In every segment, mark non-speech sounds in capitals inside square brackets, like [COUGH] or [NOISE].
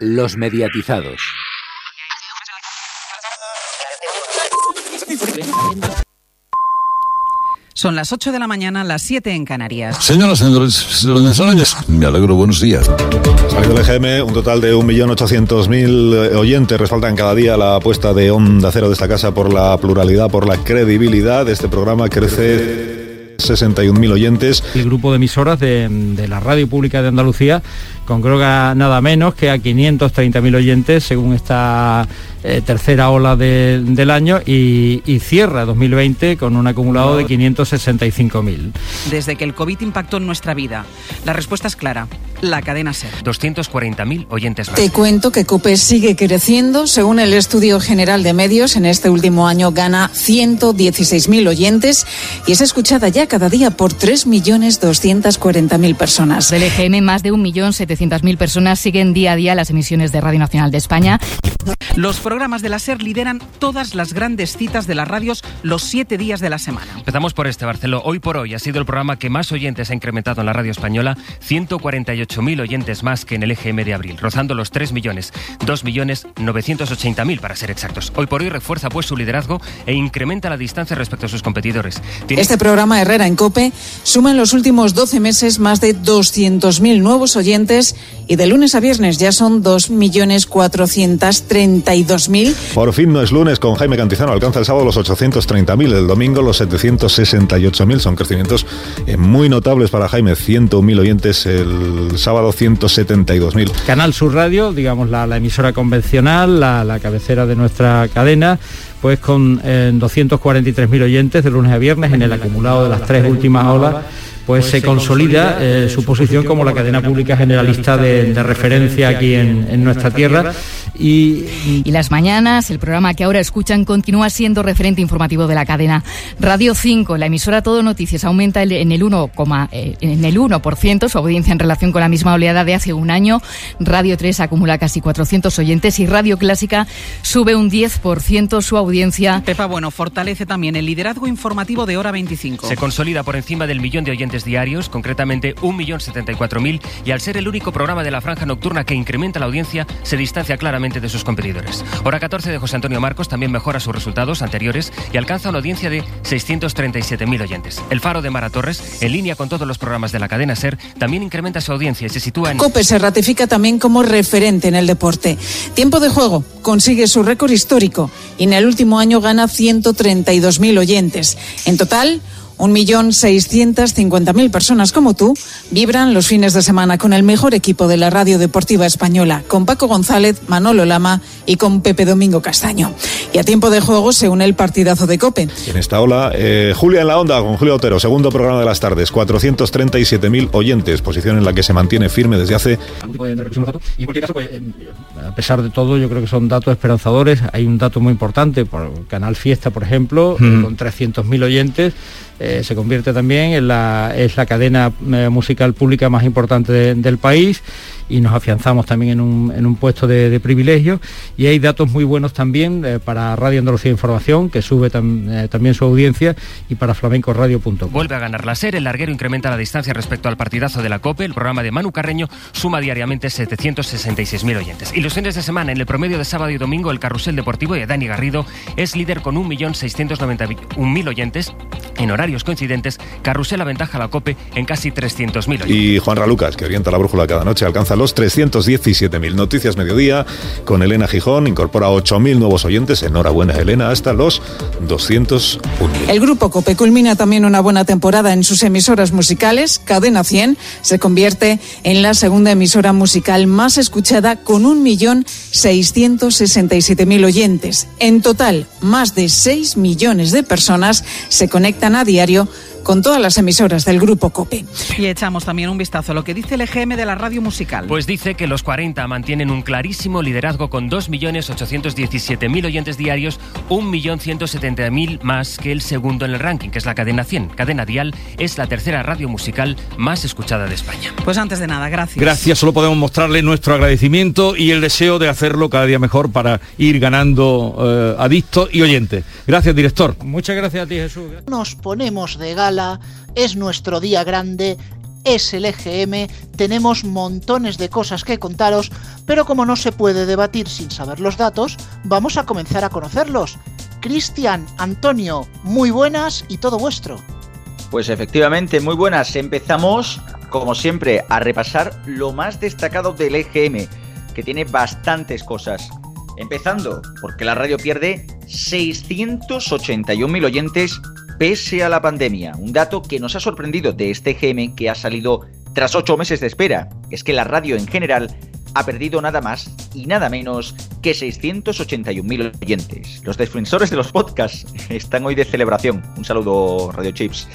Los mediatizados. Son las 8 de la mañana, las 7 en Canarias. Señoras, señores, me alegro, buenos días. Salido el EGM, un total de 1.800.000 oyentes respaldan cada día la apuesta de Onda Cero de esta casa por la pluralidad, por la credibilidad. Este programa crece 61.000 oyentes. El grupo de emisoras de, de, la Radio Pública de Andalucía congrega nada menos que a 530.000 oyentes según esta eh, tercera ola de, del año y, y, cierra 2020 con un acumulado de 565.000. Desde que el COVID impactó en nuestra vida, la respuesta es clara, la cadena SER. 240.000 oyentes más. Te cuento que COPE sigue creciendo. Según el Estudio General de Medios, en este último año gana 116.000 oyentes y es escuchada ya cada día por 3.240.000 personas. Del EGM, más de 1.700.000 personas siguen día a día las emisiones de Radio Nacional de España. Los programas de la SER lideran todas las grandes citas de las radios los siete días de la semana. Empezamos por este, Barceló. Hoy por hoy ha sido el programa que más oyentes ha incrementado en la radio española, 148.000 oyentes más que en el EGM de abril, rozando los 3 millones, 2 millones 980.000 para ser exactos. Hoy por hoy refuerza pues su liderazgo e incrementa la distancia respecto a sus competidores. ¿Tiene... Este programa Herrera en COPE suma en los últimos 12 meses más de 200.000 nuevos oyentes y de lunes a viernes ya son 2.432.000. Por fin no es lunes con Jaime Cantizano. Alcanza el sábado los 830.000, el domingo los 768.000. Son crecimientos eh, muy notables para Jaime. 101.000 oyentes, el sábado 172.000. Canal Sur Radio, digamos la, emisora convencional, la, la, cabecera de nuestra cadena, pues con eh, 243.000 oyentes de lunes a viernes en el acumulado de las tres últimas olas pues se consolida eh, su posición como la cadena pública generalista de, de referencia aquí en, en nuestra tierra. Y, y, las mañanas, el programa que ahora escuchan continúa siendo referente informativo de la cadena. Radio 5, la emisora Todo Noticias, aumenta el, en, el 1, eh, en el 1% su audiencia en relación con la misma oleada de hace un año. Radio 3 acumula casi 400 oyentes y Radio Clásica sube un 10% su audiencia. Pepa Bueno fortalece también el liderazgo informativo de Hora 25. Se consolida por encima del millón de oyentes diarios, concretamente 1.074.000, y al ser el único programa de la franja nocturna que incrementa la audiencia, se distancia claramente de sus competidores. Hora 14 de José Antonio Marcos también mejora sus resultados anteriores y alcanza una audiencia de 637.000 oyentes. El Faro de Mara Torres, en línea con todos los programas de la cadena SER, también incrementa su audiencia y se sitúa en... COPE se ratifica también como referente en el deporte. Tiempo de juego consigue su récord histórico y en el último año gana 132.000 oyentes. En total, 1.650.000 personas como tú vibran los fines de semana con el mejor equipo de la radio deportiva española, con Paco González, Manolo Lama y con Pepe Domingo Castaño. Y a tiempo de juego se une el partidazo de Cope. En esta ola, eh, Julia en la Onda con Julio Otero, segundo programa de las tardes, 437.000 oyentes, posición en la que se mantiene firme desde hace... Y en cualquier caso, pues, a pesar de todo, yo creo que son datos esperanzadores. Hay un dato muy importante, por Canal Fiesta, por ejemplo, mm. con 300.000 oyentes. Eh, se convierte también en la, es la cadena eh, musical pública más importante de, del país y nos afianzamos también en un, en un puesto de, de, privilegio y hay datos muy buenos también eh, para Radio Andalucía Información que sube tam, eh, también su audiencia y para flamencoradio.com. Vuelve a ganar la SER, el larguero incrementa la distancia respecto al partidazo de la COPE, el programa de Manu Carreño suma diariamente 766.000 oyentes. Y los fines de semana, en el promedio de sábado y domingo, el carrusel deportivo de Dani Garrido es líder con 1.691.000 oyentes. En horarios coincidentes, Carrusel aventaja a la COPE en casi 300.000 oyentes. Y Juan Ralucas, que orienta la brújula cada noche, alcanza los 317.000. Noticias Mediodía con Elena Gijón, incorpora 8.000 nuevos oyentes. Enhorabuena, Elena, hasta los 201.000. El grupo COPE culmina también una buena temporada en sus emisoras musicales. Cadena 100 se convierte en la segunda emisora musical más escuchada con 1.667.000 oyentes. En total, más de 6 millones de personas se conectan a diario con todas las emisoras del grupo COPE. Y echamos también un vistazo a lo que dice el EGM de la radio musical. Pues dice que los 40 mantienen un clarísimo liderazgo con 2.817.000 oyentes diarios, 1.170.000 más que el segundo en el ranking, que es la cadena 100. Cadena Dial es la tercera radio musical más escuchada de España. Pues antes de nada, gracias. Gracias, solo podemos mostrarle nuestro agradecimiento y el deseo de hacerlo cada día mejor para ir ganando eh, adictos y oyentes. Gracias, director. Muchas gracias a ti, Jesús. Nos ponemos de gala, es nuestro día grande, es el EGM, tenemos montones de cosas que contaros, pero como no se puede debatir sin saber los datos, vamos a comenzar a conocerlos. Cristian, Antonio, muy buenas y todo vuestro. Pues efectivamente, muy buenas. Empezamos, como siempre, a repasar lo más destacado del EGM, que tiene bastantes cosas. Empezando, porque la radio pierde 681.000 oyentes pese a la pandemia. Un dato que nos ha sorprendido de este EGM que ha salido tras ocho meses de espera. Es que la radio en general ha perdido nada más y nada menos que 681.000 oyentes. Los defensores de los podcasts [LAUGHS] están hoy de celebración. Un saludo, Radio Chips.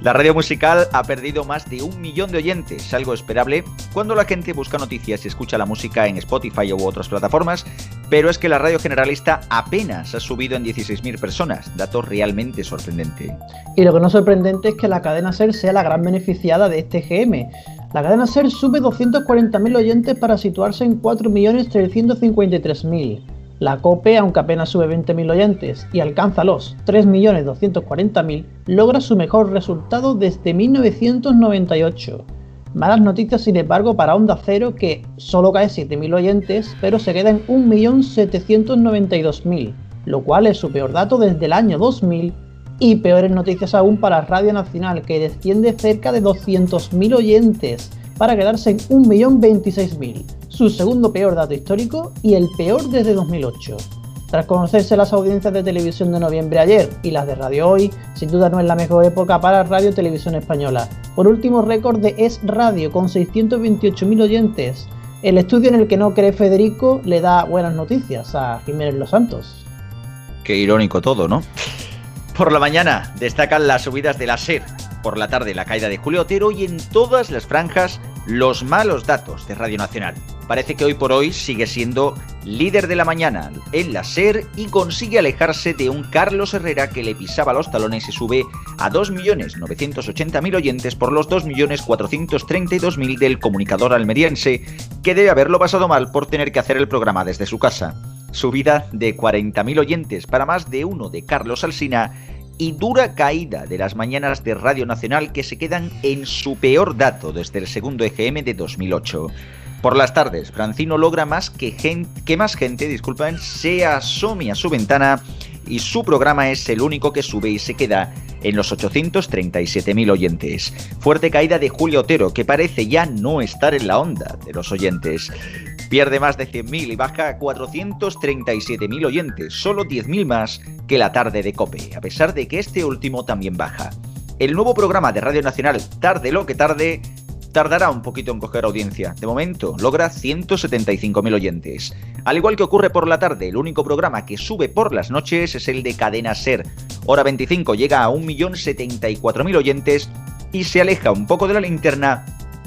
La radio musical ha perdido más de un millón de oyentes, algo esperable cuando la gente busca noticias y escucha la música en Spotify u otras plataformas, pero es que la radio generalista apenas ha subido en 16.000 personas, dato realmente sorprendente. Y lo que no es sorprendente es que la cadena SER sea la gran beneficiada de este GM. La cadena SER sube 240.000 oyentes para situarse en 4.353.000. La COPE, aunque apenas sube 20.000 oyentes y alcanza los 3.240.000, logra su mejor resultado desde 1998. Malas noticias, sin embargo, para Onda Cero, que solo cae 7.000 oyentes, pero se queda en 1.792.000, lo cual es su peor dato desde el año 2000. Y peores noticias aún para Radio Nacional, que desciende cerca de 200.000 oyentes, para quedarse en 1.026.000 su segundo peor dato histórico y el peor desde 2008. Tras conocerse las audiencias de televisión de noviembre ayer y las de radio hoy, sin duda no es la mejor época para Radio Televisión Española. Por último, récord de Es Radio con 628.000 oyentes. El estudio en el que no cree Federico le da buenas noticias a Jiménez Los Santos. Qué irónico todo, ¿no? Por la mañana destacan las subidas de la SER, por la tarde la caída de Julio Otero y en todas las franjas los malos datos de Radio Nacional parece que hoy por hoy sigue siendo líder de la mañana en la SER y consigue alejarse de un Carlos Herrera que le pisaba los talones y sube a 2.980.000 oyentes por los 2.432.000 del comunicador almeriense, que debe haberlo pasado mal por tener que hacer el programa desde su casa. Subida de 40.000 oyentes para más de uno de Carlos Alsina y dura caída de las mañanas de Radio Nacional que se quedan en su peor dato desde el segundo EGM de 2008. Por las tardes, Francino logra más que, que más gente, disculpen, se asome a su ventana y su programa es el único que sube y se queda en los 837.000 oyentes. Fuerte caída de Julio Otero, que parece ya no estar en la onda de los oyentes. Pierde más de 100.000 y baja a 437.000 oyentes, solo 10.000 más que la tarde de Cope, a pesar de que este último también baja. El nuevo programa de Radio Nacional, Tarde lo que tarde, tardará un poquito en coger audiencia. De momento, logra 175.000 oyentes. Al igual que ocurre por la tarde, el único programa que sube por las noches es el de Cadena Ser. Hora 25 llega a 1.074.000 oyentes y se aleja un poco de la linterna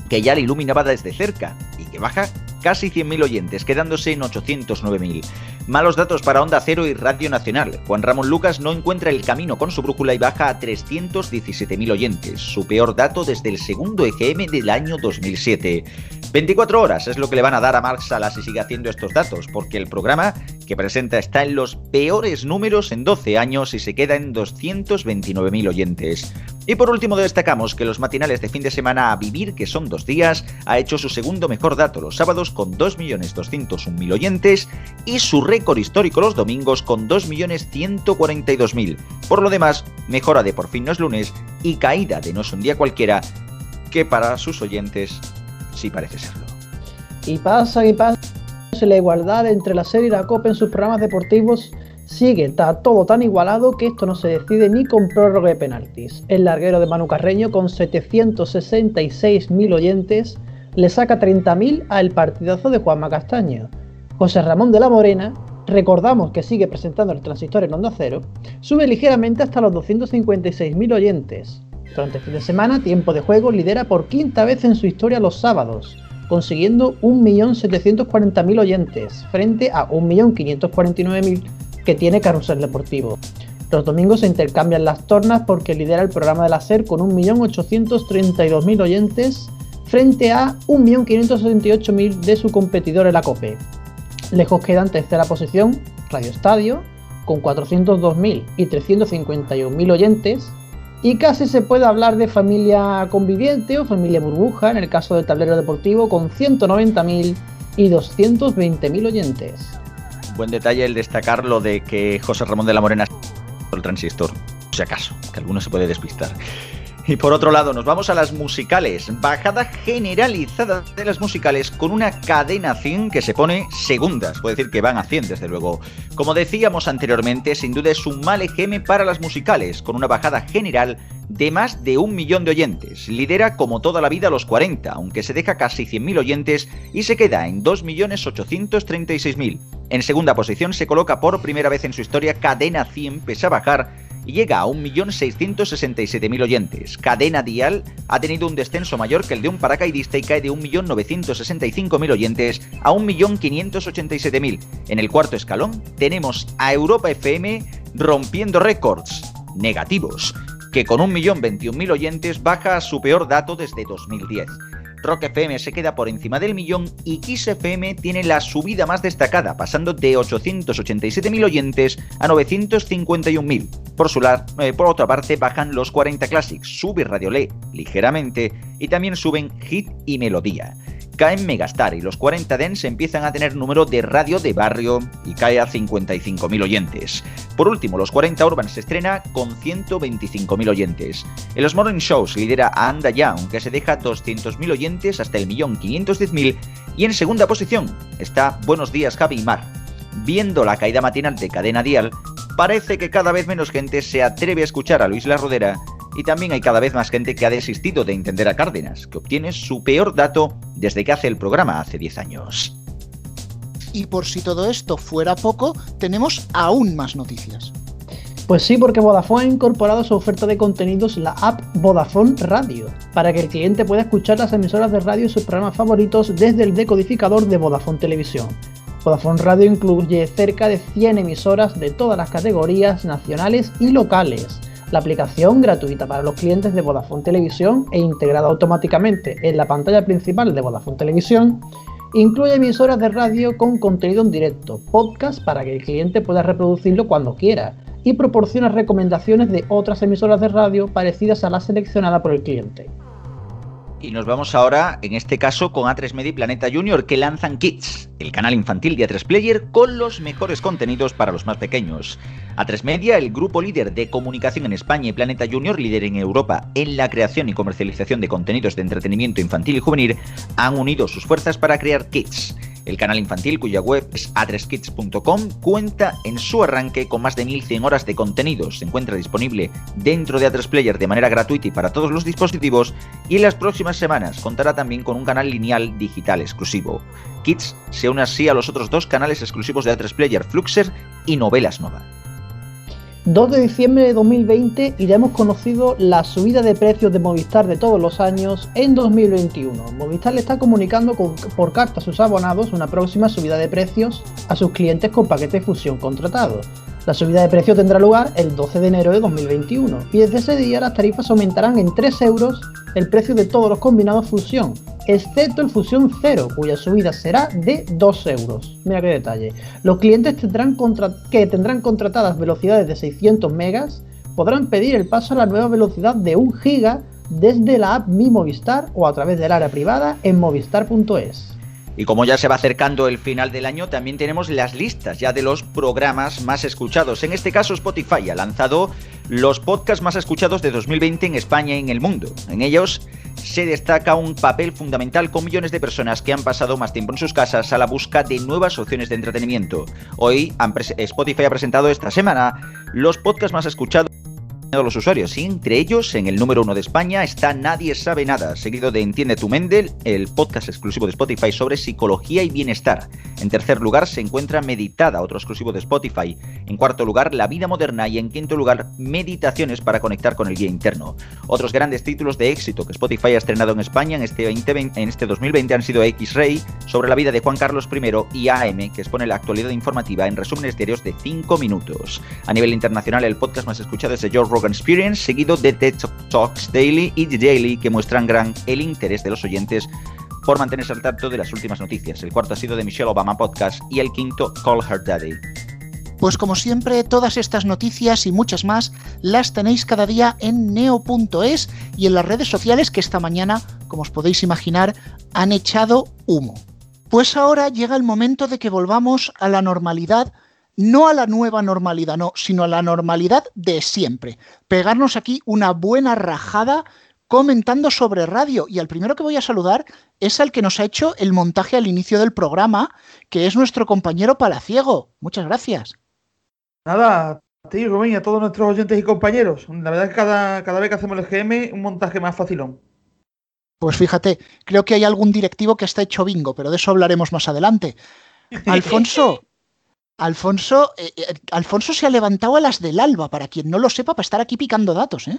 que ya le iluminaba desde cerca y que baja casi 100.000 oyentes, quedándose en 809.000. Malos datos para Onda Cero y Radio Nacional. Juan Ramón Lucas no encuentra el camino con su brújula y baja a 317.000 oyentes, su peor dato desde el segundo EGM del año 2007. 24 horas es lo que le van a dar a Mark Salas si sigue haciendo estos datos, porque el programa que presenta está en los peores números en 12 años y se queda en 229.000 oyentes. Y por último destacamos que los matinales de fin de semana a vivir, que son dos días, ha hecho su segundo mejor dato los sábados con 2.201.000 oyentes y su récord histórico los domingos con 2.142.000. Por lo demás, mejora de por fin no es lunes y caída de no es un día cualquiera, que para sus oyentes sí parece serlo. Y pasa y pasa la igualdad entre la serie y la Copa en sus programas deportivos sigue, está todo tan igualado que esto no se decide ni con prórroga de penaltis. El larguero de Manu Carreño con 766.000 oyentes le saca 30.000 al partidazo de Juanma Castaño. José Ramón de la Morena, recordamos que sigue presentando el transistor en Onda Cero, sube ligeramente hasta los 256.000 oyentes. Durante el fin de semana, Tiempo de Juego lidera por quinta vez en su historia los sábados, consiguiendo 1.740.000 oyentes, frente a 1.549.000 que tiene Carrusel Deportivo. Los domingos se intercambian las tornas porque lidera el programa de la SER con 1.832.000 oyentes frente a 1.568.000 de su competidor en la COPE. Lejos queda en tercera posición Radio Estadio con 402.000 y 351.000 oyentes Y casi se puede hablar de familia conviviente o familia burbuja en el caso del tablero deportivo con 190.000 y 220.000 oyentes. Buen detalle el destacar lo de que José Ramón de la Morena el transistor, si acaso, que alguno se puede despistar. Y por otro lado, nos vamos a las musicales. Bajada generalizada de las musicales con una cadena 100 que se pone segundas. Puede decir que van a 100, desde luego. Como decíamos anteriormente, sin duda es un mal ejemplo para las musicales, con una bajada general de más de un millón de oyentes. Lidera como toda la vida los 40, aunque se deja casi 100.000 oyentes y se queda en 2.836.000. En segunda posición se coloca por primera vez en su historia Cadena 100 pese a bajar y llega a 1.667.000 oyentes. Cadena Dial ha tenido un descenso mayor que el de un paracaidista y cae de 1.965.000 oyentes a 1.587.000. En el cuarto escalón tenemos a Europa FM rompiendo récords negativos, que con 1.021.000 oyentes baja a su peor dato desde 2010. Rock FM se queda por encima del millón y Kiss FM tiene la subida más destacada, pasando de 887.000 oyentes a 951.000. Por, eh, por otra parte, bajan los 40 Classics, sube Radiolé ligeramente y también suben Hit y Melodía caen Megastar y los 40 Dens empiezan a tener número de radio de barrio y cae a 55.000 oyentes. Por último, los 40 Urban se estrena con 125.000 oyentes. En los Morning Shows lidera a Anda Ya, aunque se deja 200.000 oyentes hasta el millón 510.000 y en segunda posición está Buenos Días Javi Mar. Viendo la caída matinal de Cadena Dial, parece que cada vez menos gente se atreve a escuchar a Luis La Rodera y también hay cada vez más gente que ha desistido de entender a Cárdenas, que obtiene su peor dato desde que hace el programa hace 10 años. Y por si todo esto fuera poco, tenemos aún más noticias. Pues sí, porque Vodafone ha incorporado a su oferta de contenidos la app Vodafone Radio, para que el cliente pueda escuchar las emisoras de radio y sus programas favoritos desde el decodificador de Vodafone Televisión. Vodafone Radio incluye cerca de 100 emisoras de todas las categorías nacionales y locales la aplicación gratuita para los clientes de Vodafone Televisión e integrada automáticamente en la pantalla principal de Vodafone Televisión incluye emisoras de radio con contenido en directo, podcast para que el cliente pueda reproducirlo cuando quiera y proporciona recomendaciones de otras emisoras de radio parecidas a la seleccionada por el cliente. Y nos vamos ahora, en este caso, con A3 Media y Planeta Junior, que lanzan Kids, el canal infantil de A3 Player con los mejores contenidos para los más pequeños. A3 Media, el grupo líder de comunicación en España y Planeta Junior, líder en Europa en la creación y comercialización de contenidos de entretenimiento infantil y juvenil, han unido sus fuerzas para crear Kids el canal infantil, cuya web es adreskids.com, cuenta en su arranque con más de 1100 horas de contenidos. Se encuentra disponible dentro de A3 Player de manera gratuita y para todos los dispositivos y en las próximas semanas contará también con un canal lineal digital exclusivo. Kids se une así a los otros dos canales exclusivos de A3 Player, Fluxer y Novelas Nova. 2 de diciembre de 2020 y ya hemos conocido la subida de precios de Movistar de todos los años en 2021. Movistar le está comunicando por carta a sus abonados una próxima subida de precios a sus clientes con paquete fusión contratado. La subida de precio tendrá lugar el 12 de enero de 2021 y desde ese día las tarifas aumentarán en 3 euros el precio de todos los combinados fusión, excepto el Fusión 0, cuya subida será de 2 euros. Mira qué detalle. Los clientes que tendrán contratadas velocidades de 600 megas podrán pedir el paso a la nueva velocidad de 1 giga desde la app Mi Movistar o a través del área privada en movistar.es. Y como ya se va acercando el final del año, también tenemos las listas ya de los programas más escuchados. En este caso, Spotify ha lanzado los podcasts más escuchados de 2020 en España y en el mundo. En ellos se destaca un papel fundamental con millones de personas que han pasado más tiempo en sus casas a la busca de nuevas opciones de entretenimiento. Hoy Spotify ha presentado esta semana los podcasts más escuchados los usuarios y entre ellos en el número uno de España está Nadie sabe nada, seguido de Entiende tu Mendel, el podcast exclusivo de Spotify sobre psicología y bienestar. En tercer lugar se encuentra Meditada, otro exclusivo de Spotify. En cuarto lugar La vida moderna y en quinto lugar Meditaciones para conectar con el guía interno. Otros grandes títulos de éxito que Spotify ha estrenado en España en este, 2020, en este 2020 han sido X-Ray, sobre la vida de Juan Carlos I y AM, que expone la actualidad informativa en resúmenes diarios de 5 minutos. A nivel internacional el podcast más escuchado es de George Experience, seguido de TED Talks Daily y The Daily, que muestran gran el interés de los oyentes por mantenerse al tanto de las últimas noticias. El cuarto ha sido de Michelle Obama Podcast y el quinto Call Her Daddy. Pues como siempre, todas estas noticias y muchas más las tenéis cada día en neo.es y en las redes sociales que esta mañana, como os podéis imaginar, han echado humo. Pues ahora llega el momento de que volvamos a la normalidad, no a la nueva normalidad, no, sino a la normalidad de siempre. Pegarnos aquí una buena rajada comentando sobre radio. Y al primero que voy a saludar es al que nos ha hecho el montaje al inicio del programa, que es nuestro compañero Palaciego. Muchas gracias. Nada, a ti, Rubén, y a todos nuestros oyentes y compañeros. La verdad es que cada, cada vez que hacemos el GM, un montaje más facilón. Pues fíjate, creo que hay algún directivo que está hecho bingo, pero de eso hablaremos más adelante. [LAUGHS] Alfonso, Alfonso, eh, eh, Alfonso se ha levantado a las del alba, para quien no lo sepa, para estar aquí picando datos, ¿eh?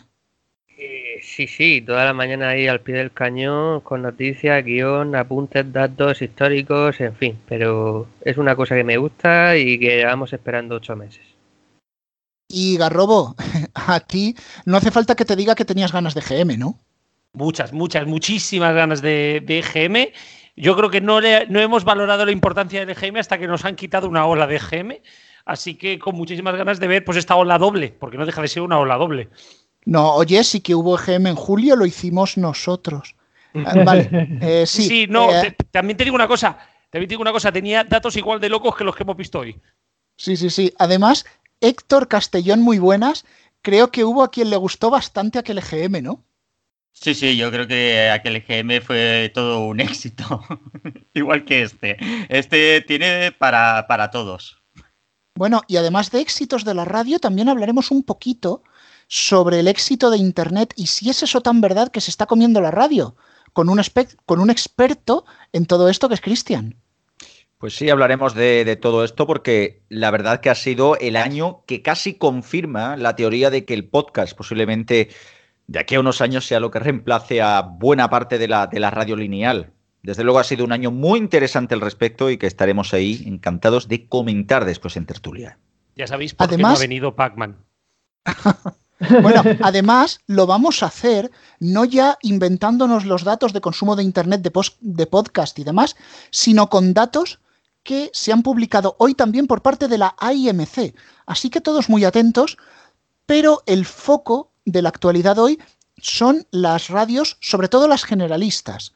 eh sí, sí, toda la mañana ahí al pie del cañón, con noticias, guion, apuntes, datos históricos, en fin, pero es una cosa que me gusta y que llevamos esperando ocho meses. Y Garrobo, [LAUGHS] a ti no hace falta que te diga que tenías ganas de GM, ¿no? Muchas, muchas, muchísimas ganas de, GM. Yo creo que no, le, no hemos valorado la importancia del GM hasta que nos han quitado una ola de GM. Así que con muchísimas ganas de ver pues esta ola doble, porque no deja de ser una ola doble. No, oye, sí que hubo GM en julio, lo hicimos nosotros. [LAUGHS] Ah, vale, eh, sí. Sí, no, eh, también te digo una cosa, también te digo una cosa, tenía datos igual de locos que los que hemos visto hoy. Sí, sí, sí. Además, Héctor Castellón, muy buenas. Creo que hubo a quien le gustó bastante aquel GM, ¿no? Sí, sí, yo creo que aquel GM fue todo un [LAUGHS] éxito, igual que este. Este tiene para, para todos. Bueno, y además de éxitos de la radio, también hablaremos un poquito sobre el éxito de Internet y si es eso tan verdad que se está comiendo la radio, con un, con un experto en todo esto que es Cristian. Pues sí, hablaremos de, de, todo esto porque la verdad que ha sido el año que casi confirma la teoría de que el podcast posiblemente de aquí a unos años sea lo que reemplace a buena parte de la, de la radio lineal. Desde luego ha sido un año muy interesante al respecto y que estaremos ahí encantados de comentar después en tertulia. Ya sabéis por qué no ha venido Pac-Man. [LAUGHS] bueno, [LAUGHS] además lo vamos a hacer no ya inventándonos los datos de consumo de Internet, de, de podcast y demás, sino con datos que se han publicado hoy también por parte de la AIMC. Así que todos muy atentos, pero el foco de la actualidad hoy son las radios, sobre todo las generalistas.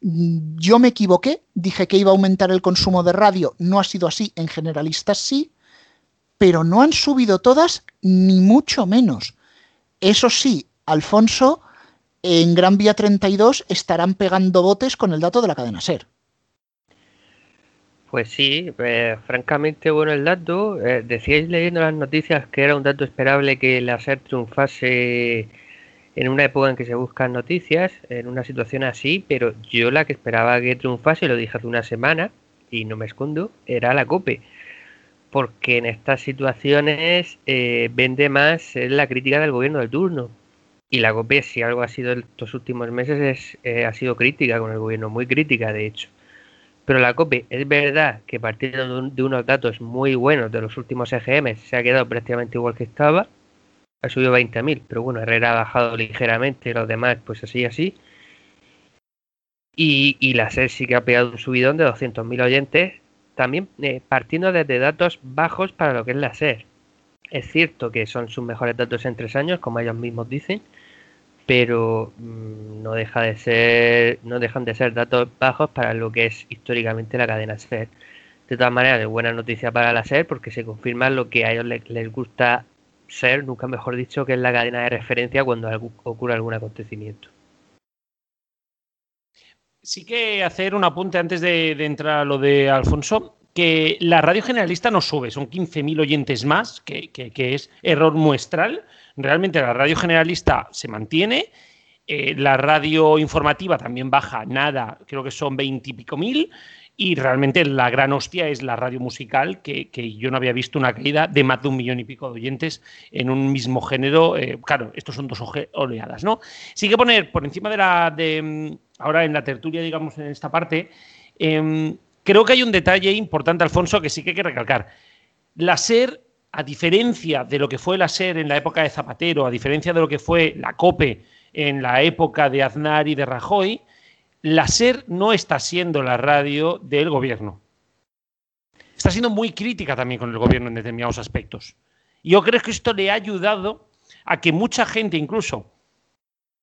Yo me equivoqué, dije que iba a aumentar el consumo de radio, no ha sido así, en generalistas sí, pero no han subido todas, ni mucho menos. Eso sí, Alfonso, en Gran Vía 32 estarán pegando botes con el dato de la cadena SER. Pues sí, pues, francamente bueno el dato. Eh, decíais leyendo las noticias que era un dato esperable que la SER triunfase en una época en que se buscan noticias, en una situación así, pero yo la que esperaba que triunfase, lo dije hace una semana, y no me escondo, era la COPE. Porque en estas situaciones eh, vende más la crítica del gobierno del turno. Y la COPE, si algo ha sido estos últimos meses, es, eh, ha sido crítica con el gobierno, muy crítica de hecho. Pero la COPE es verdad que partiendo de, unos datos muy buenos de los últimos EGM se ha quedado prácticamente igual que estaba. Ha subido 20.000, pero bueno, Herrera ha bajado ligeramente, los demás pues así así. Y, la SER sí que ha pegado un subidón de 200.000 oyentes, también eh, partiendo desde datos bajos para lo que es la SER. Es cierto que son sus mejores datos en tres años, como ellos mismos dicen, pero mm, no deja de ser no dejan de ser datos bajos para lo que es históricamente la cadena SER. De todas maneras, es buena noticia para la SER porque se confirma lo que a ellos les, gusta ser, nunca mejor dicho, que es la cadena de referencia cuando ocurre algún acontecimiento. Sí que hacer un apunte antes de, entrar a lo de Alfonso, que la radio generalista no sube, son 15.000 oyentes más, que es error muestral realmente la radio generalista se mantiene, eh, la radio informativa también baja nada, creo que son veintipico mil, y realmente la gran hostia es la radio musical, que, yo no había visto una caída de más de un millón y pico de oyentes en un mismo género. Eh, claro, estos son dos oleadas, ¿no? Sí que poner por encima de la. De, mm, ahora en la tertulia, digamos, en esta parte, em, creo que hay un detalle importante, Alfonso, que sí que hay que recalcar. La SER a diferencia de lo que fue la SER en la época de Zapatero, a diferencia de lo que fue la COPE en la época de Aznar y de Rajoy, la SER no está siendo la radio del gobierno. está siendo muy crítica también con el gobierno en determinados aspectos. Y yo creo que esto le ha ayudado a que mucha gente, incluso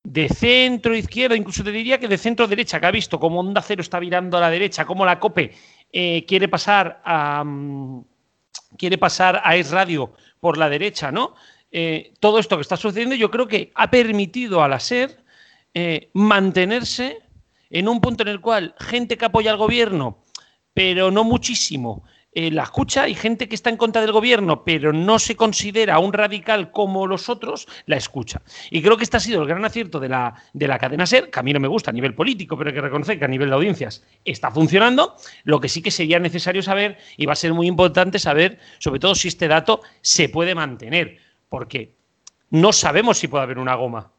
de centro izquierda, incluso te diría que de centro derecha, que ha visto cómo Onda Cero está virando a la derecha, cómo la COPE eh, quiere pasar a mm, quiere pasar a Es Radio por la derecha, ¿no? Eh, todo esto que está sucediendo, yo creo que ha permitido a la SER eh, mantenerse en un punto en el cual gente que apoya al gobierno, pero no muchísimo, eh, la escucha y gente que está en contra del gobierno, pero no se considera un radical como los otros, la escucha. Y creo que este ha sido el gran acierto de la, de la cadena SER, que a mí no me gusta a nivel político, pero hay que reconocer que a nivel de audiencias está funcionando. Lo que sí que sería necesario saber, y va a ser muy importante saber, sobre todo si este dato se puede mantener, porque no sabemos si puede haber una goma.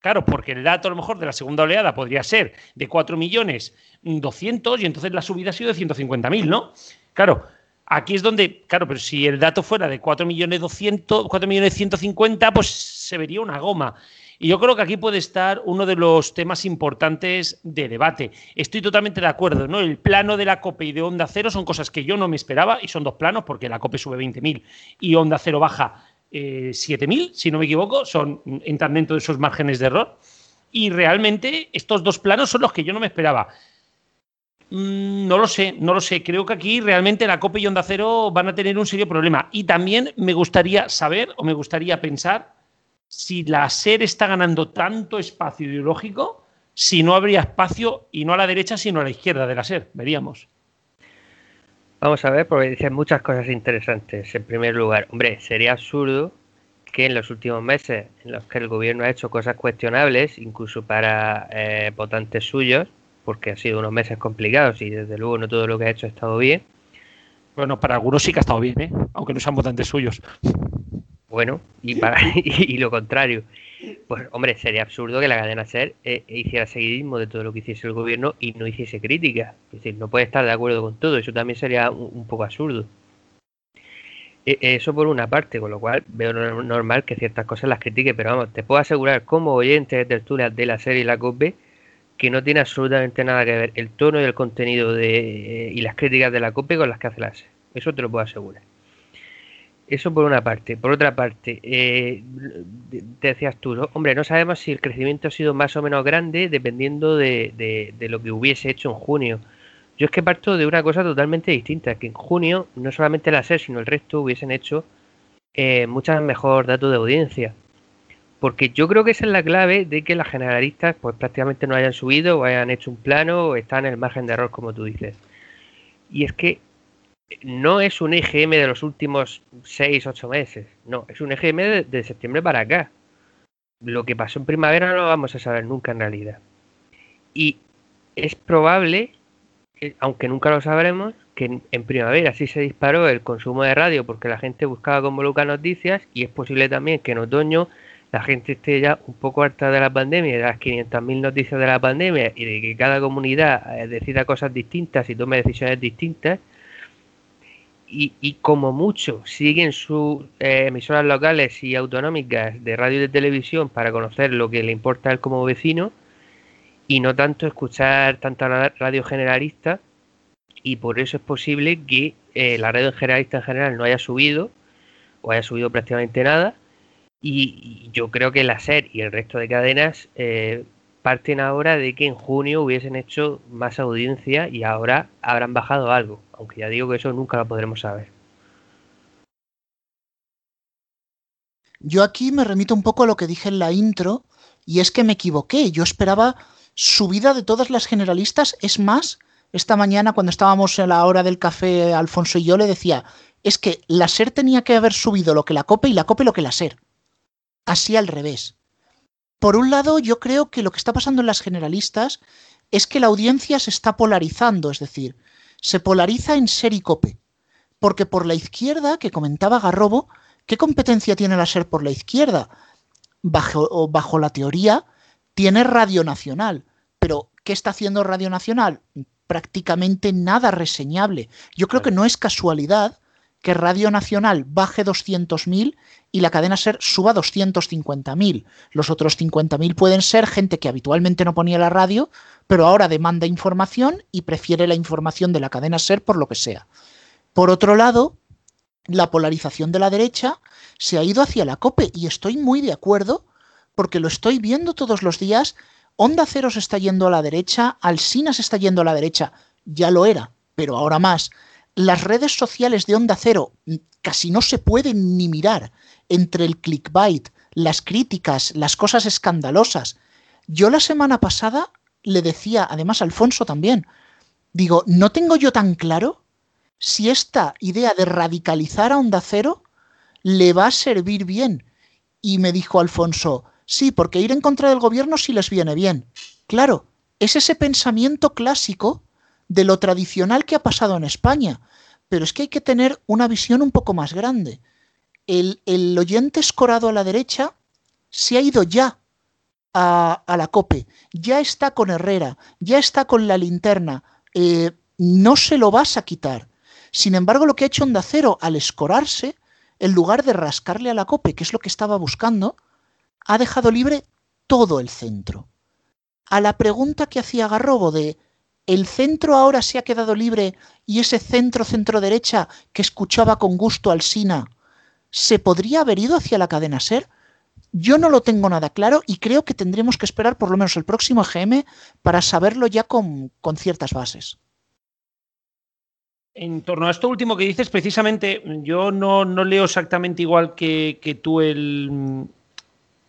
Claro, porque el dato a lo mejor de la segunda oleada podría ser de 4 millones 200 y entonces la subida ha sido de 150.000, ¿no? Claro, aquí es donde, claro, pero si el dato fuera de 4 millones 200, 4 millones 150, pues se vería una goma. Y yo creo que aquí puede estar uno de los temas importantes de debate. Estoy totalmente de acuerdo, ¿no? El plano de la COPE y de Onda Cero son cosas que yo no me esperaba y son dos planos porque la COPE sube 20.000 y Onda Cero baja eh, 7.000, si no me equivoco, son entran dentro de esos márgenes de error. Y realmente estos dos planos son los que yo no me esperaba. Mm, no lo sé, no lo sé. Creo que aquí realmente la COPE y Onda Cero van a tener un serio problema. Y también me gustaría saber o me gustaría pensar si la SER está ganando tanto espacio ideológico, si no habría espacio y no a la derecha, sino a la izquierda de la SER. Veríamos. Vamos a ver, porque dicen muchas cosas interesantes. En primer lugar, hombre, sería absurdo que en los últimos meses en los que el gobierno ha hecho cosas cuestionables, incluso para eh, votantes suyos, porque han sido unos meses complicados y desde luego no todo lo que ha hecho ha estado bien. Bueno, para algunos sí que ha estado bien, ¿eh? aunque no sean votantes suyos. Bueno, y, para, [LAUGHS] y, lo contrario. Pues hombre, sería absurdo que la cadena SER eh, hiciera seguidismo de todo lo que hiciese el gobierno y no hiciese crítica. Es decir, no puede estar de acuerdo con todo, eso también sería un, poco absurdo. E, eso por una parte, con lo cual veo normal que ciertas cosas las critique, pero vamos, te puedo asegurar como oyente de tertulias de la serie y la COPE que no tiene absolutamente nada que ver el tono y el contenido de, y las críticas de la COPE con las que hace la SE. Eso te lo puedo asegurar. Eso por una parte. Por otra parte, eh, te decías tú, hombre, no sabemos si el crecimiento ha sido más o menos grande dependiendo de, lo que hubiese hecho en junio. Yo es que parto de una cosa totalmente distinta, que en junio no solamente la SER, sino el resto hubiesen hecho eh, muchas mejor datos de audiencia. Porque yo creo que esa es la clave de que las generalistas pues prácticamente no hayan subido o hayan hecho un plano o están en el margen de error, como tú dices. Y es que no es un EGM de los últimos 6, 8 meses. No, es un EGM de, septiembre para acá. Lo que pasó en primavera no lo vamos a saber nunca en realidad. Y es probable, aunque nunca lo sabremos, que en, primavera sí se disparó el consumo de radio porque la gente buscaba con Voluca noticias y es posible también que en otoño la gente esté ya un poco harta de la pandemia, de las 500.000 noticias de la pandemia y de que cada comunidad eh, decida cosas distintas y tome decisiones distintas. Y, como mucho siguen sus eh, emisoras locales y autonómicas de radio y de televisión para conocer lo que le importa a él como vecino y no tanto escuchar tanta radio generalista y por eso es posible que eh, la radio generalista en general no haya subido o haya subido prácticamente nada y, yo creo que la SER y el resto de cadenas eh, parten ahora de que en junio hubiesen hecho más audiencia y ahora habrán bajado algo, aunque ya digo que eso nunca lo podremos saber. Yo aquí me remito un poco a lo que dije en la intro y es que me equivoqué. Yo esperaba subida de todas las generalistas. Es más, esta mañana cuando estábamos en la hora del café, Alfonso y yo le decía, es que la SER tenía que haber subido lo que la COPE y la COPE lo que la SER así al revés. Por un lado, yo creo que lo que está pasando en las generalistas es que la audiencia se está polarizando, es decir, se polariza en ser y cope. Porque por la izquierda, que comentaba Garrobo, ¿qué competencia tiene la SER por la izquierda? Bajo, bajo la teoría, tiene Radio Nacional. Pero, ¿qué está haciendo Radio Nacional? Prácticamente nada reseñable. Yo creo que no es casualidad que Radio Nacional baje 200.000 y la cadena SER suba 250.000. Los otros 50.000 pueden ser gente que habitualmente no ponía la radio, pero ahora demanda información y prefiere la información de la cadena SER por lo que sea. Por otro lado, la polarización de la derecha se ha ido hacia la COPE y estoy muy de acuerdo porque lo estoy viendo todos los días. Onda Cero se está yendo a la derecha, Alsina se está yendo a la derecha, ya lo era, pero ahora más. Las redes sociales de Onda Cero casi no se pueden ni mirar entre el clickbait, las críticas, las cosas escandalosas. Yo la semana pasada le decía, además Alfonso también, digo, no tengo yo tan claro si esta idea de radicalizar a Onda Cero le va a servir bien. Y me dijo Alfonso, sí, porque ir en contra del gobierno sí les viene bien. Claro, es ese pensamiento clásico de lo tradicional que ha pasado en España. Pero es que hay que tener una visión un poco más grande. El, el oyente escorado a la derecha se ha ido ya a, a, la COPE, ya está con Herrera, ya está con la linterna, eh, no se lo vas a quitar. Sin embargo, lo que ha hecho Onda Cero al escorarse, en lugar de rascarle a la COPE, que es lo que estaba buscando, ha dejado libre todo el centro. A la pregunta que hacía Garrobo de ¿el centro ahora se ha quedado libre y ese centro centro-derecha que escuchaba con gusto al Sina se podría haber ido hacia la cadena SER? Yo no lo tengo nada claro y creo que tendremos que esperar por lo menos el próximo EGM para saberlo ya con, con ciertas bases. En torno a esto último que dices, precisamente, yo no, no leo exactamente igual que, que tú el,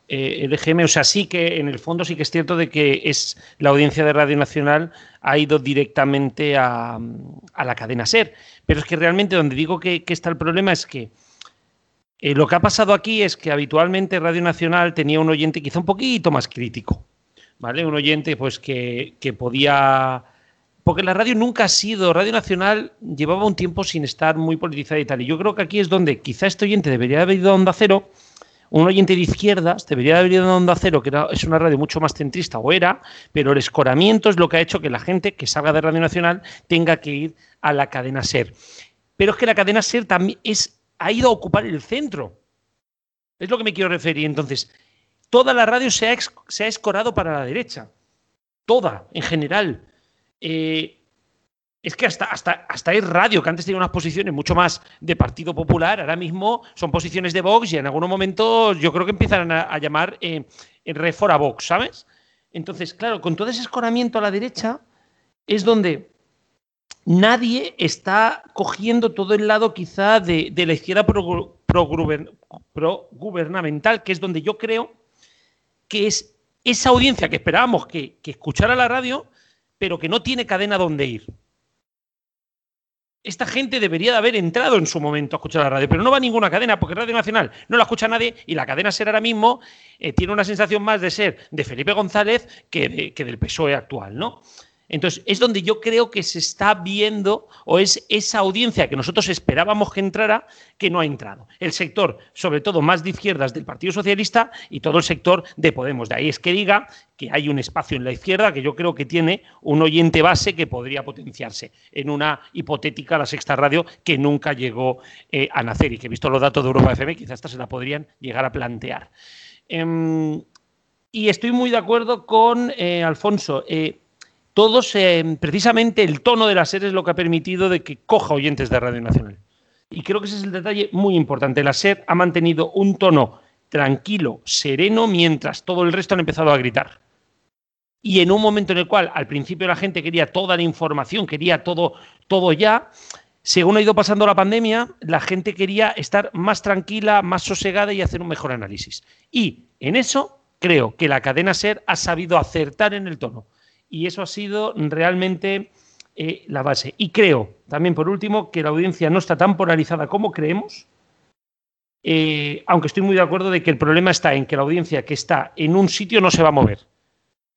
eh, o sea, sí que en el fondo sí que es cierto de que es la audiencia de Radio Nacional ha ido directamente a, la cadena SER, pero es que realmente donde digo que, que está el problema es que eh, lo que ha pasado aquí es que habitualmente Radio Nacional tenía un oyente quizá un poquito más crítico, ¿vale? Un oyente pues que, que podía porque la radio nunca ha sido, Radio Nacional llevaba un tiempo sin estar muy politizada y tal. Y yo creo que aquí es donde quizá este oyente debería haber ido a Onda Cero, un oyente de izquierdas debería haber ido a Onda Cero, que era, es una radio mucho más centrista, o era, pero el escoramiento es lo que ha hecho que la gente que salga de Radio Nacional tenga que ir a la cadena SER. Pero es que la cadena SER también es, ha ido a ocupar el centro. Es lo que me quiero referir. Entonces, toda la radio se ha, escorado para la derecha. Toda, en general. Eh, es que hasta, hasta, hasta es radio, que antes tenía unas posiciones mucho más de Partido Popular, ahora mismo son posiciones de Vox y en algunos momentos yo creo que empiezan a, llamar eh, Refora Vox, ¿sabes? Entonces, claro, con todo ese escoramiento a la derecha es donde nadie está cogiendo todo el lado quizá de, la izquierda progubernamental, pro pro que es donde yo creo que es esa audiencia que esperábamos que, que escuchara la radio, pero que no tiene cadena donde ir. Esta gente debería de haber entrado en su momento a escuchar la radio, pero no va a ninguna cadena, porque Radio Nacional no la escucha nadie y la cadena SER ahora mismo eh, tiene una sensación más de ser de Felipe González que, de, que del PSOE actual, ¿no? Entonces, es donde yo creo que se está viendo, o es esa audiencia que nosotros esperábamos que entrara, que no ha entrado. El sector, sobre todo más de izquierdas del Partido Socialista y todo el sector de Podemos. De ahí es que diga que hay un espacio en la izquierda que yo creo que tiene un oyente base que podría potenciarse en una hipotética La Sexta Radio que nunca llegó eh, a nacer y que, visto los datos de Europa FM, quizás hasta se la podrían llegar a plantear. Eh, y estoy muy de acuerdo con eh, Alfonso. Eh, todos, eh, precisamente el tono de la SER es lo que ha permitido de que coja oyentes de Radio Nacional. Y creo que ese es el detalle muy importante. La SER ha mantenido un tono tranquilo, sereno, mientras todo el resto han empezado a gritar. Y en un momento en el cual al principio la gente quería toda la información, quería todo, todo ya, según ha ido pasando la pandemia, la gente quería estar más tranquila, más sosegada y hacer un mejor análisis. Y en eso creo que la cadena SER ha sabido acertar en el tono y eso ha sido realmente eh, la base. Y creo, también por último, que la audiencia no está tan polarizada como creemos, eh, aunque estoy muy de acuerdo de que el problema está en que la audiencia que está en un sitio no se va a mover.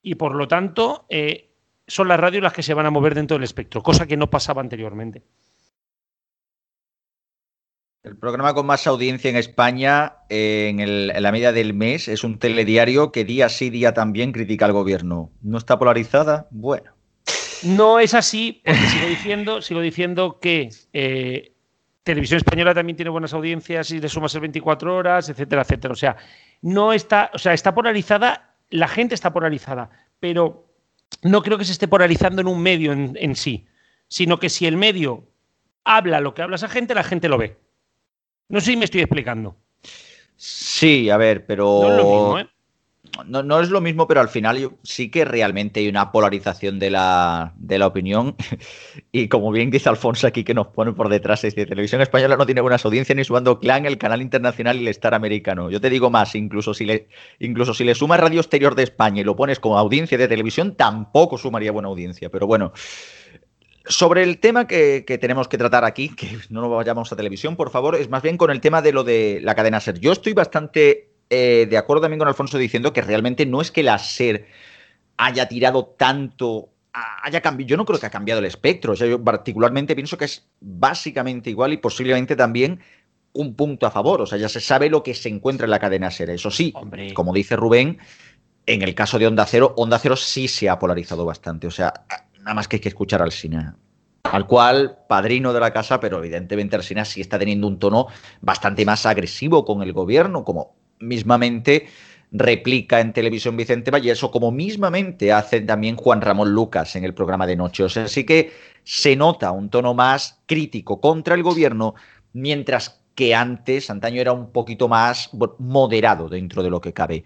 Y por lo tanto, eh, son las radios las que se van a mover dentro del espectro, cosa que no pasaba anteriormente. El programa con más audiencia en España en, la media del mes es un telediario que día sí, día también critica al gobierno. ¿No está polarizada? Bueno. No es así, porque sigo diciendo, sigo diciendo que eh, Televisión Española también tiene buenas audiencias y le sumas el 24 horas, etcétera, etcétera. O sea, no está, o sea, está polarizada, la gente está polarizada, pero no creo que se esté polarizando en un medio en, en sí, sino que si el medio habla lo que habla esa gente, la gente lo ve. No sé si me estoy explicando. Sí, a ver, pero. No es lo mismo, ¿eh? No, no es lo mismo, pero al final yo- sí que realmente hay una polarización de la, de la opinión. [LAUGHS] Y como bien dice Alfonso aquí, que nos pone por detrás, es de Televisión Española no tiene buenas audiencias ni sumando Clan, el canal internacional y el Star americano. Yo te digo más, incluso si le, incluso si le sumas Radio Exterior de España y lo pones como audiencia de televisión, tampoco sumaría buena audiencia. Pero bueno, sobre el tema que, que tenemos que tratar aquí, que [LAUGHS] no nos vayamos a televisión, por favor, es más bien con el tema de lo de la cadena SER. Yo estoy bastante eh, de acuerdo también con Alfonso diciendo que realmente no es que la SER haya tirado tanto, haya cambiado. Yo no creo que ha cambiado el espectro. O sea, yo particularmente pienso que es básicamente igual y posiblemente también un punto a favor. O sea, ya se sabe lo que se encuentra en la cadena SER. Eso sí, como dice Rubén, en el caso de Onda Cero, Onda Cero sí se ha polarizado bastante. O sea, nada más que hay que escuchar al Sina. Al cual, padrino de la casa, pero evidentemente Alsina sí está teniendo un tono bastante más agresivo con el gobierno, como mismamente replica en televisión Vicente Valles o como mismamente hace también Juan Ramón Lucas en el programa de noche. O sea, sí que se nota un tono más crítico contra el gobierno, mientras que antes, antaño, era un poquito más moderado dentro de lo que cabe.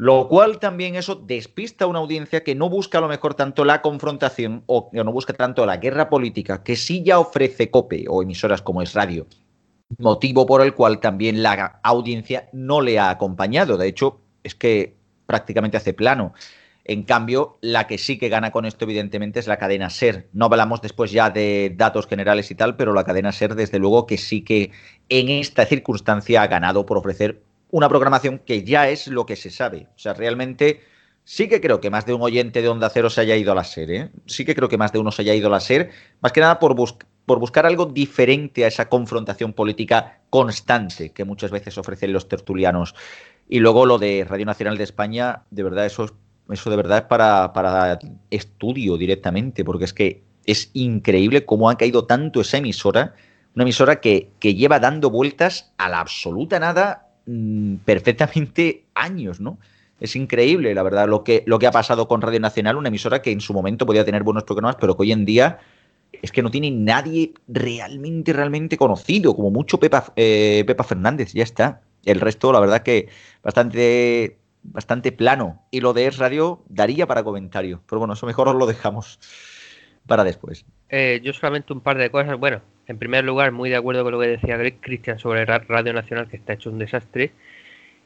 Lo cual también eso despista a una audiencia que no busca a lo mejor tanto la confrontación o no busca tanto la guerra política, que sí ya ofrece COPE o emisoras como es radio. Motivo por el cual también la audiencia no le ha acompañado. De hecho, es que prácticamente hace plano. En cambio, la que sí que gana con esto, evidentemente, es la cadena SER. No hablamos después ya de datos generales y tal, pero la cadena SER, desde luego, que sí que en esta circunstancia ha ganado por ofrecer una programación que ya es lo que se sabe. O sea, realmente sí que creo que más de un oyente de Onda Cero se haya ido a la SER. ¿eh? Sí que creo que más de uno se haya ido a la SER, más que nada por, bus por buscar algo diferente a esa confrontación política constante que muchas veces ofrecen los tertulianos. Y luego lo de Radio Nacional de España, de verdad, eso, es, eso de verdad es para, para estudio directamente, porque es que es increíble cómo ha caído tanto esa emisora, una emisora que, que lleva dando vueltas a la absoluta nada mmm, perfectamente años, ¿no? Es increíble, la verdad, lo que, lo que ha pasado con Radio Nacional, una emisora que en su momento podía tener buenos programas, pero que hoy en día es que no tiene nadie realmente, realmente conocido, como mucho Pepa, eh, Fernández, ya está. El resto, la verdad que bastante, bastante plano. Y lo de Es Radio daría para comentario, pero bueno, eso mejor os lo dejamos para después. Eh, yo solamente un par de cosas. Bueno, en primer lugar, muy de acuerdo con lo que decía Cristian sobre Radio Nacional, que está hecho un desastre.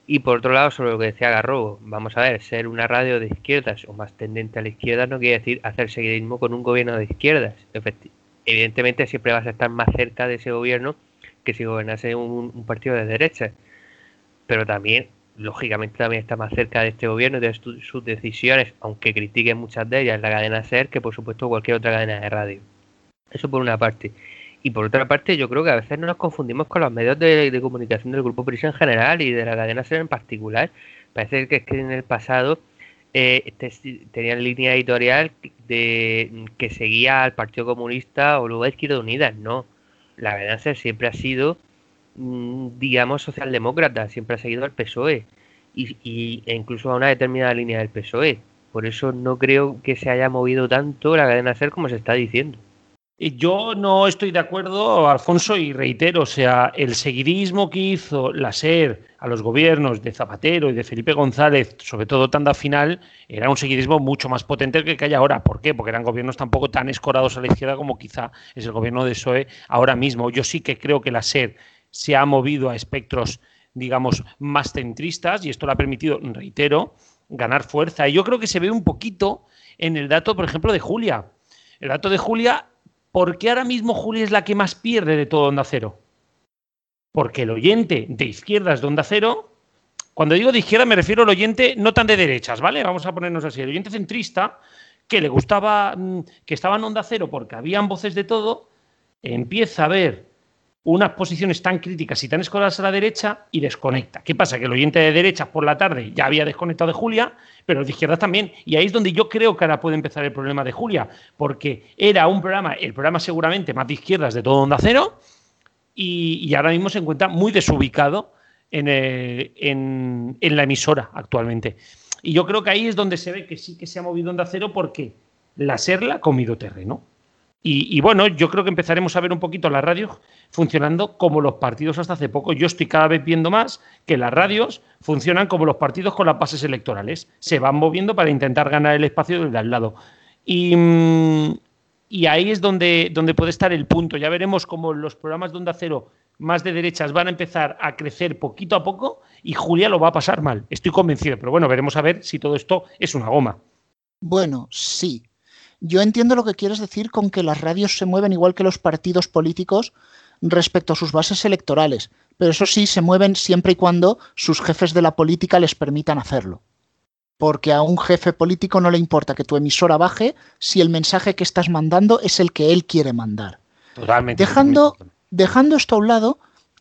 Y por otro lado, sobre lo que decía Garrobo, vamos a ver, ser una radio de izquierdas o más tendente a la izquierda no quiere decir hacer seguidismo con un gobierno de izquierdas. Evidentemente siempre vas a estar más cerca de ese gobierno que si gobernase un, partido de derecha. Pero también, lógicamente, también está más cerca de este gobierno y de su, sus decisiones, aunque critiquen muchas de ellas la cadena SER, que por supuesto cualquier otra cadena de radio. Eso por una parte. Y por otra parte, yo creo que a veces nos confundimos con los medios de, comunicación del Grupo Prisa en general y de la cadena SER en particular. Parece que es que en el pasado eh, te, tenían línea editorial de que seguía al Partido Comunista o luego a Izquierda Unida. No, la cadena SER siempre ha sido, mmm, digamos, socialdemócrata, siempre ha seguido al PSOE y, y, e incluso a una determinada línea del PSOE. Por eso no creo que se haya movido tanto la cadena SER como se está diciendo. Yo no estoy de acuerdo, Alfonso, y reitero, o sea, el seguidismo que hizo la SER a los gobiernos de Zapatero y de Felipe González, sobre todo tanda final, era un seguidismo mucho más potente que el que hay ahora. ¿Por qué? Porque eran gobiernos tampoco tan escorados a la izquierda como quizá es el gobierno de PSOE ahora mismo. Yo sí que creo que la SER se ha movido a espectros, digamos, más centristas y esto le ha permitido, reitero, ganar fuerza. Y yo creo que se ve un poquito en el dato, por ejemplo, de Julia. El dato de Julia ¿Por qué ahora mismo Julia es la que más pierde de todo Onda Cero? Porque el oyente de izquierdas de Onda Cero, cuando digo de izquierda me refiero al oyente no tan de derechas, ¿vale? Vamos a ponernos así. El oyente centrista, que le gustaba, que estaba en Onda Cero porque habían voces de todo, empieza a ver unas posiciones tan críticas y tan escoladas a la derecha y desconecta. ¿Qué pasa? Que el oyente de derechas por la tarde ya había desconectado de Julia, pero el de izquierdas también. Y ahí es donde yo creo que ahora puede empezar el problema de Julia, porque era un programa, el programa seguramente más de izquierdas de todo Onda Cero, y, y ahora mismo se encuentra muy desubicado en, eh, en, en, la emisora actualmente. Y yo creo que ahí es donde se ve que sí que se ha movido Onda Cero porque la SER la ha comido terreno. Y, bueno, yo creo que empezaremos a ver un poquito la radio funcionando como los partidos hasta hace poco. Yo estoy cada vez viendo más que las radios funcionan como los partidos con las bases electorales. Se van moviendo para intentar ganar el espacio del al lado. Y, mm, y ahí es donde, donde puede estar el punto. Ya veremos cómo los programas de Onda Cero más de derechas van a empezar a crecer poquito a poco y Julia lo va a pasar mal. Estoy convencido, pero bueno, veremos a ver si todo esto es una goma. Bueno, sí, yo entiendo lo que quieres decir con que las radios se mueven igual que los partidos políticos respecto a sus bases electorales, pero eso sí, se mueven siempre y cuando sus jefes de la política les permitan hacerlo. Porque a un jefe político no le importa que tu emisora baje si el mensaje que estás mandando es el que él quiere mandar. Totalmente. Dejando, dejando esto a un lado,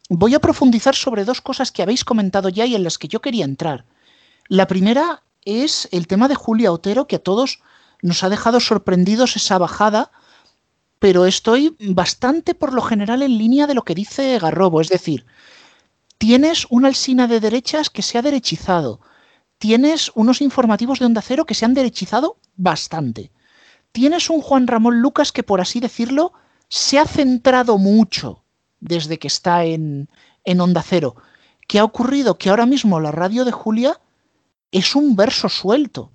voy a profundizar sobre dos cosas que habéis comentado ya y en las que yo quería entrar. La primera es el tema de Julia Otero, que a todos nos ha dejado sorprendidos esa bajada, pero estoy bastante por lo general en línea de lo que dice Garrobo, es decir, tienes una alsina de derechas que se ha derechizado, tienes unos informativos de Onda Cero que se han derechizado bastante, tienes un Juan Ramón Lucas que, por así decirlo, se ha centrado mucho desde que está en, en Onda Cero. ¿Qué ha ocurrido? Que ahora mismo la radio de Julia es un verso suelto.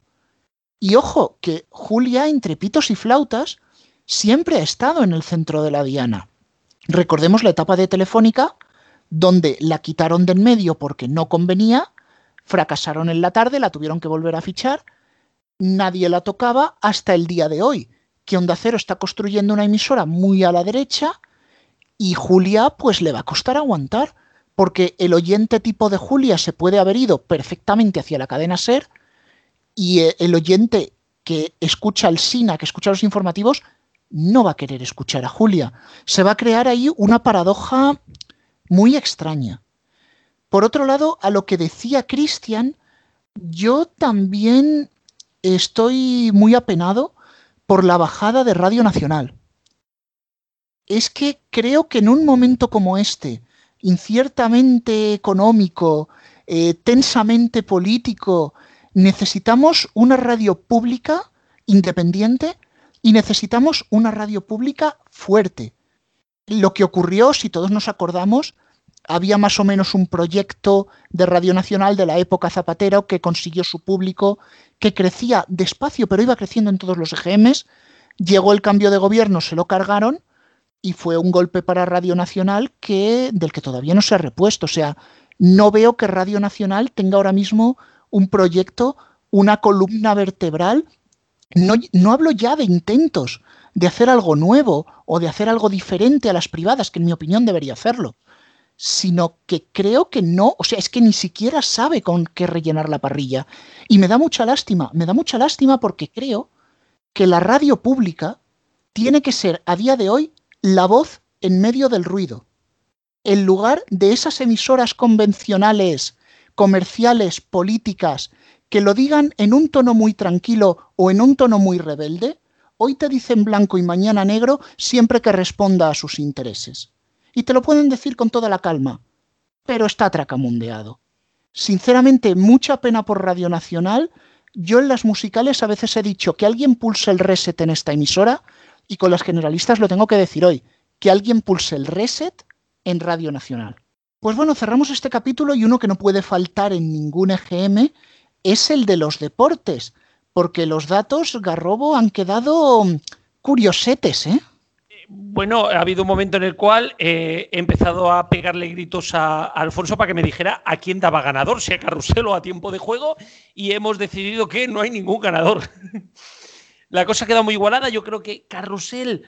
Y ojo, que Julia, entre pitos y flautas, siempre ha estado en el centro de la diana. Recordemos la etapa de Telefónica, donde la quitaron de en medio porque no convenía, fracasaron en la tarde, la tuvieron que volver a fichar, nadie la tocaba hasta el día de hoy, que Onda Cero está construyendo una emisora muy a la derecha y Julia pues le va a costar aguantar, porque el oyente tipo de Julia se puede haber ido perfectamente hacia la cadena Ser, y eh, el oyente que escucha al SINA, que escucha los informativos, no va a querer escuchar a Julia. Se va a crear ahí una paradoja muy extraña. Por otro lado, a lo que decía Cristian, yo también estoy muy apenado por la bajada de Radio Nacional. Es que creo que en un momento como este, inciertamente económico, eh, tensamente político, necesitamos una radio pública independiente y necesitamos una radio pública fuerte. Lo que ocurrió, si todos nos acordamos, había más o menos un proyecto de Radio Nacional de la época Zapatero que consiguió su público, que crecía despacio, pero iba creciendo en todos los EGMs. Llegó el cambio de gobierno, se lo cargaron y fue un golpe para Radio Nacional que, del que todavía no se ha repuesto. O sea, no veo que Radio Nacional tenga ahora mismo un proyecto, una columna vertebral. No, no hablo ya de intentos de hacer algo nuevo o de hacer algo diferente a las privadas, que en mi opinión debería hacerlo, sino que creo que no, o sea, es que ni siquiera sabe con qué rellenar la parrilla. Y me da mucha lástima, me da mucha lástima porque creo que la radio pública tiene que ser a día de hoy la voz en medio del ruido. En lugar de esas emisoras convencionales comerciales, políticas, que lo digan en un tono muy tranquilo o en un tono muy rebelde, hoy te dicen blanco y mañana negro siempre que responda a sus intereses. Y te lo pueden decir con toda la calma, pero está tracamundeado. Sinceramente, mucha pena por Radio Nacional. Yo en las musicales a veces he dicho que alguien pulse el reset en esta emisora y con las generalistas lo tengo que decir hoy, que alguien pulse el reset en Radio Nacional. Pues bueno, cerramos este capítulo y uno que no puede faltar en ningún EGM es el de los deportes, porque los datos, Garrobo, han quedado curiosetes, ¿eh? Bueno, ha habido un momento en el cual eh, he empezado a pegarle gritos a, Alfonso para que me dijera a quién daba ganador, si a Carrusel o a tiempo de juego, y hemos decidido que no hay ningún ganador. [LAUGHS] La cosa ha quedado muy igualada. Yo creo que Carrusel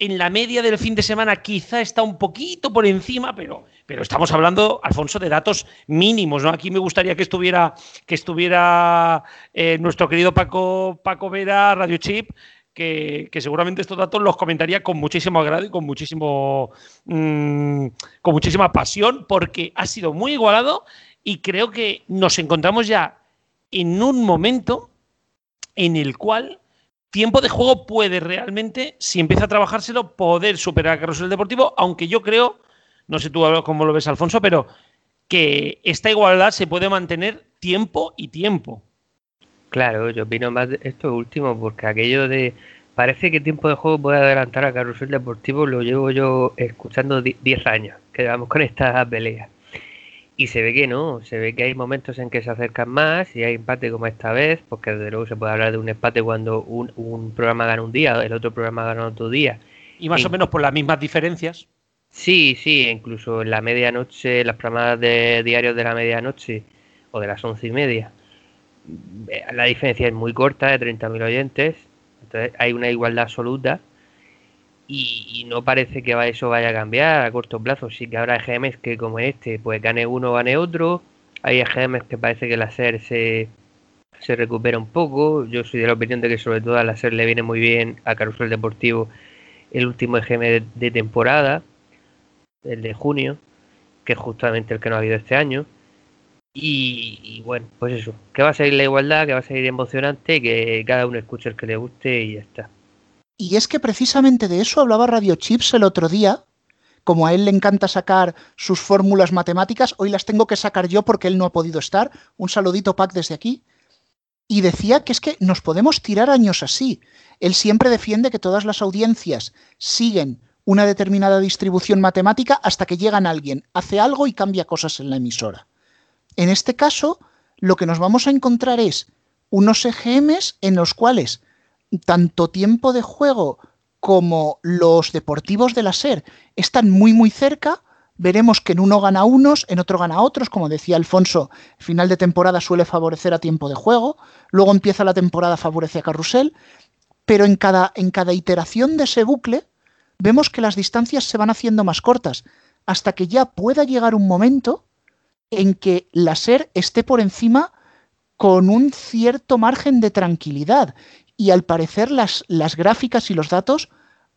en la media del fin de semana quizá está un poquito por encima, pero, pero estamos hablando, Alfonso, de datos mínimos, ¿no? Aquí me gustaría que estuviera, que estuviera eh, nuestro querido Paco, Paco Vera, Radio Chip, que, seguramente estos datos los comentaría con muchísimo agrado y con muchísimo mm, con muchísima pasión, porque ha sido muy igualado y creo que nos encontramos ya en un momento en el cual tiempo de juego puede realmente, si empieza a trabajárselo, poder superar a Carrusel Deportivo, aunque yo creo, no sé tú cómo lo ves, Alfonso, pero que esta igualdad se puede mantener tiempo y tiempo. Claro, yo opino más de esto último, porque aquello de parece que tiempo de juego puede adelantar a Carrusel Deportivo, lo llevo yo escuchando 10 años, que vamos con esta pelea. Y se ve que no, se ve que hay momentos en que se acercan más y hay empate como esta vez, porque desde luego se puede hablar de un empate cuando un, programa gana un día, el otro programa gana otro día. Y más o menos por las mismas diferencias. Sí, sí, incluso en la medianoche, las programadas de diarios de la medianoche o de las once y media, eh, la diferencia es muy corta, de 30.000 oyentes, entonces hay una igualdad absoluta y, no parece que eso vaya a cambiar a corto plazo. Sí que habrá EGMs que como este, pues gane uno, gane otro. Hay EGMs que parece que la SER se, se recupera un poco. Yo soy de la opinión de que sobre todo a la SER le viene muy bien a Carusel Deportivo el último EGM de, temporada, el de junio, que es justamente el que no ha habido este año. Y, y, bueno, pues eso, que va a seguir la igualdad, que va a seguir emocionante, que cada uno escuche el que le guste y ya está. Y es que precisamente de eso hablaba Radio Chips el otro día. Como a él le encanta sacar sus fórmulas matemáticas, hoy las tengo que sacar yo porque él no ha podido estar. Un saludito, Pac, desde aquí. Y decía que es que nos podemos tirar años así. Él siempre defiende que todas las audiencias siguen una determinada distribución matemática hasta que llegan alguien, hace algo y cambia cosas en la emisora. En este caso, lo que nos vamos a encontrar es unos EGMs en los cuales tanto tiempo de juego como los deportivos de la SER están muy muy cerca. Veremos que en uno gana unos, en otro gana otros, como decía Alfonso, final de temporada suele favorecer a tiempo de juego, luego empieza la temporada favorece a Carrusel, pero en cada, en cada iteración de ese bucle vemos que las distancias se van haciendo más cortas, hasta que ya pueda llegar un momento en que la SER esté por encima con un cierto margen de tranquilidad y al parecer las, las gráficas y los datos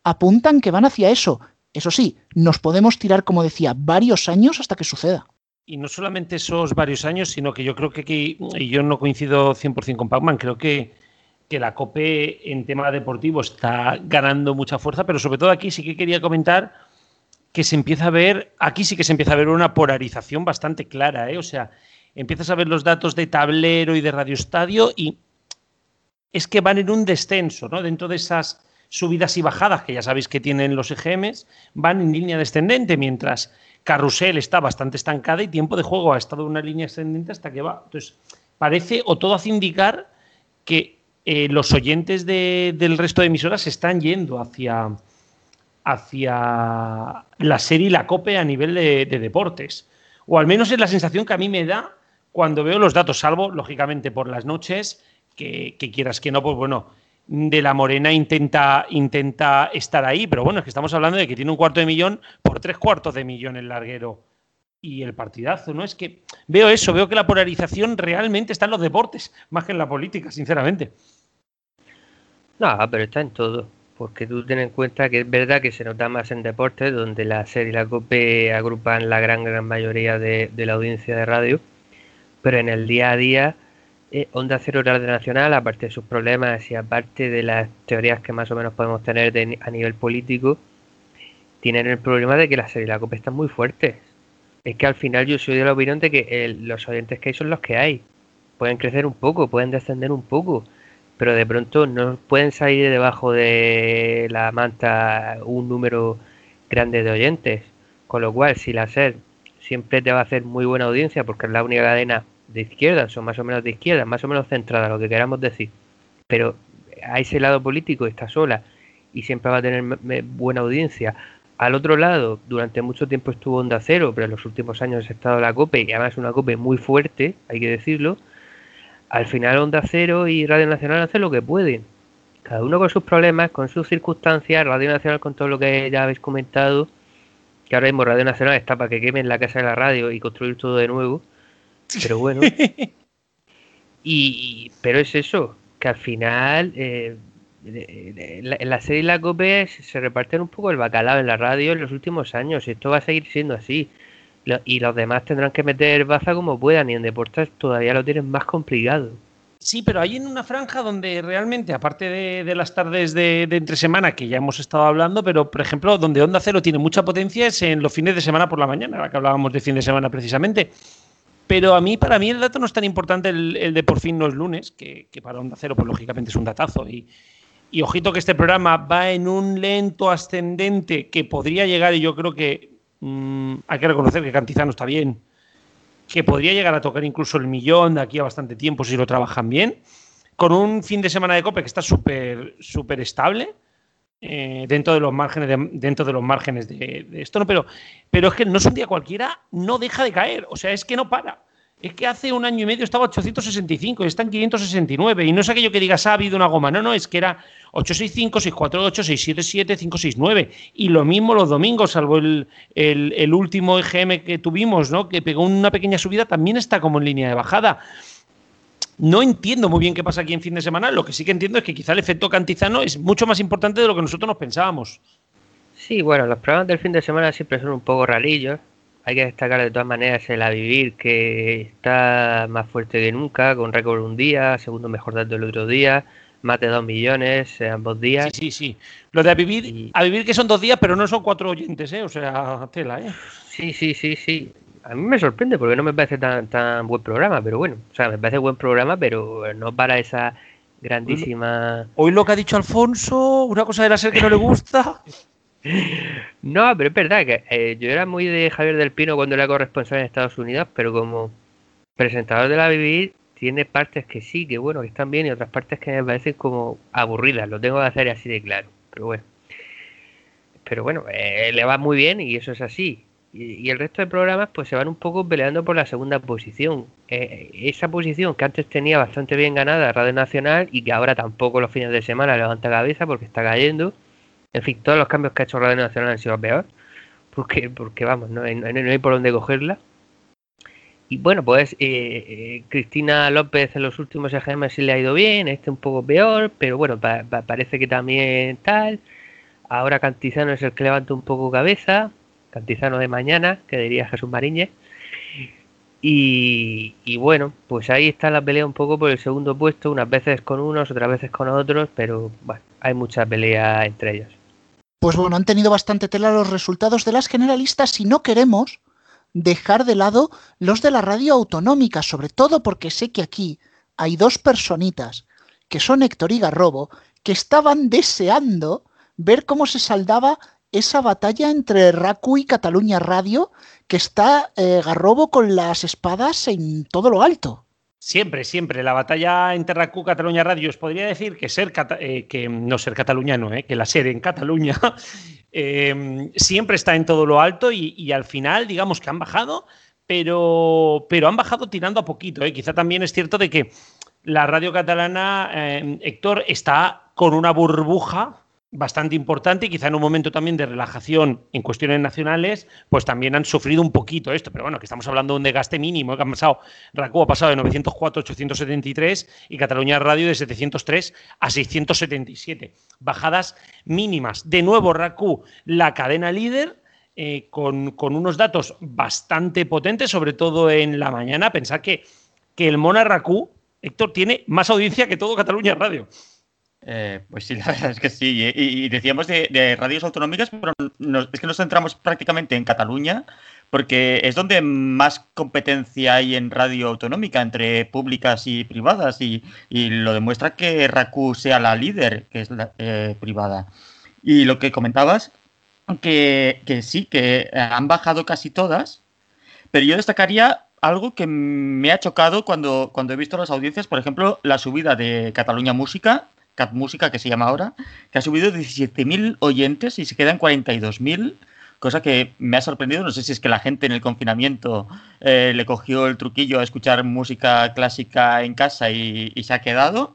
apuntan que van hacia eso. Eso sí, nos podemos tirar, como decía, varios años hasta que suceda. Y no solamente esos varios años, sino que yo creo que aquí, y yo no coincido 100% con Pacman, creo que, que la COPE en tema deportivo está ganando mucha fuerza, pero sobre todo aquí sí que quería comentar que se empieza a ver, aquí sí que se empieza a ver una polarización bastante clara, ¿eh? o sea, empiezas a ver los datos de tablero y de radioestadio y es que van en un descenso, ¿no? Dentro de esas subidas y bajadas que ya sabéis que tienen los EGMs, van en línea descendente, mientras Carrusel está bastante estancada y tiempo de juego ha estado en una línea ascendente hasta que va. Entonces, parece o todo hace indicar que eh, los oyentes del resto de emisoras están yendo hacia, hacia la serie y la COPE a nivel de, de deportes. O al menos es la sensación que a mí me da cuando veo los datos, salvo, lógicamente, por las noches que, quieras que no, pues bueno, de la Morena intenta, intenta estar ahí, pero bueno, es que estamos hablando de que tiene un cuarto de millón por tres cuartos de millón el larguero y el partidazo, ¿no? Es que veo eso, veo que la polarización realmente está en los deportes, más que en la política, sinceramente. No, pero está en todo, porque tú ten en cuenta que es verdad que se nota más en deportes, donde la serie y la COPE agrupan la gran, gran mayoría de la audiencia de radio, pero en el día a día eh, Onda Cero Radio Nacional, aparte de sus problemas y aparte de las teorías que más o menos podemos tener a nivel político, tienen el problema de que la serie y la COPE están muy fuertes. Es que al final yo soy de la opinión de que los oyentes que hay son los que hay. Pueden crecer un poco, pueden descender un poco, pero de pronto no pueden salir debajo de la manta un número grande de oyentes. Con lo cual, si la SER siempre te va a hacer muy buena audiencia porque es la única cadena de izquierda, son más o menos de izquierda, más o menos centrada, lo que queramos decir. Pero a ese lado político está sola y siempre va a tener buena audiencia. Al otro lado, durante mucho tiempo estuvo Onda Cero, pero en los últimos años ha estado la COPE, y además una COPE muy fuerte, hay que decirlo. Al final Onda Cero y Radio Nacional hacen lo que pueden. Cada uno con sus problemas, con sus circunstancias, Radio Nacional con todo lo que ya habéis comentado, que ahora mismo Radio Nacional está para que quemen la casa de la radio y construir todo de nuevo pero bueno. [LAUGHS] y, pero es eso, que al final eh, en la serie y la COPE se reparten un poco el bacalao en la radio en los últimos años. Y esto va a seguir siendo así. y los demás tendrán que meter baza como puedan. Y en deportes todavía lo tienen más complicado. Sí, pero hay en una franja donde realmente, aparte de, las tardes de, de, entre semana, que ya hemos estado hablando, pero por ejemplo, donde Onda Cero tiene mucha potencia es en los fines de semana por la mañana, ahora que hablábamos de fin de semana precisamente. Pero a mí, para mí, el dato no es tan importante el, de por fin no es lunes, que, para Onda Cero, pues lógicamente es un datazo. Y, y ojito que este programa va en un lento ascendente que podría llegar, y yo creo que mm, hay que reconocer que Cantizano está bien, que podría llegar a tocar incluso el millón de aquí a bastante tiempo si lo trabajan bien, con un fin de semana de COPE que está súper súper estable. Eh, dentro de los márgenes de, dentro de los márgenes de, esto no pero pero es que no es un día cualquiera no deja de caer o sea es que no para es que hace un año y medio estaba 865 y está en 569. Y no es aquello que digas, ha habido una goma. No, no, es que era 865, 648, 677, 569. Y lo mismo los domingos, salvo el, el, el último EGM que tuvimos, ¿no? Que pegó una pequeña subida, también está como en línea de bajada. No entiendo muy bien qué pasa aquí en fin de semana. Lo que sí que entiendo es que quizá el efecto cantizano es mucho más importante de lo que nosotros nos pensábamos. Sí, bueno, los programas del fin de semana siempre son un poco rarillos. Hay que destacar de todas maneras el A Vivir, que está más fuerte que nunca, con récord un día, segundo mejor dato del otro día, más de 2 millones en ambos días. Sí, sí, sí. Lo de A Vivir, a vivir que son dos días, pero no son cuatro oyentes, ¿eh? O sea, tela, ¿eh? Sí, sí, sí, sí. A mí me sorprende porque no me parece tan, tan buen programa, pero bueno, o sea, me parece buen programa, pero no para esa grandísima... Hoy lo que ha dicho Alfonso, una cosa era ser que no le gusta. [LAUGHS] No, pero es verdad que eh, yo era muy de Javier del Pino cuando era corresponsal en Estados Unidos, pero como presentador de la Vivir tiene partes que sí, que bueno, que están bien y otras partes que me parecen como aburridas, lo tengo que hacer así de claro, pero bueno. Pero bueno, eh, le va muy bien y eso es así. Y, el resto de programas pues se van un poco peleando por la segunda posición. Eh, esa posición que antes tenía bastante bien ganada Radio Nacional y que ahora tampoco los fines de semana levanta cabeza porque está cayendo. En fin, todos los cambios que ha hecho Radio Nacional han sido peor. Porque, porque vamos, no hay, no hay por dónde cogerla. Y bueno, pues eh, eh, Cristina López en los últimos EGM sí le ha ido bien, este un poco peor, pero bueno, pa parece que también tal. Ahora Cantizano es el que levanta un poco cabeza, Cantizano de mañana, que diría Jesús Mariñez. Y, y, bueno, pues ahí está la pelea un poco por el segundo puesto, unas veces con unos, otras veces con otros, pero bueno, hay mucha pelea entre ellos. Pues bueno, han tenido bastante tela los resultados de las generalistas y no queremos dejar de lado los de la radio autonómica, sobre todo porque sé que aquí hay dos personitas, que son Héctor y Garrobo, que estaban deseando ver cómo se saldaba esa batalla entre RACU y Cataluña Radio, que está eh, Garrobo con las espadas en todo lo alto. Siempre, siempre. La batalla entre RACU y Cataluña Radio, os podría decir que ser, eh, que no ser cataluñano, eh, que la ser en Cataluña [LAUGHS] eh, siempre está en todo lo alto y, al final, digamos que han bajado, pero, pero han bajado tirando a poquito. Quizá también es cierto de que la radio catalana, Héctor, está con una burbuja bastante importante y quizá en un momento también de relajación en cuestiones nacionales, pues también han sufrido un poquito esto. Pero bueno, que estamos hablando de un desgaste mínimo, que han pasado, RACU ha pasado de 904 a 873 y Cataluña Radio de 703 a 677. Bajadas mínimas. De nuevo, RACU, la cadena líder, eh, con, con, unos datos bastante potentes, sobre todo en la mañana. Pensar que, que el Mona RACU, Héctor, tiene más audiencia que todo Cataluña Radio. Eh, pues sí, [LAUGHS] la verdad es que sí. Y, y decíamos de, de, radios autonómicas, pero nos, es que nos centramos prácticamente en Cataluña, porque es donde más competencia hay en radio autonómica entre públicas y privadas, y, y lo demuestra que RACU sea la líder, que es la eh, privada. Y lo que comentabas, que, que sí, que han bajado casi todas, pero yo destacaría algo que me ha chocado cuando, cuando he visto las audiencias, por ejemplo, la subida de Cataluña Música Cat Música, que se llama ahora, que ha subido 17.000 oyentes y se quedan 42.000, cosa que me ha sorprendido. No sé si es que la gente en el confinamiento eh, le cogió el truquillo a escuchar música clásica en casa y, se ha quedado.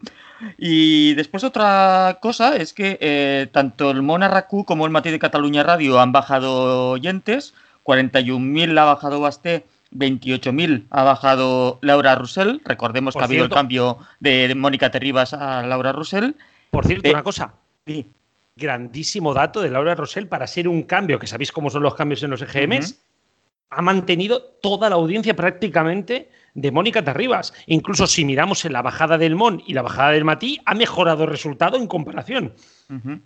Y después otra cosa es que eh, tanto el Mona Racu como el Matí de Cataluña Radio han bajado oyentes, 41.000 ha bajado Basté 28.000 ha bajado Laura Russell. Recordemos Por que cierto, ha habido el cambio de, Mónica Terribas a Laura Russell. Por cierto, eh, una cosa. Sí. Grandísimo dato de Laura Russell para ser un cambio, que sabéis cómo son los cambios en los EGMs. Uh -huh. Ha mantenido toda la audiencia prácticamente de Mónica Terribas. Incluso si miramos en la bajada del Mon y la bajada del Matí, ha mejorado el resultado en comparación. Uh -huh.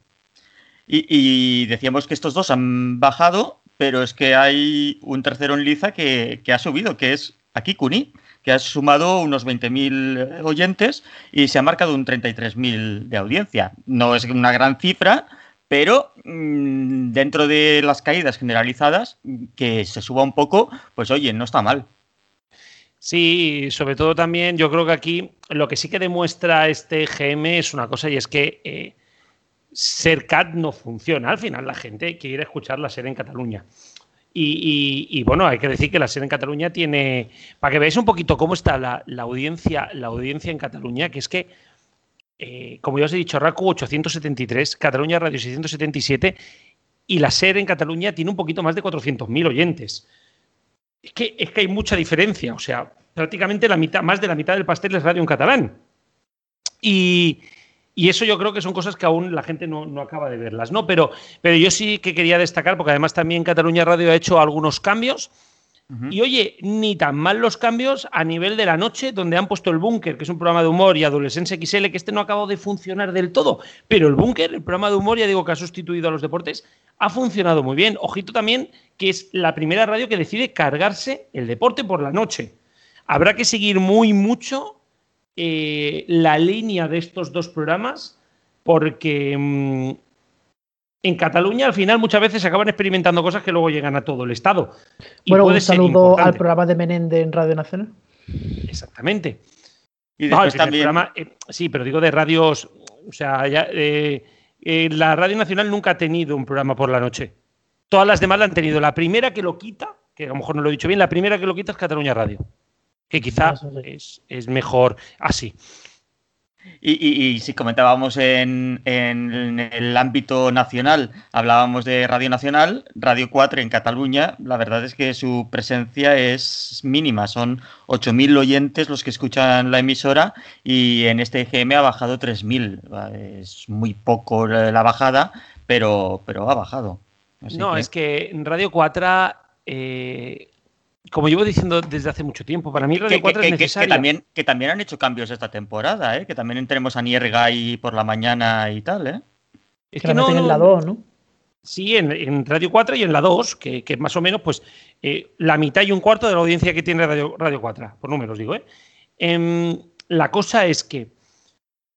y, y decíamos que estos dos han bajado pero es que hay un tercero en liza que, que ha subido, que es aquí CUNY, que ha sumado unos 20.000 oyentes y se ha marcado un 33.000 de audiencia. No es una gran cifra, pero mmm, dentro de las caídas generalizadas, que se suba un poco, pues oye, no está mal. Sí, sobre todo también yo creo que aquí lo que sí que demuestra este GM es una cosa y es que eh, Sercat no funciona. Al final la gente quiere escuchar la serie en Cataluña. Y, bueno, hay que decir que la serie en Cataluña tiene, para que veáis un poquito cómo está la, la audiencia, la audiencia en Cataluña, que es que, eh, como ya os he dicho, RACU 873, Cataluña Radio 677 y la serie en Cataluña tiene un poquito más de 400.000 oyentes. Es que, es que hay mucha diferencia, o sea, prácticamente la mitad, más de la mitad del pastel es radio en catalán. Y, y eso yo creo que son cosas que aún la gente no, no, acaba de verlas, ¿no? Pero, pero yo sí que quería destacar, porque además también Cataluña Radio ha hecho algunos cambios. Uh -huh. Y oye, ni tan mal los cambios a nivel de la noche, donde han puesto el Búnker, que es un programa de humor, y Adolescencia XL, que este no ha acabado de funcionar del todo. Pero el Búnker, el programa de humor, ya digo que ha sustituido a los deportes, ha funcionado muy bien. Ojito también que es la primera radio que decide cargarse el deporte por la noche. Habrá que seguir muy mucho eh, la línea de estos dos programas porque mmm, en Cataluña al final muchas veces se acaban experimentando cosas que luego llegan a todo el Estado. Y bueno, un saludo al programa de Menéndez en Radio Nacional. Exactamente. Y después no, también... Programa, eh, sí, pero digo de radios, o sea, ya, eh, eh, la Radio Nacional nunca ha tenido un programa por la noche. Todas las demás la han tenido. La primera que lo quita, que a lo mejor no lo he dicho bien, la primera que lo quita es Cataluña Radio que quizá es, es, mejor así. Y, y, y si comentábamos en, en, el ámbito nacional, hablábamos de Radio Nacional, Radio 4 en Cataluña, la verdad es que su presencia es mínima, son 8.000 oyentes los que escuchan la emisora y en este GM ha bajado 3.000, es muy poco la bajada, pero, pero ha bajado. Así no, que... es que Radio 4... Eh, como llevo diciendo desde hace mucho tiempo, para mí Radio que, 4 que, es necesaria. Que, también, que también han hecho cambios esta temporada, ¿eh? que también tenemos a Nierga ahí por la mañana y tal. ¿eh? Es que, que no, en la 2, ¿no? Sí, en, en, Radio 4 y en la 2, que, que más o menos, pues, eh, la mitad y un cuarto de la audiencia que tiene Radio, Radio 4, por números digo. ¿eh? Eh, la cosa es que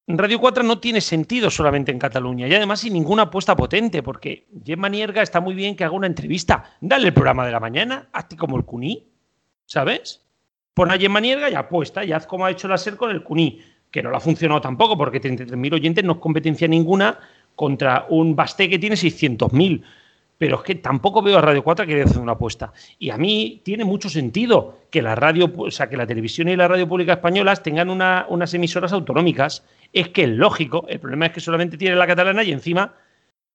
Radio 4 no tiene sentido solamente en Cataluña y además sin ninguna apuesta potente, porque Gemma Nierga está muy bien que haga una entrevista. Dale el programa de la mañana, hazte como el Cuní, ¿sabes? Pon a Gemma Nierga y apuesta y haz como ha hecho la SER con el Cuní, que no la ha funcionado tampoco porque 33.000 oyentes no es competencia ninguna contra un Basté que tiene 600.000. Pero es que tampoco veo a Radio 4 que hacer una apuesta. Y a mí tiene mucho sentido que la radio, o sea, que la televisión y la radio pública españolas tengan una, unas emisoras autonómicas es que es lógico. El problema es que solamente tiene la catalana y encima,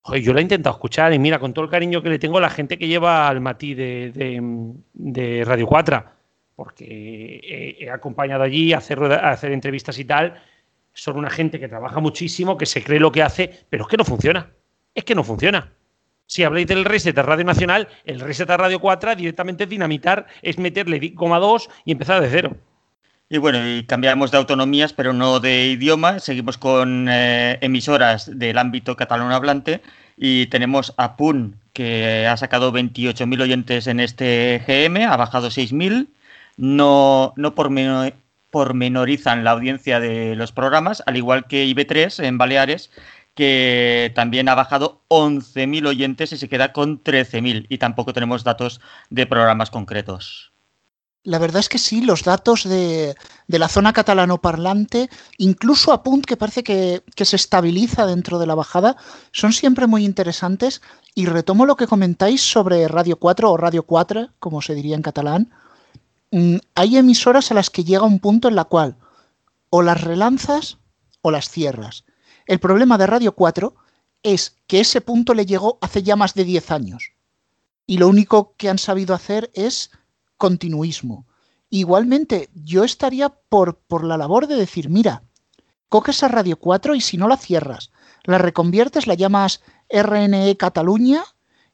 joder, yo la he intentado escuchar y mira, con todo el cariño que le tengo a la gente que lleva al matí de, de, Radio 4, porque he, he, acompañado allí a hacer, a hacer entrevistas y tal. Son una gente que trabaja muchísimo, que se cree lo que hace, pero es que no funciona. Es que no funciona. Si habláis del reset a Radio Nacional, el reset a Radio 4 directamente es dinamitar, es meterle coma 2 y empezar de cero. Y bueno, y cambiamos de autonomías, pero no de idioma. Seguimos con eh, emisoras del ámbito catalán hablante y tenemos a PUN, que ha sacado 28.000 oyentes en este GM, ha bajado 6.000. No, no pormenor, pormenorizan la audiencia de los programas, al igual que IB3 en Baleares, que también ha bajado 11.000 oyentes y se queda con 13.000. Y tampoco tenemos datos de programas concretos. La verdad es que sí, los datos de, de la zona catalano-parlante, incluso a Punt, que parece que, que, se estabiliza dentro de la bajada, son siempre muy interesantes. Y retomo lo que comentáis sobre Radio 4 o Radio 4, como se diría en catalán. Mm, hay emisoras a las que llega un punto en la cual o las relanzas o las cierras. El problema de Radio 4 es que ese punto le llegó hace ya más de 10 años. Y lo único que han sabido hacer es continuismo. Igualmente, yo estaría por, por la labor de decir, mira, coges a Radio 4 y si no la cierras, la reconviertes, la llamas RNE Cataluña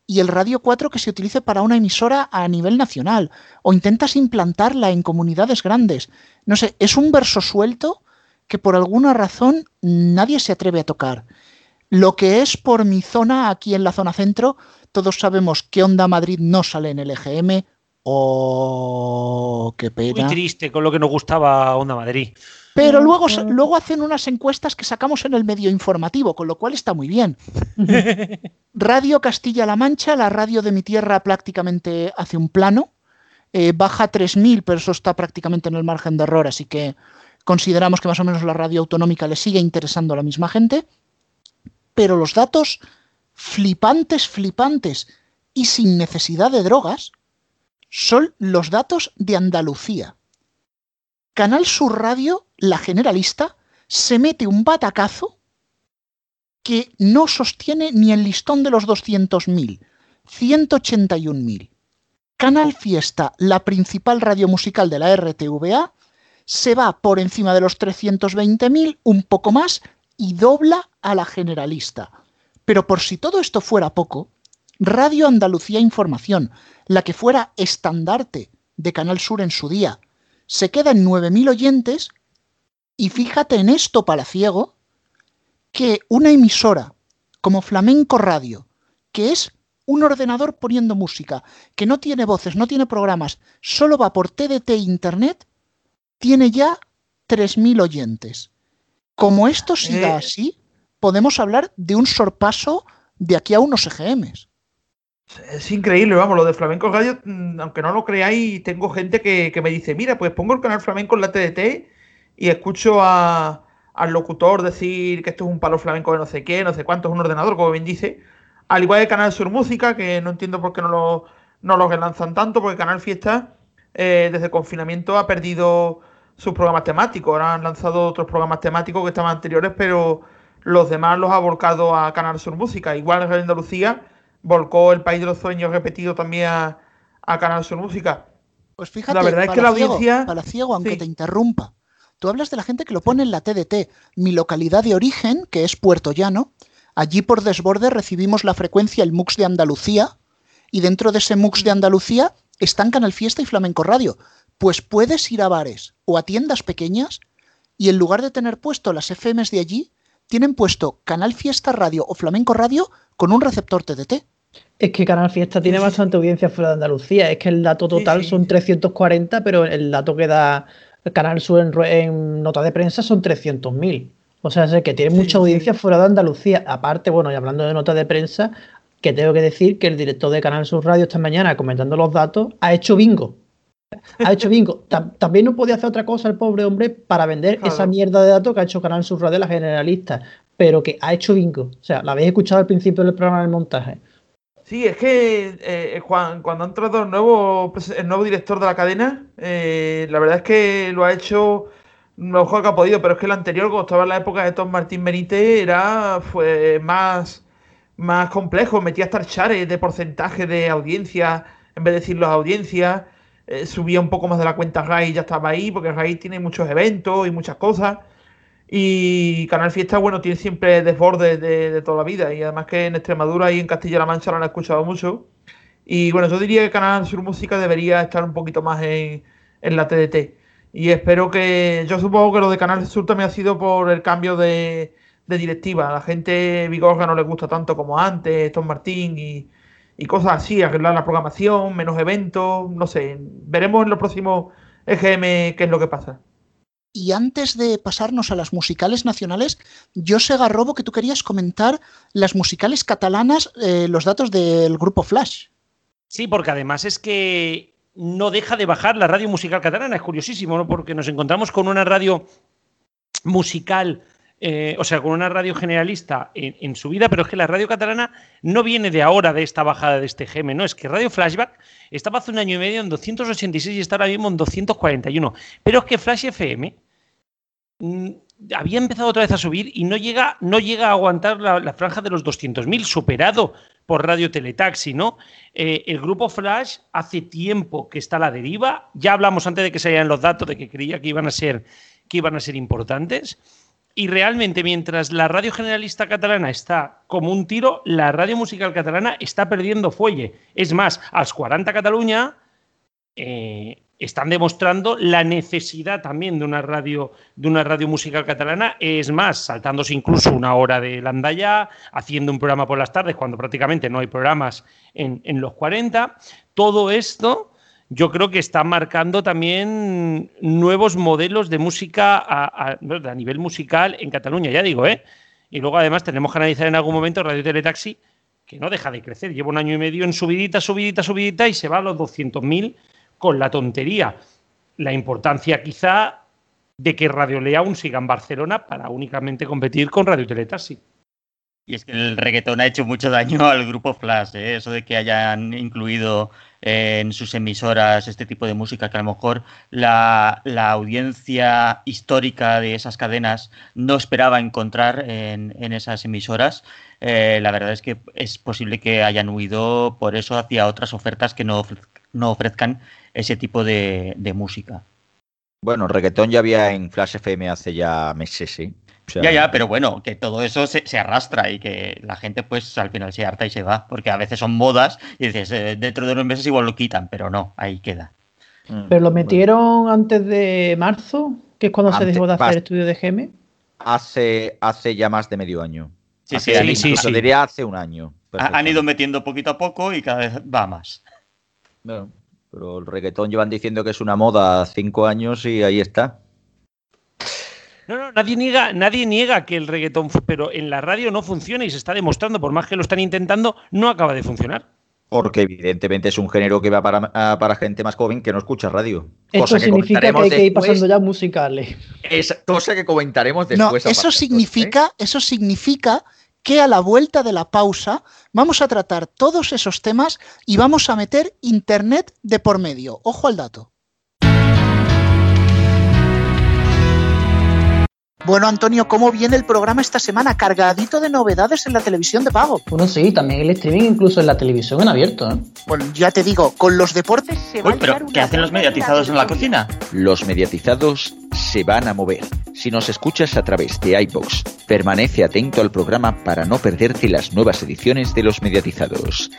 y el Radio 4 que se utilice para una emisora a nivel nacional, o intentas implantarla en comunidades grandes. No sé, es un verso suelto que por alguna razón nadie se atreve a tocar. Lo que es por mi zona, aquí en la zona centro, todos sabemos que Onda Madrid no sale en el EGM, Oh, qué pena. Muy triste con lo que nos gustaba Onda Madrid. Pero luego, luego hacen unas encuestas que sacamos en el medio informativo, con lo cual está muy bien. [LAUGHS] radio Castilla-La Mancha, la radio de mi tierra prácticamente hace un plano. Eh, baja 3.000, pero eso está prácticamente en el margen de error, así que consideramos que más o menos la radio autonómica le sigue interesando a la misma gente. Pero los datos flipantes, flipantes y sin necesidad de drogas son los datos de Andalucía. Canal Sur Radio, la generalista, se mete un batacazo que no sostiene ni el listón de los 200.000, 181.000. Canal Fiesta, la principal radio musical de la RTVA, se va por encima de los 320.000, un poco más, y dobla a la generalista. Pero por si todo esto fuera poco, Radio Andalucía Información, la que fuera estandarte de Canal Sur en su día, se queda en 9.000 oyentes y fíjate en esto, Palaciego, que una emisora como Flamenco Radio, que es un ordenador poniendo música, que no tiene voces, no tiene programas, solo va por TDT Internet, tiene ya 3.000 oyentes. Como esto siga Eh. así, podemos hablar de un sorpaso de aquí a unos EGMs. Es increíble, vamos, lo de Flamenco Radio, mm, aunque no lo creáis, tengo gente que, que me dice, mira, pues pongo el canal flamenco en la TDT y escucho a- al locutor decir que esto es un palo flamenco de no sé qué, no sé cuánto, es un ordenador, como bien dice. Al igual que Canal Sur Música, que no entiendo por qué no lo, no lo lanzan tanto, porque Canal Fiesta, eh, desde el confinamiento, ha perdido sus programas temáticos. Ahora han lanzado otros programas temáticos que estaban anteriores, pero los demás los ha volcado a Canal Sur Música. Igual en Andalucía volcó El País de los Sueños repetido también a, a Canal Sur Música. Pues fíjate, la verdad es que la audiencia... Palaciego, aunque Sí. te interrumpa, tú hablas de la gente que lo pone en la TDT. Mi localidad de origen, que es Puerto Llano, allí por desborde recibimos la frecuencia el MUX de Andalucía, y dentro de ese MUX de Andalucía están Canal Fiesta y Flamenco Radio. Pues puedes ir a bares o a tiendas pequeñas y en lugar de tener puesto las FMs de allí, tienen puesto Canal Fiesta Radio o Flamenco Radio con un receptor TDT. Es que Canal Fiesta tiene bastante audiencia fuera de Andalucía. Es que el dato total son 340, pero el dato que da Canal Sur en nota de prensa son 300.000. O sea, es que tiene mucha audiencia fuera de Andalucía. Aparte, bueno, y hablando de nota de prensa, que tengo que decir que el director de Canal Sur Radio esta mañana, comentando los datos, ha hecho bingo. Ha hecho bingo. Tam- También no podía hacer otra cosa el pobre hombre para vender esa mierda de datos que ha hecho Canal Sur Radio, la generalista. Pero que ha hecho bingo. O sea, la habéis escuchado al principio del programa del montaje. Sí, es que eh, Juan, cuando ha entrado el nuevo, pres- el nuevo director de la cadena, eh, la verdad es que lo ha hecho lo mejor que ha podido, pero es que el anterior, cuando estaba en la época de Tom Martín Benítez, era fue más, más complejo, metía hasta chares de porcentaje de audiencia, en vez de decir las audiencias, eh, subía un poco más de la cuenta RAI y ya estaba ahí, porque RAI tiene muchos eventos y muchas cosas. Y Canal Fiesta, bueno, tiene siempre desbordes de, de toda la vida. Y además que en Extremadura y en Castilla-La Mancha lo han escuchado mucho. Y bueno, yo diría que Canal Sur Música debería estar un poquito más en, en la TDT. Y espero que. Yo supongo que lo de Canal Sur también ha sido por el cambio de, de directiva. A la gente Vigorga no le gusta tanto como antes, Tom Martín y, y cosas así, arreglar la programación, menos eventos, no sé. Veremos en los próximos EGM qué es lo que pasa. Y antes de pasarnos a las musicales nacionales, yo sé, Garrobo, que tú querías comentar las musicales catalanas, eh, los datos del grupo Flash. Sí, porque además es que no deja de bajar la radio musical catalana. Es curiosísimo, ¿no? Porque nos encontramos con una radio musical, eh, o sea, con una radio generalista en, su vida, pero es que la radio catalana no viene de ahora, de esta bajada de este GM, ¿no? Es que Radio Flashback estaba hace un año y medio en 286 y está ahora mismo en 241. Pero es que Flash FM mmm, había empezado otra vez a subir y no llega, no llega a aguantar la, franja de los 200.000, superado por Radio Teletaxi, ¿no? Eh, el grupo Flash hace tiempo que está a la deriva. Ya hablamos antes de que salieran los datos de que creía que iban a ser, que iban a ser importantes. Y realmente, mientras la radio generalista catalana está como un tiro, la radio musical catalana está perdiendo fuelle. Es más, als 40 Cataluña eh, están demostrando la necesidad también de una radio, de una radio musical catalana. Es más, saltándose incluso una hora de Landaya, haciendo un programa por las tardes cuando prácticamente no hay programas en, en los 40. Todo esto yo creo que está marcando también nuevos modelos de música a, nivel musical en Cataluña, ya digo, ¿eh? Y luego además tenemos que analizar en algún momento Radio Teletaxi, que no deja de crecer. Lleva un año y medio en subidita, subidita, subidita y se va a los 200.000 con la tontería. La importancia quizá de que Radio Lea aún siga en Barcelona para únicamente competir con Radio Teletaxi. Y es que el reggaetón ha hecho mucho daño al grupo Flash, ¿eh? eso de que hayan incluido en sus emisoras este tipo de música que a lo mejor la, audiencia histórica de esas cadenas no esperaba encontrar en, esas emisoras. Eh, la verdad es que es posible que hayan huido por eso hacia otras ofertas que no, no ofrezcan ese tipo de, de música. Bueno, reggaetón ya había en Flash FM hace ya meses, sí ya, ya, pero bueno, que todo eso se, arrastra y que la gente pues al final se harta y se va, porque a veces son modas y dices, eh, dentro de unos meses igual lo quitan, pero no, ahí queda. Mm, ¿Pero lo metieron antes de marzo, que es cuando se dejó de hacer estudio de GM? Hace, hace ya más de medio año. Sí, sí, sí, sí, diría hace un año. Han ido metiendo poquito a poco y cada vez va más. pero el reggaetón llevan diciendo que es una moda cinco años y ahí está. No, no, nadie niega, nadie niega que el reggaetón, pero en la radio no funciona y se está demostrando, por más que lo están intentando, no acaba de funcionar. Porque evidentemente es un género que va para, ah, para gente más joven que no escucha radio. Eso significa que hay que ir pasando ya musicales. Es cosa que comentaremos después. No, eso significa, ¿eh? eso significa que a la vuelta de la pausa vamos a tratar todos esos temas y vamos a meter internet de por medio. Ojo al dato. Bueno, Antonio, ¿cómo viene el programa esta semana? Cargadito de novedades en la televisión de pago. Bueno, sí, también el streaming incluso en la televisión en abierto. ¿eh? Bueno, ya te digo, con los deportes se Uy, pero ¿qué hacen los mediatizados en la cocina? Los mediatizados se van a mover. Si nos escuchas a través de iBox, permanece atento al programa para no perderte las nuevas ediciones de los mediatizados.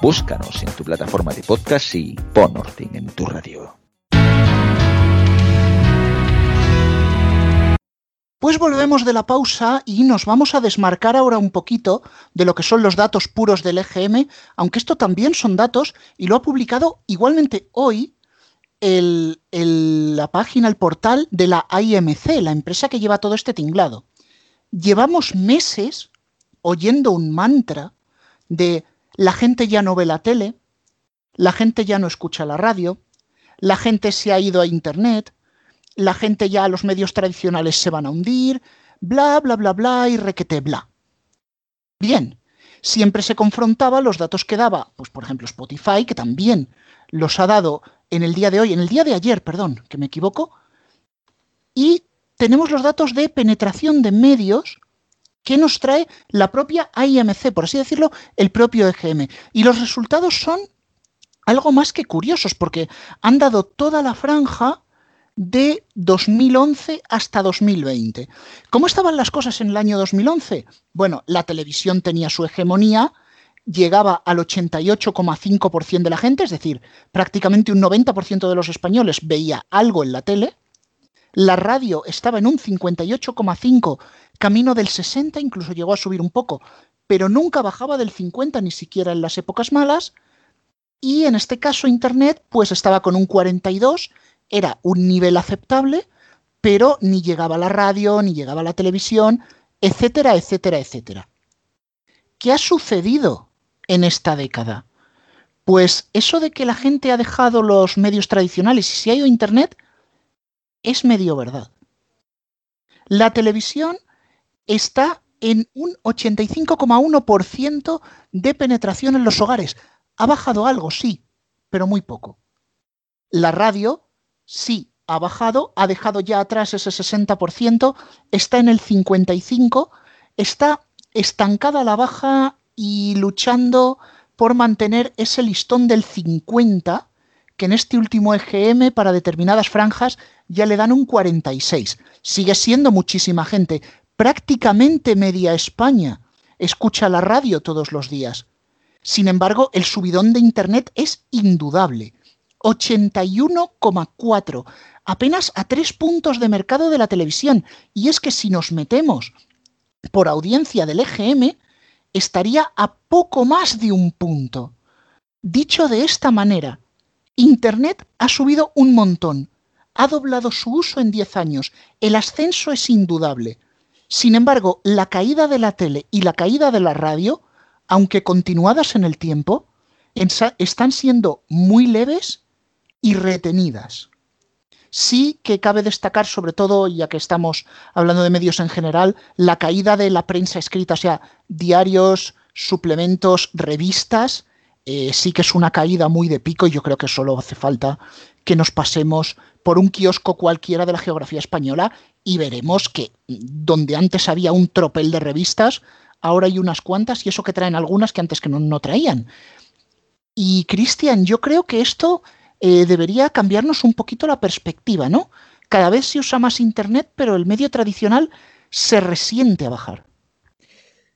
Búscanos en tu plataforma de podcast y pon orden en tu radio. Pues volvemos de la pausa y nos vamos a desmarcar ahora un poquito de lo que son los datos puros del EGM, aunque esto también son datos y lo ha publicado igualmente hoy la página, el portal de la IMC, la empresa que lleva todo este tinglado. Llevamos meses oyendo un mantra de la gente ya no ve la tele, la gente ya no escucha la radio, la gente se ha ido a Internet, la gente ya, los medios tradicionales se van a hundir, bla, bla, bla, bla y requete, bla. Bien, siempre se confrontaba los datos que daba, pues por ejemplo Spotify, que también los ha dado en el día de hoy, en el día de ayer, perdón, que me equivoco, y tenemos los datos de penetración de medios que nos trae la propia IMC, por así decirlo, el propio EGM. Y los resultados son algo más que curiosos, porque han dado toda la franja de 2011 hasta 2020. ¿Cómo estaban las cosas en el año 2011? Bueno, la televisión tenía su hegemonía, llegaba al 88,5% de la gente, es decir, prácticamente un 90% de los españoles veía algo en la tele. La radio estaba en un 58,5, camino del 60, incluso llegó a subir un poco, pero nunca bajaba del 50 ni siquiera en las épocas malas. Y en este caso Internet pues estaba con un 42 era un nivel aceptable, pero ni llegaba a la radio, ni llegaba a la televisión, etcétera, etcétera, etcétera. ¿Qué ha sucedido en esta década? Pues eso de que la gente ha dejado los medios tradicionales y se ha ido a Internet es medio verdad. La televisión está en un 85,1% de penetración en los hogares. Ha bajado algo, sí, pero muy poco. La radio sí ha bajado, ha dejado ya atrás ese 60%, está en el 55%, está estancada a la baja y luchando por mantener ese listón del 50, que en este último EGM para determinadas franjas ya le dan un 46. Sigue siendo muchísima gente, prácticamente media España escucha la radio todos los días. Sin embargo, el subidón de Internet es indudable. 81,4, apenas a tres puntos de mercado de la televisión. Y es que si nos metemos por audiencia del EGM, estaría a poco más de un punto. Dicho de esta manera, Internet ha subido un montón, ha doblado su uso en 10 años, el ascenso es indudable. Sin embargo, la caída de la tele y la caída de la radio, aunque continuadas en el tiempo, están siendo muy leves y retenidas. Sí que cabe destacar, sobre todo, ya que estamos hablando de medios en general, la caída de la prensa escrita, o sea, diarios, suplementos, revistas, eh, sí que es una caída muy de pico y yo creo que solo hace falta que nos pasemos por un kiosco cualquiera de la geografía española y veremos que donde antes había un tropel de revistas, ahora hay unas cuantas y eso que traen algunas que antes que no, traían. Y Cristian, yo creo que esto eh, debería cambiarnos un poquito la perspectiva, ¿no? Cada vez se usa más Internet, pero el medio tradicional se resiente a bajar.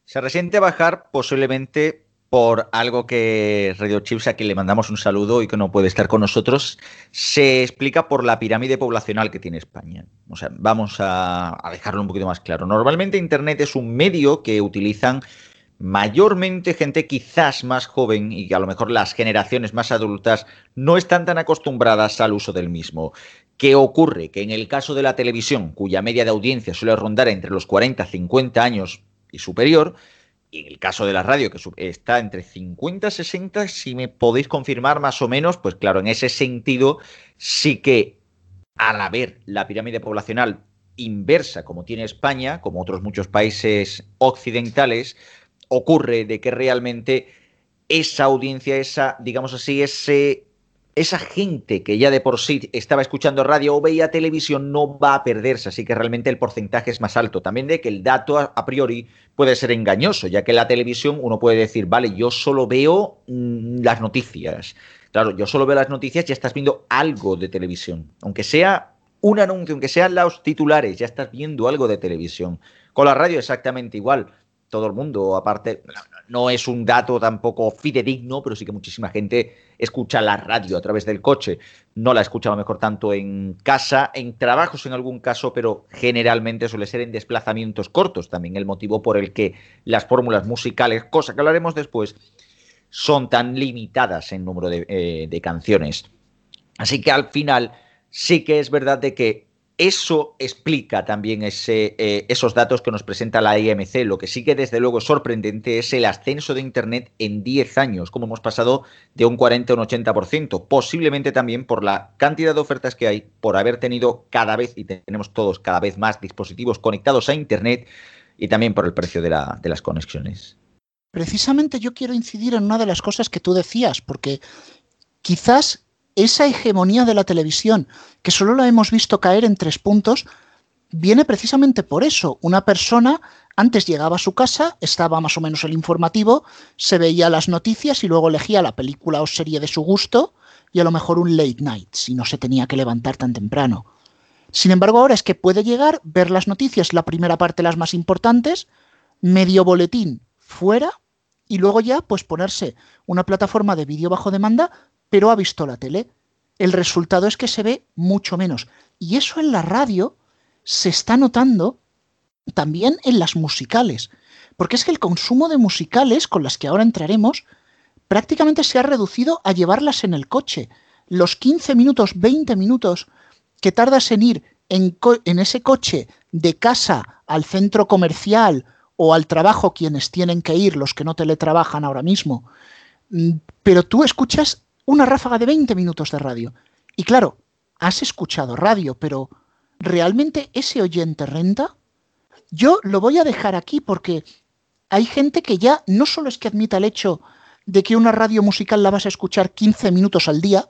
Se resiente a bajar posiblemente por algo que Radio Chips, a quien le mandamos un saludo y que no puede estar con nosotros, se explica por la pirámide poblacional que tiene España. O sea, vamos a, dejarlo un poquito más claro. Normalmente Internet es un medio que utilizan mayormente gente quizás más joven y que a lo mejor las generaciones más adultas no están tan acostumbradas al uso del mismo. ¿Qué ocurre? Que en el caso de la televisión, cuya media de audiencia suele rondar entre los 40 y 50 años y superior, y en el caso de la radio, que está entre 50 y 60, si me podéis confirmar más o menos, pues claro, en ese sentido sí que al haber la pirámide poblacional inversa como tiene España, como otros muchos países occidentales, ocurre de que realmente esa audiencia, esa, digamos así, ese esa gente que ya de por sí estaba escuchando radio o veía televisión no va a perderse, así que realmente el porcentaje es más alto. También de que el dato a, priori puede ser engañoso, ya que la televisión uno puede decir, vale, yo solo veo mm, las noticias. Claro, yo solo veo las noticias, ya estás viendo algo de televisión. Aunque sea un anuncio, aunque sean los titulares, ya estás viendo algo de televisión. Con la radio exactamente igual. Todo el mundo, aparte, no es un dato tampoco fidedigno, pero sí que muchísima gente escucha la radio a través del coche. No la escuchaba mejor tanto en casa, en trabajos en algún caso, pero generalmente suele ser en desplazamientos cortos también el motivo por el que las fórmulas musicales, cosa que hablaremos después, son tan limitadas en número de, eh, de canciones. Así que al final sí que es verdad de que eso explica también ese, eh, esos datos que nos presenta la IMC. Lo que sí que desde luego es sorprendente es el ascenso de Internet en 10 años, como hemos pasado de un 40 a un 80%, posiblemente también por la cantidad de ofertas que hay, por haber tenido cada vez, y tenemos todos cada vez más dispositivos conectados a Internet, y también por el precio de, la, de las conexiones. Precisamente yo quiero incidir en una de las cosas que tú decías, porque quizás esa hegemonía de la televisión, que solo la hemos visto caer en tres puntos, viene precisamente por eso. Una persona antes llegaba a su casa, estaba más o menos el informativo, se veía las noticias y luego elegía la película o serie de su gusto y a lo mejor un late night, si no se tenía que levantar tan temprano. Sin embargo, ahora es que puede llegar, ver las noticias, la primera parte las más importantes, medio boletín fuera y luego ya pues ponerse una plataforma de vídeo bajo demanda pero ha visto la tele. El resultado es que se ve mucho menos. Y eso en la radio se está notando también en las musicales. Porque es que el consumo de musicales, con las que ahora entraremos, prácticamente se ha reducido a llevarlas en el coche. Los 15 minutos, 20 minutos que tardas en ir en, ese coche de casa al centro comercial o al trabajo quienes tienen que ir, los que no teletrabajan ahora mismo. Mm, pero tú escuchas una ráfaga de 20 minutos de radio. Y claro, has escuchado radio, pero ¿realmente ese oyente renta? Yo lo voy a dejar aquí porque hay gente que ya no solo es que admita el hecho de que una radio musical la vas a escuchar 15 minutos al día,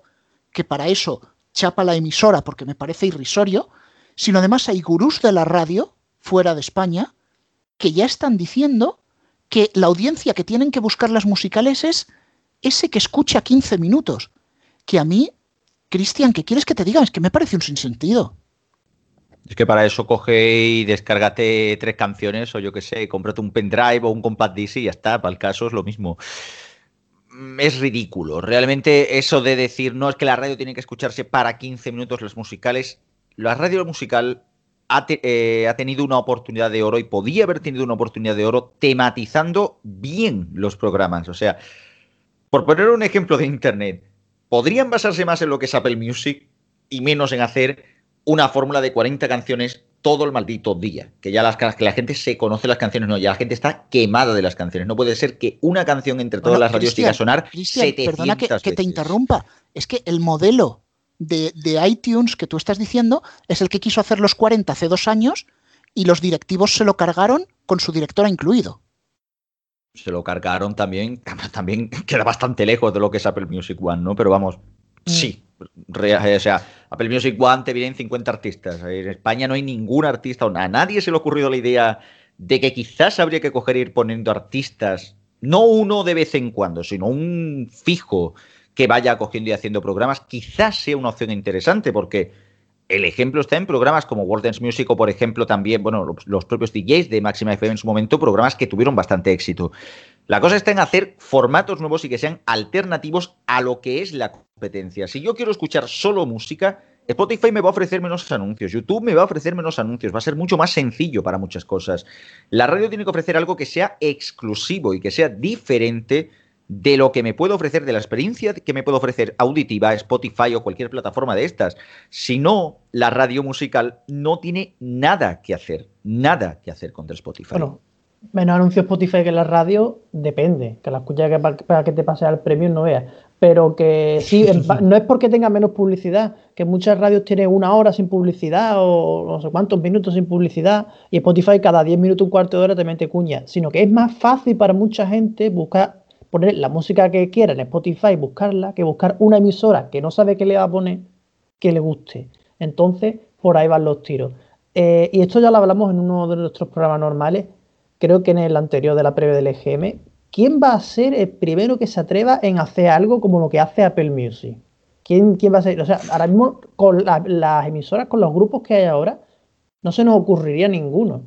que para eso chapa la emisora porque me parece irrisorio, sino además hay gurús de la radio fuera de España que ya están diciendo que la audiencia que tienen que buscar las musicales es ese que escucha 15 minutos, que a mí, Cristian, ¿qué quieres que te diga? Es que me parece un sinsentido. Es que para eso coge y descárgate tres canciones o yo qué sé, cómprate un pendrive o un compact disc y ya está, para el caso es lo mismo. Mm, es ridículo. Realmente eso de decir, no es que la radio tiene que escucharse para 15 minutos los musicales, la radio musical ha, eh, ha, tenido una oportunidad de oro y podía haber tenido una oportunidad de oro tematizando bien los programas. O sea, por poner un ejemplo de Internet, podrían basarse más en lo que es Apple Music y menos en hacer una fórmula de 40 canciones todo el maldito día. Que ya las, que la gente se conoce las canciones, no, ya la gente está quemada de las canciones. No puede ser que una canción entre todas las radios siga a sonar Cristian, Perdona que, que, te interrumpa. Es que el modelo de, de, iTunes que tú estás diciendo es el que quiso hacer los 40 hace dos años y los directivos se lo cargaron con su directora incluido. Se lo cargaron también, [LAUGHS] también queda bastante lejos de lo que es Apple Music One, ¿no? Pero vamos, mm. sí, o sea, Apple Music One te vienen 50 artistas. En España no hay ningún artista, a nadie se le ha ocurrido la idea de que quizás habría que coger e ir poniendo artistas, no uno de vez en cuando, sino un fijo que vaya cogiendo y haciendo programas, quizás sea una opción interesante, porque el ejemplo está en programas como World Music o, por ejemplo, también, bueno, los, los propios DJs de Máxima FM en su momento, programas que tuvieron bastante éxito. La cosa está en hacer formatos nuevos y que sean alternativos a lo que es la competencia. Si yo quiero escuchar solo música, Spotify me va a ofrecer menos anuncios, YouTube me va a ofrecer menos anuncios, va a ser mucho más sencillo para muchas cosas. La radio tiene que ofrecer algo que sea exclusivo y que sea diferente de lo que me puede ofrecer, de la experiencia que me puede ofrecer auditiva, Spotify o cualquier plataforma de estas. Si no, la radio musical no tiene nada que hacer, nada que hacer contra Spotify menos anuncios Spotify que la radio, depende. Que la escucha que para, que te pase al premio no veas. Pero que sí, [LAUGHS] no es porque tenga menos publicidad, que muchas radios tienen una hora sin publicidad o no sé cuántos minutos sin publicidad y Spotify cada 10 minutos, un cuarto de hora te mete cuña. Sino que es más fácil para mucha gente buscar, poner la música que quiera en Spotify, buscarla, que buscar una emisora que no sabe qué le va a poner que le guste. Entonces, por ahí van los tiros. Eh, y esto ya lo hablamos en uno de nuestros programas normales creo que en el anterior de la previa del EGM, ¿quién va a ser el primero que se atreva en hacer algo como lo que hace Apple Music? ¿Quién, quién va a ser? O sea, ahora mismo con las emisoras, con los grupos que hay ahora, no se nos ocurriría ninguno.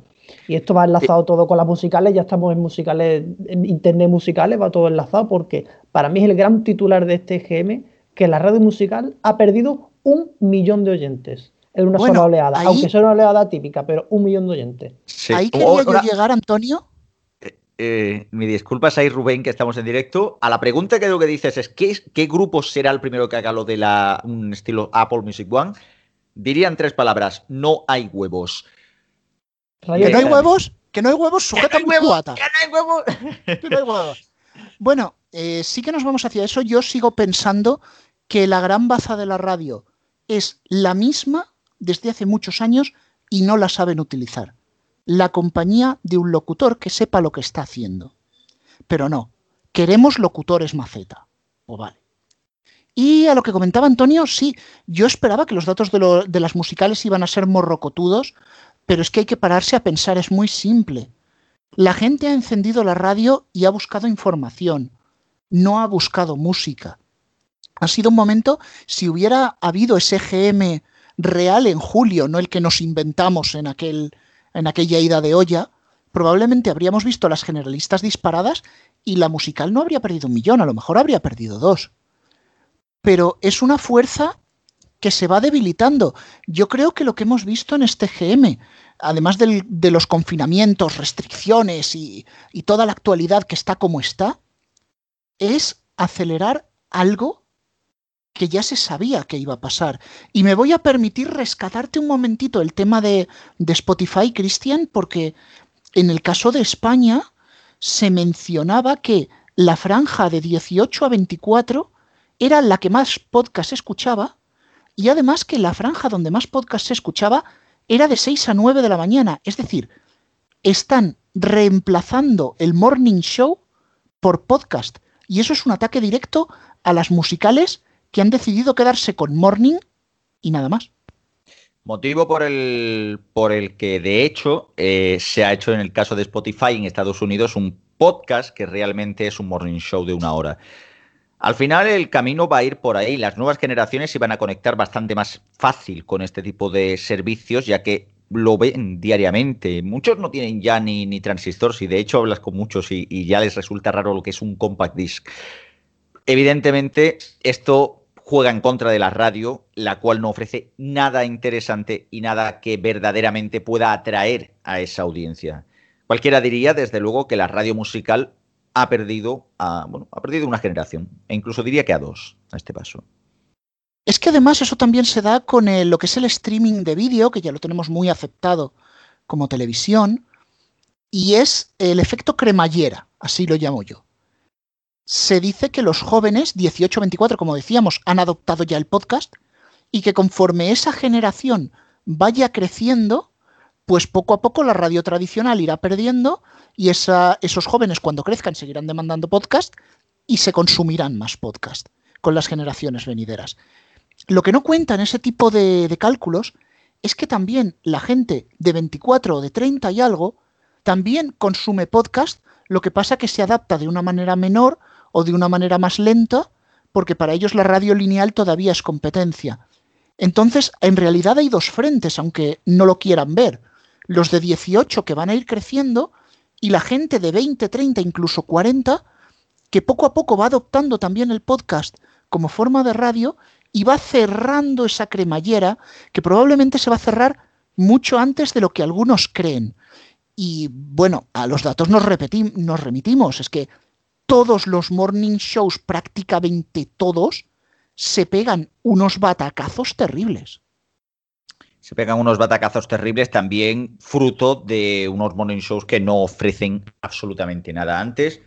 Y esto va enlazado todo con las musicales, ya estamos en musicales, en internet musicales, va todo enlazado porque para mí es el gran titular de este EGM que la radio musical ha perdido un millón de oyentes en una sola oleada, aunque sea una oleada típica, pero un millón de oyentes. Ahí quería yo llegar, Antonio. Eh, eh, mi disculpas ahí, Rubén, que estamos en directo. A la pregunta que lo que dices es ¿qué, ¿qué grupo será el primero que haga lo de la, un estilo Apple Music One? Dirían tres palabras, no hay huevos. ¿Que no hay huevos? ¿Que no hay huevos? Sujeta mi cuata. ¿Que no hay huevos? ¿Que no hay huevos? Bueno, eh, sí que nos vamos hacia eso. Yo sigo pensando que la gran baza de la radio es la misma desde hace muchos años y no la saben utilizar. La compañía de un locutor que sepa lo que está haciendo. Pero no, queremos locutores maceta. O vale. Y a lo que comentaba Antonio, sí, yo esperaba que los datos de, de, las musicales iban a ser morrocotudos, pero es que hay que pararse a pensar, es muy simple. La gente ha encendido la radio y ha buscado información, no ha buscado música. Ha sido un momento, si hubiera habido ese GM real en julio, no el que nos inventamos en, aquel, en aquella ida de olla, probablemente habríamos visto las generalistas disparadas y la musical no habría perdido un millón, a lo mejor habría perdido dos. Pero es una fuerza que se va debilitando. Yo creo que lo que hemos visto en este GM, además de los confinamientos, restricciones y, y toda la actualidad que está como está, es acelerar algo que ya se sabía que iba a pasar. Y me voy a permitir rescatarte un momentito el tema de, de Spotify, Cristian, porque en el caso de España se mencionaba que la franja de 18 a 24 era la que más podcast escuchaba y además que la franja donde más podcast se escuchaba era de 6 a 9 de la mañana. Es decir, están reemplazando el morning show por podcast. Y eso es un ataque directo a las musicales que han decidido quedarse con Morning y nada más. Motivo por el, por el que, de hecho, eh, se ha hecho en el caso de Spotify en Estados Unidos un podcast que realmente es un morning show de una hora. Al final el camino va a ir por ahí. Las nuevas generaciones se van a conectar bastante más fácil con este tipo de servicios, ya que lo ven diariamente. Muchos no tienen ya ni, ni transistores y de hecho hablas con muchos y ya les resulta raro lo que es un compact disc. Evidentemente, esto juega en contra de la radio, la cual no ofrece nada interesante y nada que verdaderamente pueda atraer a esa audiencia. Cualquiera diría, desde luego, que la radio musical ha perdido, a, bueno, ha perdido una generación, e incluso diría que a dos, a este paso. Es que además eso también se da con lo que es el streaming de vídeo, que ya lo tenemos muy aceptado como televisión, y es el efecto cremallera, así lo llamo yo. Se dice que los jóvenes, 18-24, como decíamos, han adoptado ya el podcast y que conforme esa generación vaya creciendo, pues poco a poco la radio tradicional irá perdiendo y esos jóvenes cuando crezcan seguirán demandando podcast y se consumirán más podcast con las generaciones venideras. Lo que no cuenta en ese tipo de, cálculos es que también la gente de 24 o de 30 y algo también consume podcast, lo que pasa que se adapta de una manera menor o de una manera más lenta, porque para ellos la radio lineal todavía es competencia. Entonces, en realidad hay dos frentes, aunque no lo quieran ver. Los de 18 que van a ir creciendo y la gente de 20, 30, incluso 40, que poco a poco va adoptando también el podcast como forma de radio y va cerrando esa cremallera que probablemente se va a cerrar mucho antes de lo que algunos creen. Y bueno, a los datos nos, nos remitimos, es que todos los morning shows, prácticamente todos, se pegan unos batacazos terribles. Se pegan unos batacazos terribles también fruto de unos morning shows que no ofrecen absolutamente nada antes.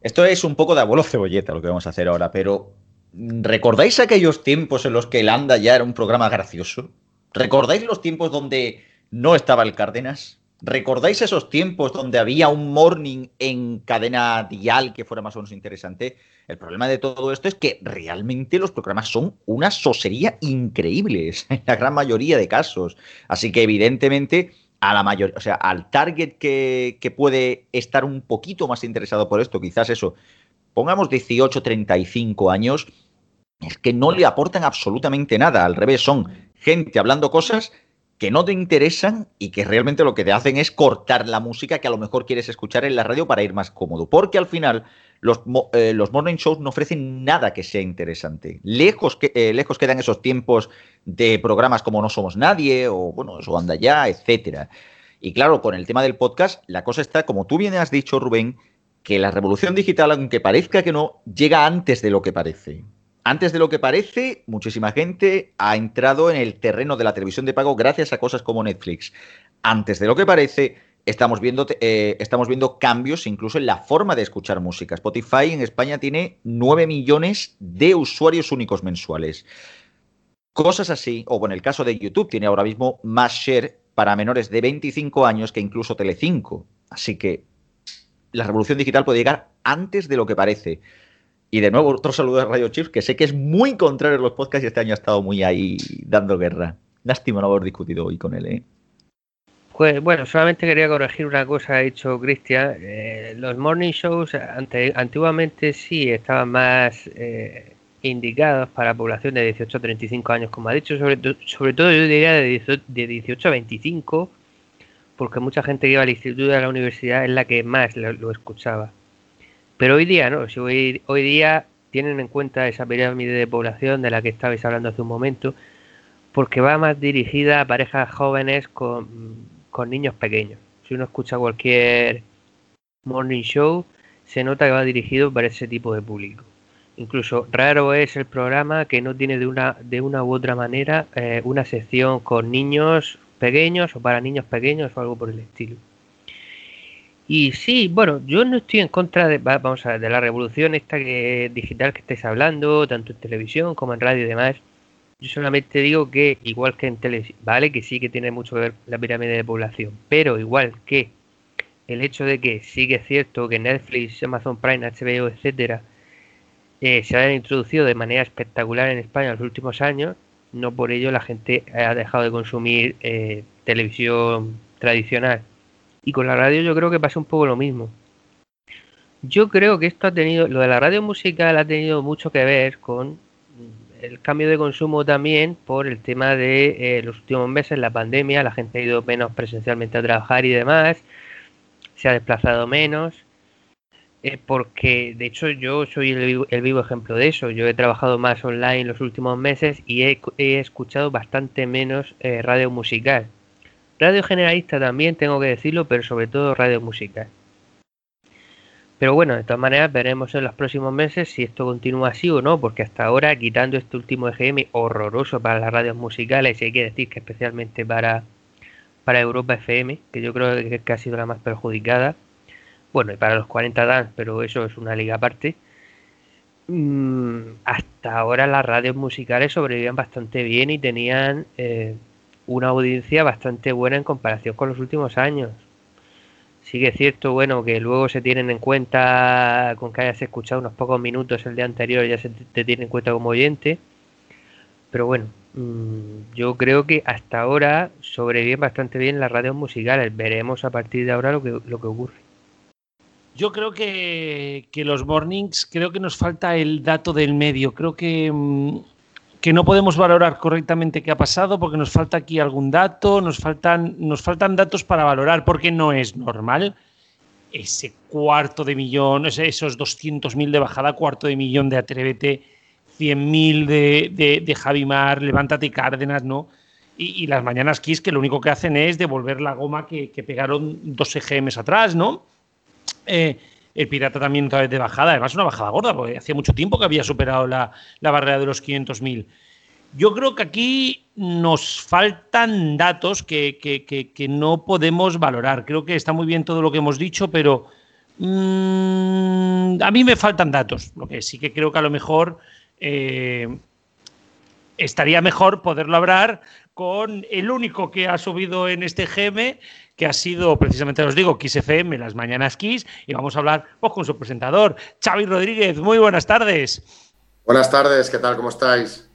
Esto es un poco de abuelo cebolleta lo que vamos a hacer ahora, pero ¿Recordáis aquellos tiempos en los que el Anda ya era un programa gracioso? ¿Recordáis los tiempos donde no estaba el Cárdenas? ¿Recordáis esos tiempos donde había un morning en cadena dial que fuera más o menos interesante? El problema de todo esto es que realmente los programas son una sosería increíble [LAUGHS] en la gran mayoría de casos. Así que evidentemente a la mayoría, o sea, al target que, que puede estar un poquito más interesado por esto, quizás eso, pongamos 18, 35 años, es que no le aportan absolutamente nada. Al revés, son gente hablando cosas que no te interesan y que realmente lo que te hacen es cortar la música que a lo mejor quieres escuchar en la radio para ir más cómodo. Porque al final los, eh, los morning shows no ofrecen nada que sea interesante. Lejos, que, eh, lejos quedan esos tiempos de programas como No Somos Nadie o, bueno, eso anda ya, etcétera. Y claro, con el tema del podcast, la cosa está, como tú bien has dicho, Rubén, que la revolución digital, aunque parezca que no, llega antes de lo que parece. Antes de lo que parece, muchísima gente ha entrado en el terreno de la televisión de pago gracias a cosas como Netflix. Antes de lo que parece, estamos viendo, eh, estamos viendo cambios incluso en la forma de escuchar música. Spotify en España tiene 9 millones de usuarios únicos mensuales. Cosas así, o en el caso de YouTube, tiene ahora mismo más share para menores de 25 años que incluso Telecinco. Así que la revolución digital puede llegar antes de lo que parece. Y de nuevo, otro saludo de Radio Chips, que sé que es muy contrario a los podcasts y este año ha estado muy ahí dando guerra. Lástima no haber discutido hoy con él, ¿eh? Pues bueno, solamente quería corregir una cosa ha dicho Cristian. Eh, los morning shows antiguamente sí estaban más eh, indicados para población de 18 a 35 años, como ha dicho, sobre, sobre todo yo diría de 18, a 25, porque mucha gente que iba al instituto y a la universidad es la que más lo escuchaba. Pero hoy día no, si hoy, hoy día tienen en cuenta esa pirámide de población de la que estabais hablando hace un momento, porque va más dirigida a parejas jóvenes con, con niños pequeños. Si uno escucha cualquier morning show, se nota que va dirigido para ese tipo de público. Incluso raro es el programa que no tiene de una, de una u otra manera eh, una sección con niños pequeños o para niños pequeños o algo por el estilo. Y sí, bueno, yo no estoy en contra de, vamos de la revolución esta que, digital que estáis hablando, tanto en televisión como en radio y demás. Yo solamente digo que, igual que en televisión, vale, que sí que tiene mucho que ver la pirámide de población, pero igual que el hecho de que sí que es cierto que Netflix, Amazon Prime, HBO, etcétera, eh, se hayan introducido de manera espectacular en España en los últimos años, no por ello la gente ha dejado de consumir eh, televisión tradicional y con la radio yo creo que pasa un poco lo mismo. Yo creo que esto ha tenido, lo de la radio musical ha tenido mucho que ver con el cambio de consumo también por el tema de eh, los últimos meses, la pandemia, la gente ha ido menos presencialmente a trabajar y demás, se ha desplazado menos, eh, porque de hecho yo soy el vivo, ejemplo de eso, yo he trabajado más online los últimos meses y he, escuchado bastante menos eh, radio musical. Radio generalista también tengo que decirlo, pero sobre todo radio musical. Pero bueno, de todas maneras veremos en los próximos meses si esto continúa así o no, porque hasta ahora, quitando este último EGM horroroso para las radios musicales, y hay que decir que especialmente para, para Europa FM, que yo creo que, ha sido la más perjudicada, bueno, y para los 40 Dance, pero eso es una liga aparte, mm, hasta ahora las radios musicales sobrevivían bastante bien y tenían eh, una audiencia bastante buena en comparación con los últimos años Sí que es cierto, bueno, que luego se tienen en cuenta, con que hayas escuchado unos pocos minutos el día anterior, ya se te tiene en cuenta como oyente. Pero bueno, mm, yo creo que hasta ahora sobreviven bastante bien las radios musicales. Veremos a partir de ahora lo que, lo que ocurre. Yo creo que, que los mornings, creo que nos falta el dato del medio. Creo que mm, que no podemos valorar correctamente qué ha pasado porque nos falta aquí algún dato, nos faltan, nos faltan datos para valorar porque no es normal ese cuarto de millón, esos 200.000 de bajada, cuarto de millón de Atrévete, 100.000 de, de, de Javimar, Levántate Cárdenas, ¿no? Y, las mañanas Kiss que lo único que hacen es devolver la goma que, pegaron dos EGMs atrás, ¿no? Eh, el Pirata también otra vez de bajada, además una bajada gorda, porque hacía mucho tiempo que había superado la, barrera de los 500.000. Yo creo que aquí nos faltan datos que, no podemos valorar. Creo que está muy bien todo lo que hemos dicho, pero mm, a mí me faltan datos. Lo que sí que creo que a lo mejor eh, estaría mejor poderlo hablar con el único que ha subido en este GM, que ha sido precisamente, os digo, Kiss FM, las mañanas Kiss, y vamos a hablar pues, con su presentador, Xavi Rodríguez. Muy buenas tardes. Buenas tardes, ¿qué tal? ¿Cómo estáis?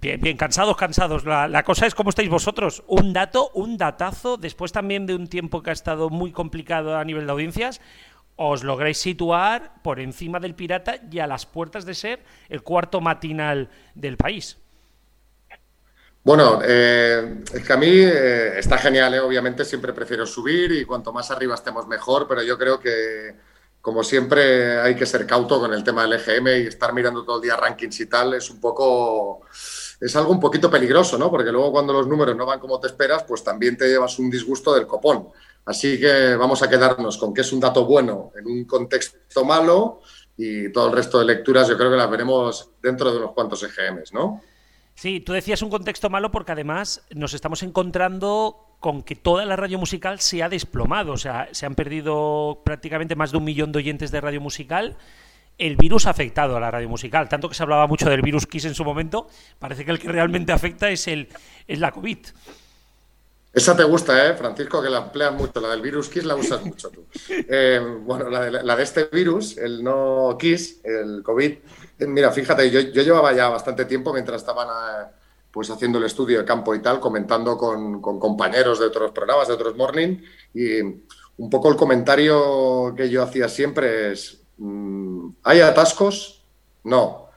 Bien, bien, cansados, cansados. La, cosa es cómo estáis vosotros. Un dato, un datazo, después también de un tiempo que ha estado muy complicado a nivel de audiencias, os lográis situar por encima del Pirata y a las puertas de ser el cuarto matinal del país. Bueno, eh, es que a mí eh, está genial, ¿eh? obviamente siempre prefiero subir y cuanto más arriba estemos mejor, pero yo creo que como siempre hay que ser cauto con el tema del EGM y estar mirando todo el día rankings y tal es un poco, es algo un poquito peligroso, ¿no? Porque luego cuando los números no van como te esperas, pues también te llevas un disgusto del copón. Así que vamos a quedarnos con que es un dato bueno en un contexto malo y todo el resto de lecturas yo creo que las veremos dentro de unos cuantos EGMs, ¿no? Sí, tú decías un contexto malo porque además nos estamos encontrando con que toda la radio musical se ha desplomado. O sea, se han perdido prácticamente más de un millón de oyentes de radio musical. El virus ha afectado a la radio musical. Tanto que se hablaba mucho del virus Kiss en su momento, parece que el que realmente afecta es, el, es la COVID. Esa te gusta, ¿eh, Francisco? Que la empleas mucho. La del virus Kiss la usas mucho tú. [LAUGHS] Eh, bueno, la de, la de, este virus, el no Kiss, el COVID, Mira, fíjate, yo, llevaba ya bastante tiempo mientras estaban eh, pues haciendo el estudio de campo y tal, comentando con, compañeros de otros programas, de otros morning, y un poco el comentario que yo hacía siempre es, mm, ¿hay atascos? No.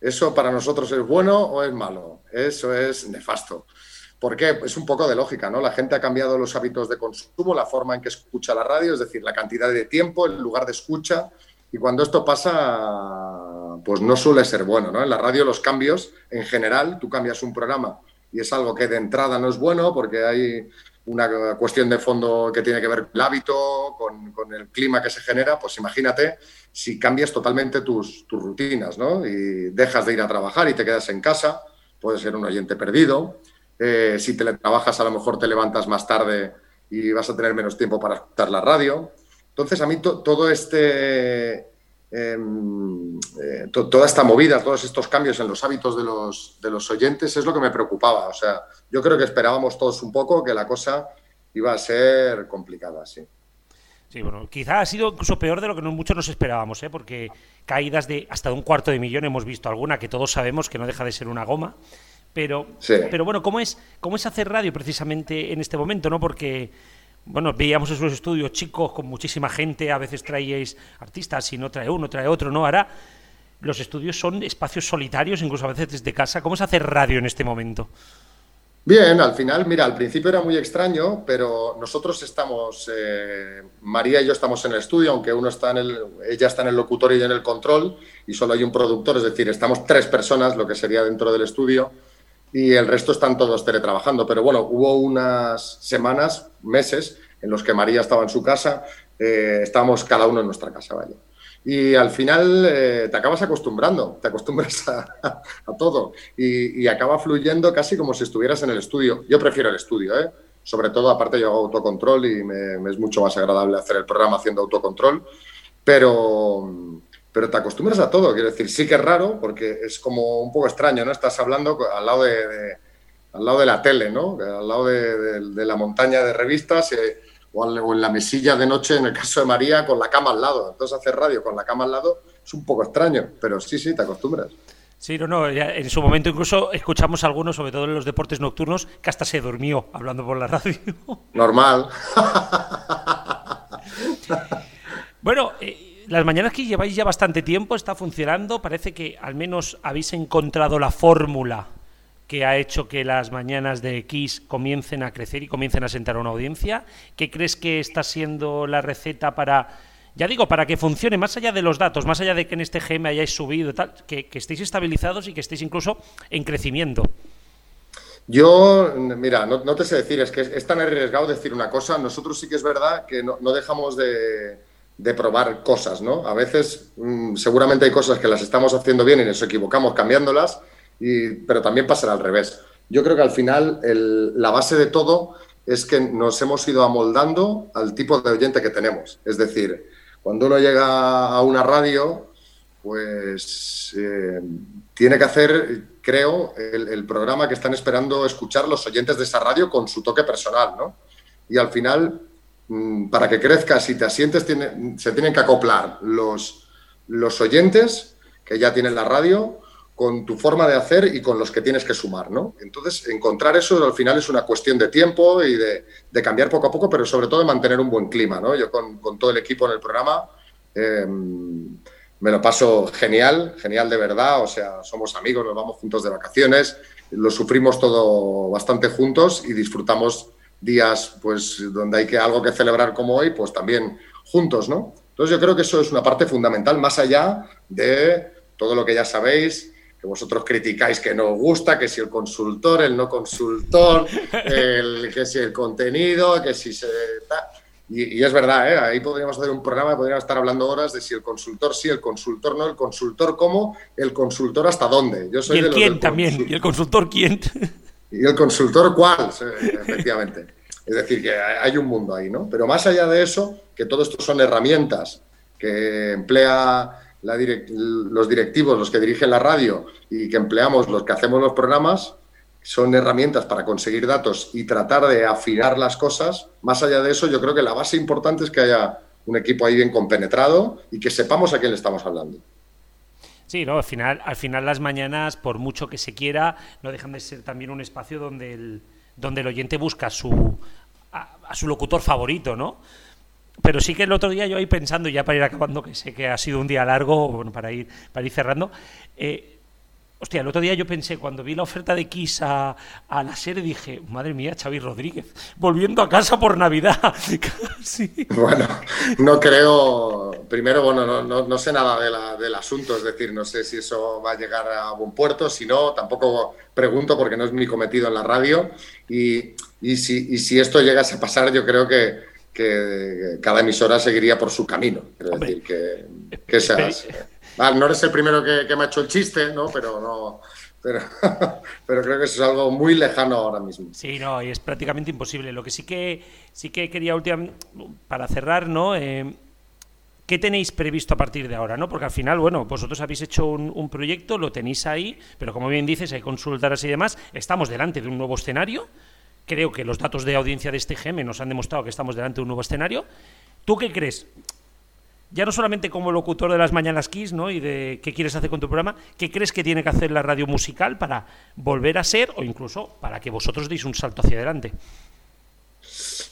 ¿Eso para nosotros es bueno o es malo? Eso es nefasto. ¿Por qué? Es un poco de lógica, ¿no? La gente ha cambiado los hábitos de consumo, la forma en que escucha la radio, es decir, la cantidad de tiempo, el lugar de escucha, y cuando esto pasa, pues no suele ser bueno, ¿no? En la radio los cambios, en general, tú cambias un programa y es algo que de entrada no es bueno porque hay una cuestión de fondo que tiene que ver con el hábito, con, el clima que se genera, pues imagínate si cambias totalmente tus, rutinas, ¿no? Y dejas de ir a trabajar y te quedas en casa, puedes ser un oyente perdido. Eh, si teletrabajas, a lo mejor te levantas más tarde y vas a tener menos tiempo para escuchar la radio. Entonces, a mí todo este, em, eh, toda esta movida, todos estos cambios en los hábitos de los, de los oyentes es lo que me preocupaba. O sea, yo creo que esperábamos todos un poco que la cosa iba a ser complicada, sí. Sí, bueno, quizá ha sido incluso peor de lo que muchos nos esperábamos, ¿eh? porque caídas de hasta un cuarto de millón hemos visto alguna que todos sabemos que no deja de ser una goma. Pero, pero bueno, ¿cómo es, ¿cómo es hacer radio precisamente en este momento? ¿no? Porque bueno, veíamos esos estudios chicos con muchísima gente, a veces traíais artistas y no trae uno, trae otro, ¿no? Ahora los estudios son espacios solitarios, incluso a veces desde casa. ¿Cómo es hacer radio en este momento? Bien, al final, mira, al principio era muy extraño, pero nosotros estamos, eh, María y yo estamos en el estudio, aunque uno está en el, ella está en el locutorio y en el control, y solo hay un productor, es decir, estamos tres personas, lo que sería dentro del estudio, y el resto están todos teletrabajando. Pero bueno, hubo unas semanas, meses, en los que María estaba en su casa eh, estábamos cada uno en nuestra casa, ¿vale? Y al final eh, te acabas acostumbrando, te acostumbras a, [LAUGHS] todo y, acaba fluyendo casi como si estuvieras en el estudio. Yo prefiero el estudio, ¿eh? sobre todo aparte yo hago autocontrol y me, es mucho más agradable hacer el programa haciendo autocontrol, pero, pero te acostumbras a todo, quiero decir, sí que es raro porque es como un poco extraño, ¿no? Estás hablando al lado de, al lado de la tele, ¿no? Al lado de, la montaña de revistas eh, o, en la mesilla de noche, en el caso de María, con la cama al lado. Entonces hacer radio con la cama al lado es un poco extraño, pero sí, sí, te acostumbras. Sí, no, no, en su momento incluso escuchamos algunos, sobre todo en los deportes nocturnos, que hasta se durmió hablando por la radio. Normal. [LAUGHS] bueno, eh, las mañanas que lleváis ya bastante tiempo, está funcionando, parece que al menos habéis encontrado la fórmula que ha hecho que las mañanas de X comiencen a crecer y comiencen a sentar a una audiencia. ¿Qué crees que está siendo la receta para ya digo, para que funcione, más allá de los datos, más allá de que en este GM hayáis subido, tal, que, estéis estabilizados y que estéis incluso en crecimiento. Yo, mira, no, te sé decir, es que es, tan arriesgado decir una cosa. Nosotros sí que es verdad que no, dejamos de, probar cosas, ¿no? A veces mm, seguramente hay cosas que las estamos haciendo bien y nos equivocamos cambiándolas, y, pero también pasa al revés. Yo creo que al final la base de todo es que nos hemos ido amoldando al tipo de oyente que tenemos. Es decir, cuando uno llega a una radio, pues eh, tiene que hacer, creo, el, programa que están esperando escuchar los oyentes de esa radio con su toque personal, ¿no? Y al final, para que crezcas y te asientes, se tienen que acoplar los, los oyentes que ya tienen la radio con tu forma de hacer y con los que tienes que sumar, ¿no? Entonces, encontrar eso al final es una cuestión de tiempo y de, cambiar poco a poco, pero sobre todo de mantener un buen clima, ¿no? Yo con, todo el equipo en el programa em, me lo paso genial, genial de verdad, o sea, somos amigos, nos vamos juntos de vacaciones, lo sufrimos todo bastante juntos y disfrutamos días, pues, donde hay que algo que celebrar como hoy, pues también juntos, ¿no? Entonces yo creo que eso es una parte fundamental, más allá de todo lo que ya sabéis, que vosotros criticáis que no os gusta, que si el consultor, el no consultor, [LAUGHS] el, que si el contenido, que si se... Y, y, es verdad, ¿eh? ahí podríamos hacer un programa, podríamos estar hablando horas de si el consultor sí, el consultor no, el consultor cómo, el consultor hasta dónde. Yo soy y el quién también, y el consultor quién. [LAUGHS] Y el consultor cuál, efectivamente. Es decir, que hay un mundo ahí, ¿no? Pero más allá de eso, que todo esto son herramientas que emplea los directivos, los que dirigen la radio y que empleamos los que hacemos los programas, son herramientas para conseguir datos y tratar de afinar las cosas. Más allá de eso, yo creo que la base importante es que haya un equipo ahí bien compenetrado y que sepamos a quién le estamos hablando. Sí, no, al final, al final las mañanas, por mucho que se quiera, no dejan de ser también un espacio donde el, donde el oyente busca su, a su locutor favorito, ¿no? pero sí que el otro día yo ahí pensando, ya para ir acabando, que sé que ha sido un día largo, bueno, para ir, para ir cerrando, eh, hostia, el otro día yo pensé, cuando vi la oferta de Kiss a, la serie, dije, madre mía, Xavi Rodríguez, volviendo a casa por Navidad. [LAUGHS] Bueno, no creo, primero, bueno, no, no, sé nada de la, del asunto, es decir, no sé si eso va a llegar a buen puerto, si no, tampoco pregunto porque no es mi cometido en la radio, y, y, si, y si esto llegase a pasar, yo creo que que cada emisora seguiría por su camino. Quiero decir que, que seas, no eres el primero que, me ha hecho el chiste, ¿no? Pero no. [LAUGHS] Pero, creo que eso es algo muy lejano ahora mismo. Sí, no, y es prácticamente imposible. Lo que sí que sí que quería para cerrar, ¿no? Eh, ¿Qué tenéis previsto a partir de ahora? ¿no? Porque al final, bueno, vosotros habéis hecho un, un, proyecto, lo tenéis ahí, pero como bien dices, hay consultas y demás. Estamos delante de un nuevo escenario creo que los datos de audiencia de este GM nos han demostrado que estamos delante de un nuevo escenario. ¿Tú qué crees? Ya no solamente como locutor de las Mañanas Kiss, ¿no? Y de qué quieres hacer con tu programa, ¿qué crees que tiene que hacer la radio musical para volver a ser o incluso para que vosotros deis un salto hacia adelante?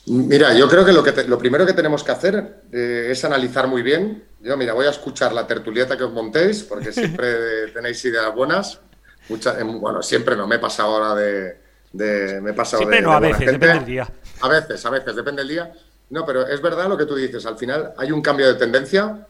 Mira, yo creo que lo, que lo primero que tenemos que hacer eh, es analizar muy bien. Yo, mira, voy a escuchar la tertulieta que os montéis, porque siempre [LAUGHS] tenéis ideas buenas. bueno, siempre no me he pasado ahora de, de, me he pasado Siempre no, a veces, depende del día. A veces, a veces, depende del día. No, pero es verdad lo que tú dices. Al final hay un cambio de tendencia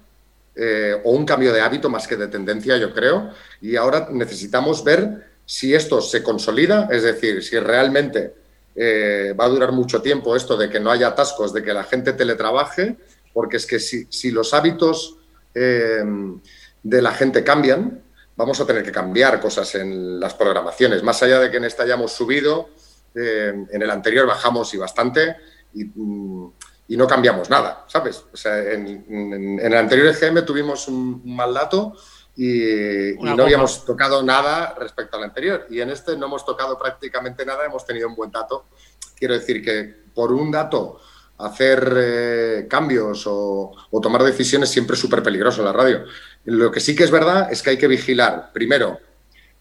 eh, o un cambio de hábito más que de tendencia, yo creo. Y ahora necesitamos ver si esto se consolida, es decir, si realmente eh, va a durar mucho tiempo esto de que no haya atascos, de que la gente teletrabaje porque es que si, los hábitos eh, de la gente cambian, vamos a tener que cambiar cosas en las programaciones. Más allá de que en esta hayamos subido, en el anterior bajamos y bastante mm, y, no cambiamos nada, ¿sabes? O sea, en, el anterior EGM tuvimos un, mal dato y, no habíamos tocado nada respecto al anterior. Y en este no hemos tocado prácticamente nada, hemos tenido un buen dato. Quiero decir que por un dato hacer eh, cambios o, o, tomar decisiones siempre es súper peligroso en la radio. Lo que sí que es verdad es que hay que vigilar, primero,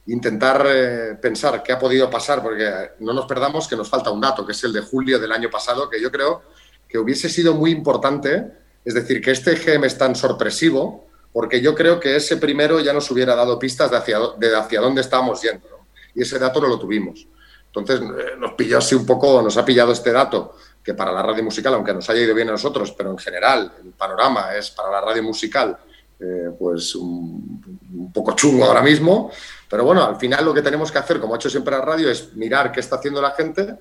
intentar eh, pensar qué ha podido pasar, porque no nos perdamos que nos falta un dato, que es el de julio del año pasado, que yo creo que hubiese sido muy importante, es decir, que este GM es tan sorpresivo, porque yo creo que ese primero ya nos hubiera dado pistas de hacia, de hacia dónde estábamos yendo, y ese dato no lo tuvimos. Entonces eh, nos pilló así un poco, nos ha pillado este dato, que para la radio musical, aunque nos haya ido bien a nosotros, pero en general el panorama es para la radio musical eh, pues un, poco chungo ahora mismo. Pero bueno, al final lo que tenemos que hacer, como ha hecho siempre la radio, es mirar qué está haciendo la gente.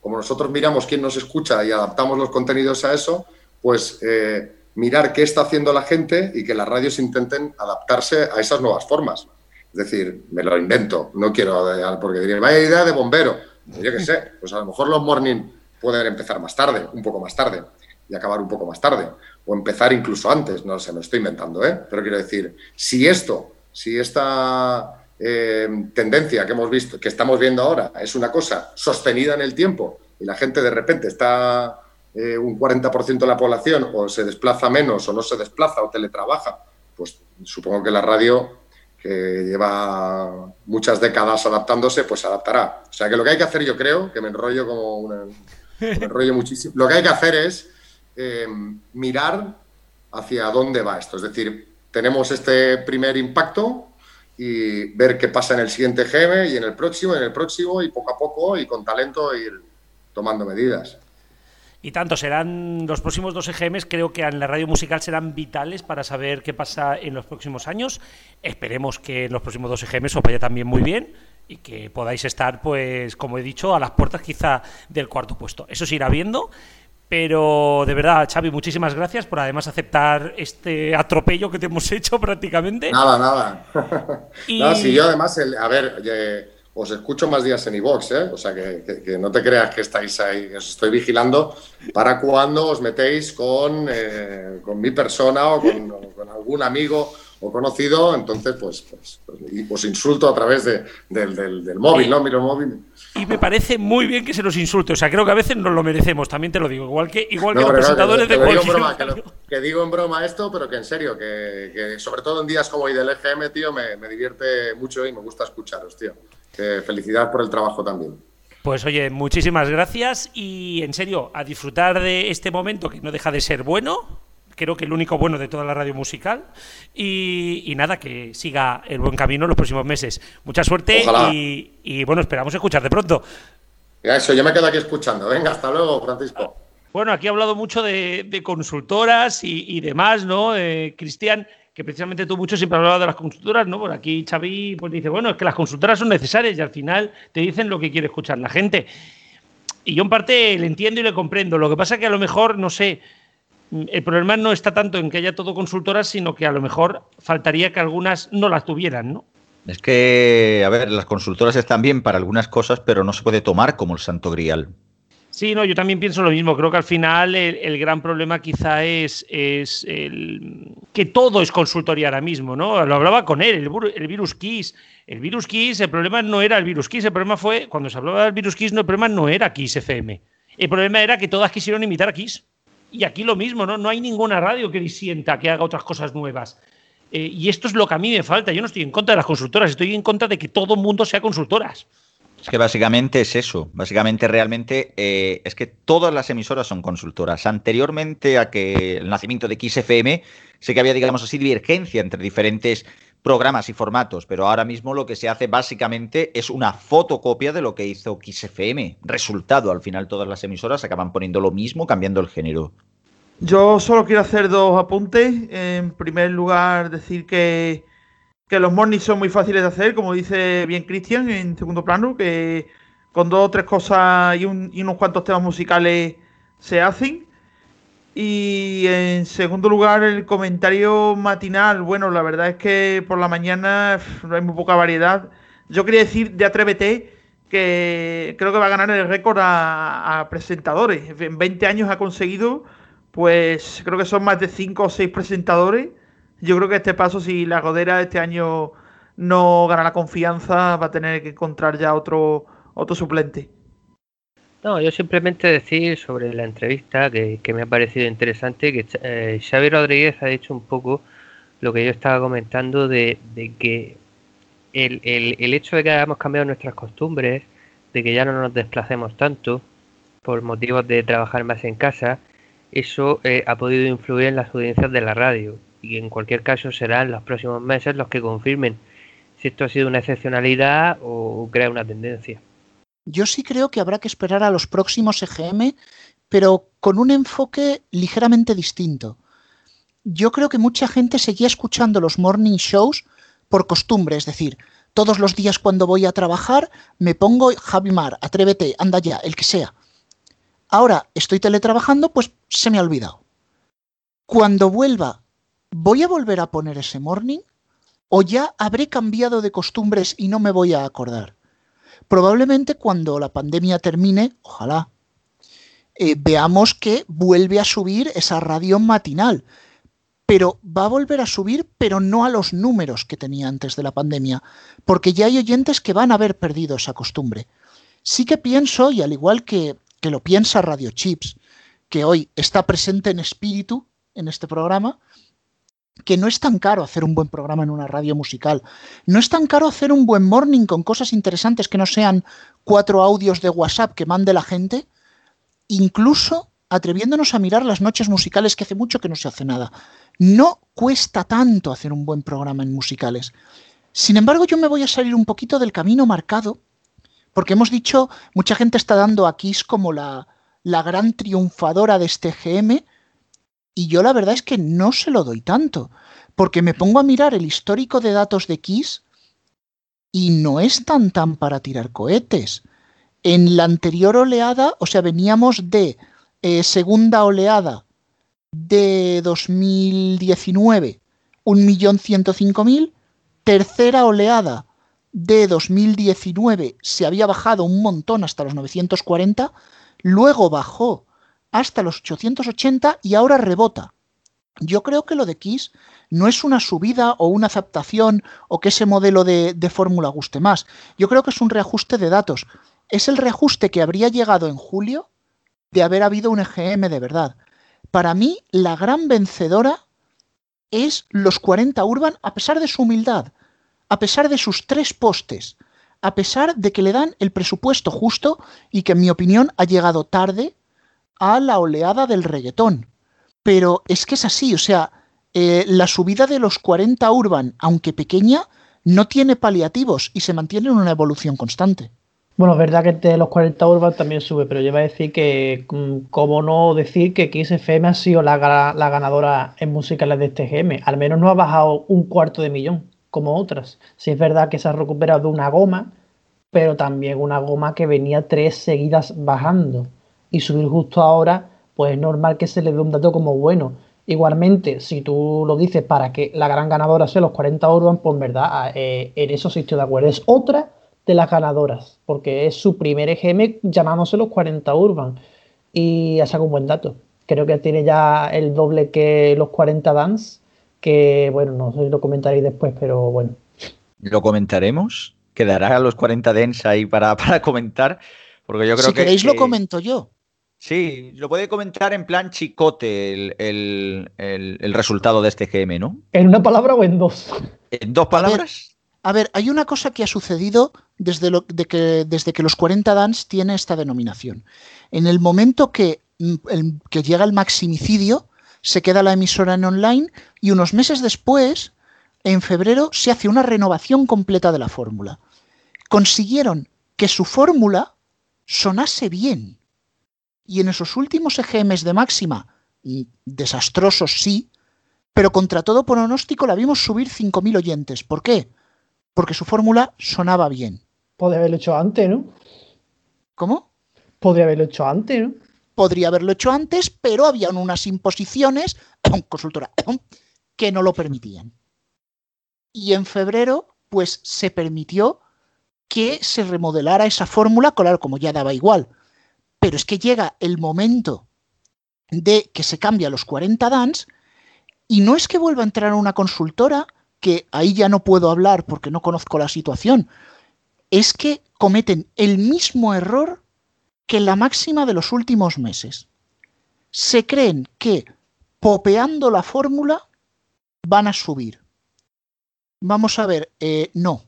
Como nosotros miramos quién nos escucha y adaptamos los contenidos a eso, pues eh, mirar qué está haciendo la gente y que las radios intenten adaptarse a esas nuevas formas. Es decir, me lo invento, no quiero, eh, porque diría, vaya idea de bombero. Yo qué sé, pues a lo mejor los morning pueden empezar más tarde, un poco más tarde, y acabar un poco más tarde o empezar incluso antes, no sé, me estoy inventando, ¿eh? Pero quiero decir, si esto, si esta eh, tendencia que hemos visto, que estamos viendo ahora, es una cosa sostenida en el tiempo y la gente de repente está eh, un 40% de la población o se desplaza menos o no se desplaza o teletrabaja, pues supongo que la radio que lleva muchas décadas adaptándose, pues se adaptará. O sea que lo que hay que hacer, yo creo, que me enrollo como una, me enrollo muchísimo, lo que hay que hacer es eh, mirar hacia dónde va esto. Es decir, tenemos este primer impacto y ver qué pasa en el siguiente GM y en el próximo, en el próximo y poco a poco y con talento ir tomando medidas. Y tanto, serán los próximos dos EGMs, creo que en la radio musical serán vitales para saber qué pasa en los próximos años. Esperemos que en los próximos dos EGMs os vaya también muy bien y que podáis estar, pues, como he dicho, a las puertas quizá del cuarto puesto. Eso se irá viendo. Pero de verdad, Xavi, muchísimas gracias por además aceptar este atropello que te hemos [LAUGHS] hecho prácticamente. Nada, nada. y... si yo además, a ver, os escucho más días en iVox, ¿eh? O sea, que, no te creas que estáis ahí, os estoy vigilando para cuando os metéis con, eh, con mi persona o con algún amigo o conocido, entonces pues, pues, pues os insulto a través de, del, del, móvil, ¿no? Miro móvil. Y me parece muy bien que se nos insulte, o sea, creo que a veces nos lo merecemos, también te lo digo, igual que, igual que los presentadores de cualquier... Digo broma, que, digo en broma esto, pero que en serio, que, que sobre todo en días como hoy del EGM, tío, me, me divierte mucho y me gusta escucharos, tío. Que felicidad por el trabajo también. Pues oye, muchísimas gracias y en serio, a disfrutar de este momento que no deja de ser bueno, creo que el único bueno de toda la radio musical. Y, nada, que siga el buen camino en los próximos meses. Mucha suerte y, bueno, esperamos escucharte pronto. eso, yo me quedo aquí escuchando. Venga, hasta luego, Francisco. Bueno, aquí he hablado mucho de, consultoras y, demás, ¿no? Eh, Cristian, que precisamente tú mucho siempre has hablado de las consultoras, ¿no? Por aquí Xavi pues dice, bueno, es que las consultoras son necesarias y al final te dicen lo que quiere escuchar la gente. Y yo en parte le entiendo y le comprendo. Lo que pasa es que a lo mejor, no sé, el problema no está tanto en que haya todo consultoras, sino que a lo mejor faltaría que algunas no las tuvieran, ¿no? Es que, a ver, las consultoras están bien para algunas cosas, pero no se puede tomar como el santo grial. Sí, no, yo también pienso lo mismo. Creo que al final el, gran problema quizá es, es el, que todo es consultoría ahora mismo, ¿no? Lo hablaba con él, el, el, virus Kiss. El virus Kiss, el problema no era el virus Kiss, el problema fue, cuando se hablaba del virus Kiss, no, el problema no era Kiss FM. El problema era que todas quisieron imitar a Kiss. Y aquí lo mismo, ¿no? No hay ninguna radio que disienta, que haga otras cosas nuevas. Eh, y esto es lo que a mí me falta. Yo no estoy en contra de las consultoras, estoy en contra de que todo el mundo sea consultoras. Es que básicamente es eso. Básicamente, realmente, eh, es que todas las emisoras son consultoras. Anteriormente a que el nacimiento de XFM, sé que había, digamos así, divergencia entre diferentes programas y formatos, pero ahora mismo lo que se hace básicamente es una fotocopia de lo que hizo XFM. Resultado, al final todas las emisoras acaban poniendo lo mismo, cambiando el género. Yo solo quiero hacer dos apuntes. En primer lugar, decir que, los mornings son muy fáciles de hacer, como dice bien Cristian en segundo plano, que con dos o tres cosas y, y unos cuantos temas musicales se hacen. Y en segundo lugar, el comentario matinal. Bueno, la verdad es que por la mañana no hay muy poca variedad. Yo quería decir de Atrévete que creo que va a ganar el récord a, presentadores. En 20 años ha conseguido, pues creo que son más de 5 o 6 presentadores. Yo creo que este paso, si la Godera este año no gana la confianza, va a tener que encontrar ya otro, otro suplente. No, yo simplemente decir sobre la entrevista que, me ha parecido interesante que eh, Xavi Rodríguez ha dicho un poco lo que yo estaba comentando de, que el, el, hecho de que hayamos cambiado nuestras costumbres, de que ya no nos desplacemos tanto por motivos de trabajar más en casa, eso eh, ha podido influir en las audiencias de la radio y en cualquier caso serán los próximos meses los que confirmen si esto ha sido una excepcionalidad o crea una tendencia. Yo sí creo que habrá que esperar a los próximos EGM, pero con un enfoque ligeramente distinto. Yo creo que mucha gente seguía escuchando los morning shows por costumbre, es decir, todos los días cuando voy a trabajar me pongo Javimar, atrévete, anda ya, el que sea. Ahora estoy teletrabajando, pues se me ha olvidado. Cuando vuelva, ¿voy a volver a poner ese morning? ¿O ya habré cambiado de costumbres y no me voy a acordar? Probablemente cuando la pandemia termine, ojalá, eh, veamos que vuelve a subir esa radio matinal. Pero va a volver a subir, pero no a los números que tenía antes de la pandemia, porque ya hay oyentes que van a haber perdido esa costumbre. Sí que pienso, y al igual que, que lo piensa Radio Chips, que hoy está presente en espíritu en este programa, que no es tan caro hacer un buen programa en una radio musical. No es tan caro hacer un buen morning con cosas interesantes que no sean cuatro audios de WhatsApp que mande la gente, incluso atreviéndonos a mirar las noches musicales que hace mucho que no se hace nada. No cuesta tanto hacer un buen programa en musicales. Sin embargo, yo me voy a salir un poquito del camino marcado, porque hemos dicho, mucha gente está dando a Kiss como la, la gran triunfadora de este GM, y yo la verdad es que no se lo doy tanto, porque me pongo a mirar el histórico de datos de Kiss y no es tan tan para tirar cohetes. En la anterior oleada, o sea, veníamos de eh, segunda oleada de 2019, 1.105.000, tercera oleada de 2019 se había bajado un montón hasta los 940, luego bajó hasta los 880 y ahora rebota. Yo creo que lo de Kiss no es una subida o una adaptación o que ese modelo de, fórmula guste más. Yo creo que es un reajuste de datos. Es el reajuste que habría llegado en julio de haber habido un EGM de verdad. Para mí, la gran vencedora es los 40 Urban, a pesar de su humildad, a pesar de sus tres postes, a pesar de que le dan el presupuesto justo y que en mi opinión ha llegado tarde a la oleada del reggaetón. Pero es que es así, o sea, eh, la subida de los 40 Urban, aunque pequeña, no tiene paliativos y se mantiene en una evolución constante. Bueno, es verdad que de los 40 Urban también sube, pero yo iba a decir que, mm, ¿cómo no decir que XFM ha sido la, la ganadora en musicales de este GM? Al menos no ha bajado un cuarto de millón, como otras. Sí es verdad que se ha recuperado una goma, pero también una goma que venía tres seguidas bajando y subir justo ahora, pues es normal que se le dé un dato como bueno. Igualmente, si tú lo dices para que la gran ganadora sea los 40 Urban, pues en verdad, ah, eh, en eso sí estoy de acuerdo. Es otra de las ganadoras, porque es su primer EGM llamándose los 40 Urban. Y ha sacado un buen dato. Creo que tiene ya el doble que los 40 Dance, que bueno, no sé si lo comentaréis después, pero bueno. ¿Lo comentaremos? ¿Quedará a los 40 Dance ahí para, [LAUGHS] para comentar? Porque yo creo si queréis lo comento yo. Sí, lo puede comentar en plan chicote el, resultado de este GM, ¿no? ¿En una palabra o en dos? ¿En dos palabras? A ver, hay una cosa que ha sucedido desde, lo, de que, desde que los 40 Dance tiene esta denominación. En el momento que, mm, que llega el maximicidio, se queda la emisora en online y unos meses después, en febrero, se hace una renovación completa de la fórmula. Consiguieron que su fórmula sonase bien y en esos últimos EGMs de máxima, desastrosos sí, pero contra todo pronóstico la vimos subir 5.000 oyentes. ¿Por qué? Porque su fórmula sonaba bien. Podría haberlo hecho antes, ¿no? ¿Cómo? Podría haberlo hecho antes, ¿no? podría haberlo hecho antes, pero habían unas imposiciones, [COUGHS] consultora, [COUGHS] que no lo permitían. Y en febrero, pues se permitió que se remodelara esa fórmula, claro, como ya daba igual. Pero es que llega el momento de que se cambia los 40 DANs y no es que vuelva a entrar una consultora, que ahí ya no puedo hablar porque no conozco la situación, es que cometen el mismo error que la máxima de los últimos meses. Se creen que popeando la fórmula van a subir. Vamos a ver, eh, no.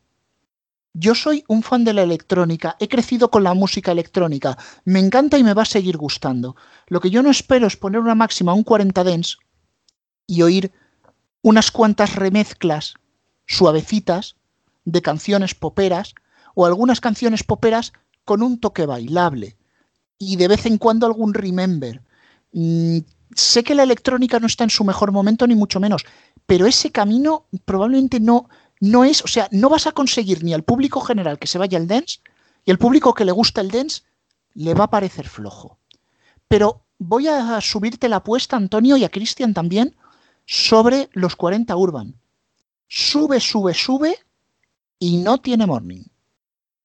Yo soy un fan de la electrónica, he crecido con la música electrónica, me encanta y me va a seguir gustando. Lo que yo no espero es poner una máxima, un 40 dens, y oír unas cuantas remezclas suavecitas de canciones poperas o algunas canciones poperas con un toque bailable y de vez en cuando algún remember. Mm, sé que la electrónica no está en su mejor momento ni mucho menos, pero ese camino probablemente no no es, o sea, no vas a conseguir ni al público general que se vaya al dance y al público que le gusta el dance le va a parecer flojo. Pero voy a subirte la apuesta, Antonio, y a Cristian también, sobre los 40 Urban. Sube, sube, sube y no tiene morning.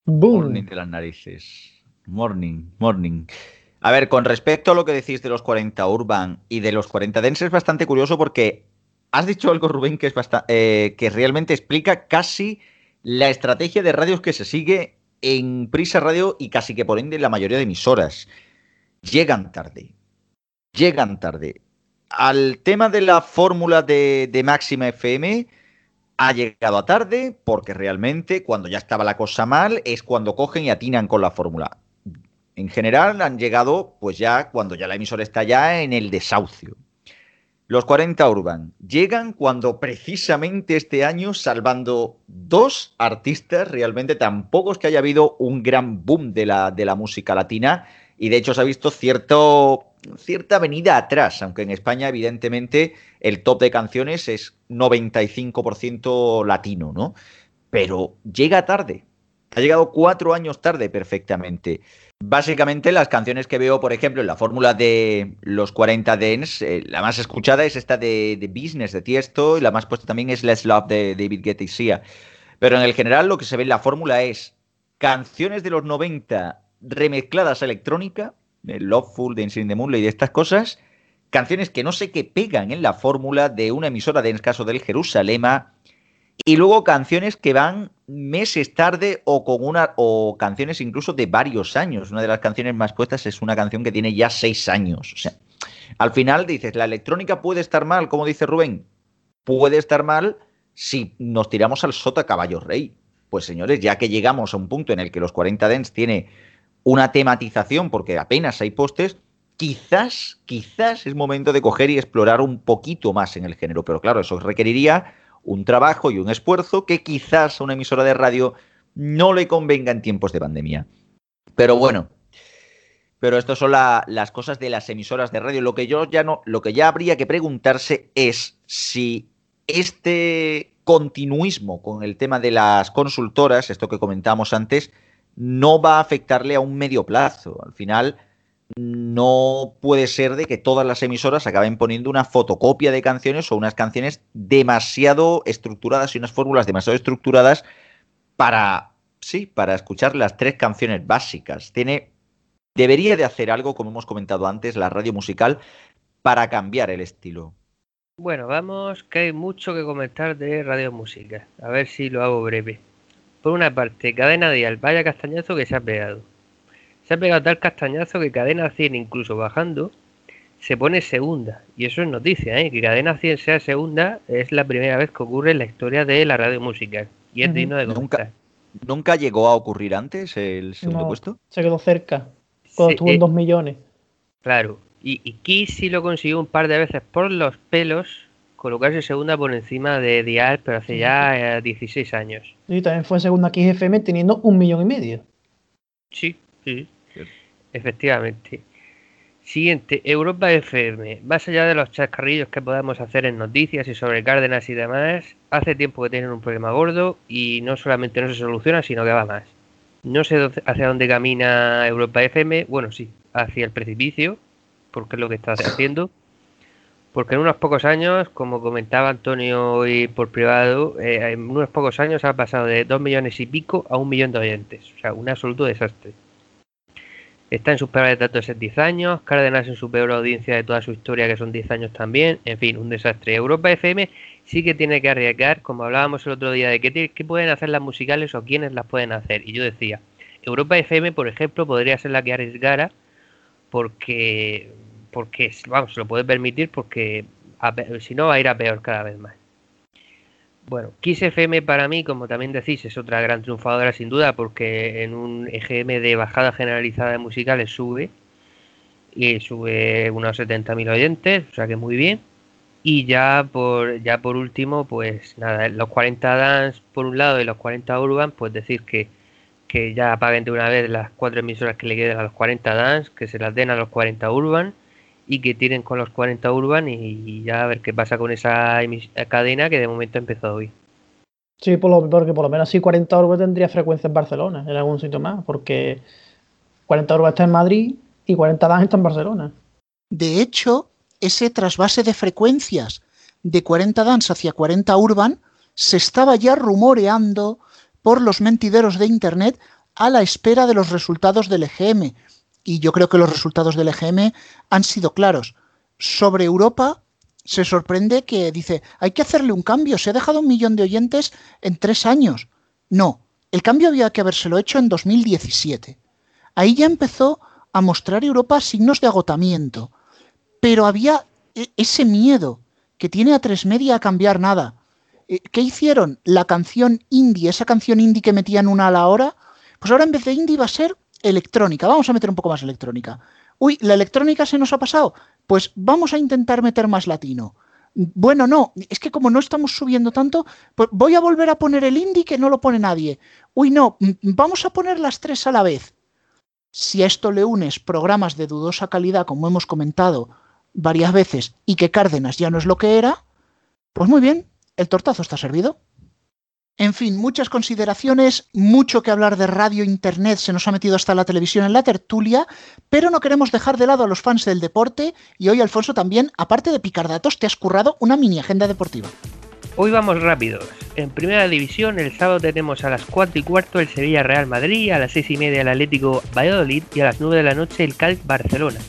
Morning de las narices. Morning, morning. A ver, con respecto a lo que decís de los 40 Urban y de los 40 Dance, es bastante curioso porque has dicho algo, Rubén, que, es eh, que realmente explica casi la estrategia de radios que se sigue en Prisa Radio y casi que por ende la mayoría de emisoras. Llegan tarde. Llegan tarde. Al tema de la fórmula de, de Máxima FM, ha llegado a tarde porque realmente cuando ya estaba la cosa mal es cuando cogen y atinan con la fórmula. En general han llegado pues ya cuando ya la emisora está ya en el desahucio. Los 40 Urban llegan cuando precisamente este año, salvando dos artistas, realmente tampoco es que haya habido un gran boom de la, de la música latina y de hecho se ha visto cierto, cierta venida atrás, aunque en España evidentemente el top de canciones es 95% latino, ¿no? Pero llega tarde, ha llegado cuatro años tarde perfectamente. Básicamente las canciones que veo, por ejemplo, en la fórmula de los 40 Dance, eh, la más escuchada es esta de, Business de Tiesto y la más puesta también es Let's Love de David Guetta y Sia. Pero en el general lo que se ve en la fórmula es canciones de los 90 remezcladas electrónica, de Loveful, Dancing in the Moonlight y de estas cosas, canciones que no sé qué pegan en la fórmula de una emisora de, en caso del Jerusalema, y luego canciones que van meses tarde o con una o canciones incluso de varios años. Una de las canciones más puestas es una canción que tiene ya seis años. O sea, al final dices, la electrónica puede estar mal, como dice Rubén, puede estar mal si nos tiramos al sota caballo rey. Pues señores, ya que llegamos a un punto en el que los 40 Dents tiene una tematización, porque apenas hay postes, quizás, quizás es momento de coger y explorar un poquito más en el género. Pero claro, eso requeriría un trabajo y un esfuerzo que quizás a una emisora de radio no le convenga en tiempos de pandemia. Pero bueno, pero esto son las cosas de las emisoras de radio. Lo que yo ya no, lo que ya habría que preguntarse es si este continuismo con el tema de las consultoras, esto que comentábamos antes, no va a afectarle a un medio plazo. Al final, no puede ser de que todas las emisoras acaben poniendo una fotocopia de canciones o unas canciones demasiado estructuradas y unas fórmulas demasiado estructuradas para, sí, para escuchar las tres canciones básicas. Tiene, debería de hacer algo, como hemos comentado antes, la radio musical para cambiar el estilo. Bueno, vamos, que hay mucho que comentar de radio música. A ver si lo hago breve. Por una parte, cadena dial, vaya castañazo que se ha pegado se ha pegado tal castañazo que Cadena 100, incluso bajando, se pone segunda. Y eso es noticia, ¿eh? que Cadena 100 sea segunda es la primera vez que ocurre en la historia de la radio musical. Y es digno de ¿Nunca, ¿Nunca llegó a ocurrir antes el segundo puesto? Se quedó cerca, cuando estuvo en 2 millones. Claro, y, y Kiss sí lo consiguió un par de veces por los pelos, colocarse segunda por encima de Dial, pero hace ya 16 eh, años. Y también fue segunda Kiss FM teniendo un millón y medio. Sí, sí. Efectivamente. Siguiente, Europa FM. Más allá de los chascarrillos que podamos hacer en noticias y sobre Cárdenas y demás, hace tiempo que tienen un problema gordo y no solamente no se soluciona, sino que va más. No sé hacia dónde camina Europa FM, bueno, sí, hacia el precipicio, porque es lo que está [LAUGHS] haciendo. Porque en unos pocos años, como comentaba Antonio hoy por privado, eh, en unos pocos años ha pasado de 2 millones y pico a un millón de oyentes. O sea, un absoluto desastre. Está en sus peores datos en 10 años, Cárdenas en su peor audiencia de toda su historia, que son 10 años también. En fin, un desastre. Europa FM sí que tiene que arriesgar, como hablábamos el otro día, de qué, qué pueden hacer las musicales o quiénes las pueden hacer. Y yo decía, Europa FM, por ejemplo, podría ser la que arriesgara porque, porque vamos, se lo puede permitir porque si no va a ir a peor cada vez más. Bueno, Kiss FM para mí, como también decís, es otra gran triunfadora sin duda porque en un EGM de bajada generalizada de musicales sube y sube unos 70.000 oyentes, o sea que muy bien. Y ya por ya por último, pues nada, los 40 Dance por un lado y los 40 Urban, pues decir que que ya apaguen de una vez las cuatro emisoras que le queden a los 40 Dance, que se las den a los 40 Urban y que tiren con los 40 Urban y, ya a ver qué pasa con esa cadena que de momento ha empezado hoy. Sí, por lo, porque por lo menos sí 40 Urban tendría frecuencia en Barcelona, en algún sitio más, porque 40 Urban está en Madrid y 40 Dance está en Barcelona. De hecho, ese trasvase de frecuencias de 40 Dance hacia 40 Urban se estaba ya rumoreando por los mentideros de Internet a la espera de los resultados del EGM. Y yo creo que los resultados del EGM han sido claros. Sobre Europa se sorprende que dice, hay que hacerle un cambio, se ha dejado un millón de oyentes en tres años. No, el cambio había que habérselo hecho en 2017. Ahí ya empezó a mostrar Europa signos de agotamiento, pero había e-, ese miedo que tiene a tres media a cambiar nada. Eh, ¿Qué hicieron? La canción indie, esa canción indie que metían una a la hora, pues ahora en vez de indie va a ser electrónica. Vamos a meter un poco más electrónica. Uy, la electrónica se nos ha pasado. Pues vamos a intentar meter más latino. Bueno, no, es que como no estamos subiendo tanto, pues voy a volver a poner el indie que no lo pone nadie. Uy, no, vamos a poner las tres a la vez. Si a esto le unes programas de dudosa calidad, como hemos comentado varias veces, y que Cárdenas ya no es lo que era, pues muy bien, el tortazo está servido. En fin, muchas consideraciones, mucho que hablar de radio, internet, se nos ha metido hasta la televisión en la tertulia, pero no queremos dejar de lado a los fans del deporte y hoy, Alfonso, también, aparte de picar datos, te has currado una mini agenda deportiva. Hoy vamos rápidos. En primera división, el sábado tenemos a las 4 y cuarto el Sevilla Real Madrid, a las 6 y media el Atlético Valladolid y a las 9 de la noche el Cádiz Barcelona.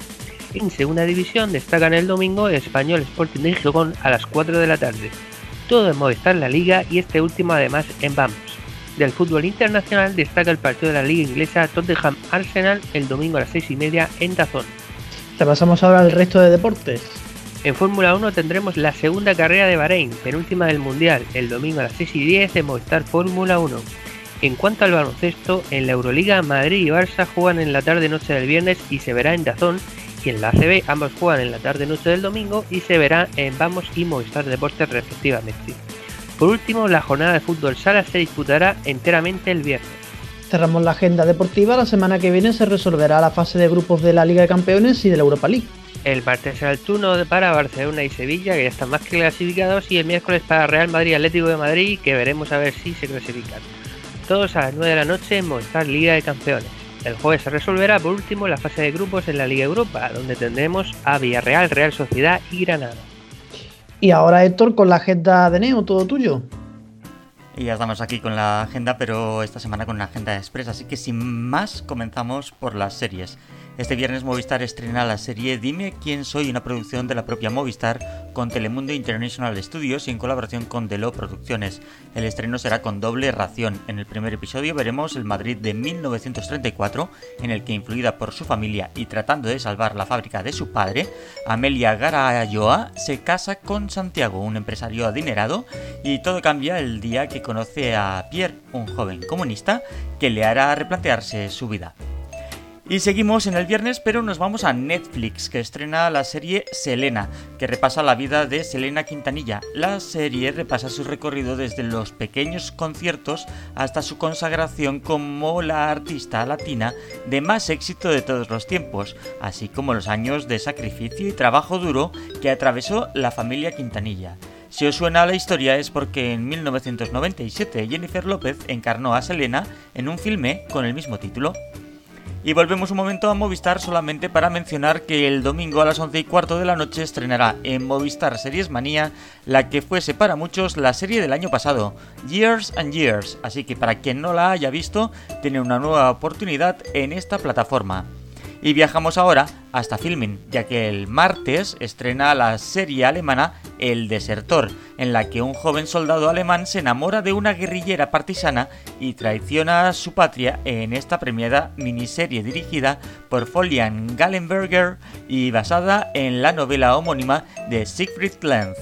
En segunda división destacan el domingo el Español Sporting de Gijón a las 4 de la tarde todo en Movistar La Liga y este último además en Vamos. Del fútbol internacional destaca el partido de la Liga Inglesa Tottenham Arsenal el domingo a las 6 y media en Dazón. Te pasamos ahora al resto de deportes. En Fórmula 1 tendremos la segunda carrera de Bahrein, penúltima del Mundial, el domingo a las 6 y 10 en Movistar Fórmula 1. En cuanto al baloncesto, en la Euroliga Madrid y Barça juegan en la tarde-noche del viernes y se verá en Dazón y en la ACB ambos juegan en la tarde-noche del domingo y se verá en Vamos y Movistar Deportes respectivamente. Por último, la jornada de fútbol sala se disputará enteramente el viernes. Cerramos la agenda deportiva, la semana que viene se resolverá la fase de grupos de la Liga de Campeones y de la Europa League. El martes será el turno para Barcelona y Sevilla, que ya están más que clasificados, y el miércoles para Real Madrid Atlético de Madrid, que veremos a ver si se clasifican. Todos a las 9 de la noche en Movistar Liga de Campeones. El jueves se resolverá por último la fase de grupos en la Liga Europa, donde tendremos a Villarreal, Real Sociedad y Granada. Y ahora Héctor con la agenda de Neo, todo tuyo. Y ya estamos aquí con la agenda, pero esta semana con una agenda expresa, así que sin más comenzamos por las series. Este viernes Movistar estrena la serie Dime quién soy, una producción de la propia Movistar con Telemundo International Studios y en colaboración con Delo Producciones. El estreno será con doble ración. En el primer episodio veremos el Madrid de 1934, en el que influida por su familia y tratando de salvar la fábrica de su padre, Amelia Garayoa se casa con Santiago, un empresario adinerado, y todo cambia el día que conoce a Pierre, un joven comunista, que le hará replantearse su vida. Y seguimos en el viernes, pero nos vamos a Netflix, que estrena la serie Selena, que repasa la vida de Selena Quintanilla. La serie repasa su recorrido desde los pequeños conciertos hasta su consagración como la artista latina de más éxito de todos los tiempos, así como los años de sacrificio y trabajo duro que atravesó la familia Quintanilla. Si os suena la historia es porque en 1997 Jennifer López encarnó a Selena en un filme con el mismo título. Y volvemos un momento a Movistar solamente para mencionar que el domingo a las 11 y cuarto de la noche estrenará en Movistar Series Manía la que fuese para muchos la serie del año pasado, Years and Years. Así que para quien no la haya visto, tiene una nueva oportunidad en esta plataforma. Y viajamos ahora hasta Filming, ya que el martes estrena la serie alemana El Desertor, en la que un joven soldado alemán se enamora de una guerrillera partisana y traiciona a su patria en esta premiada miniserie dirigida por Folian Gallenberger y basada en la novela homónima de Siegfried Lenz.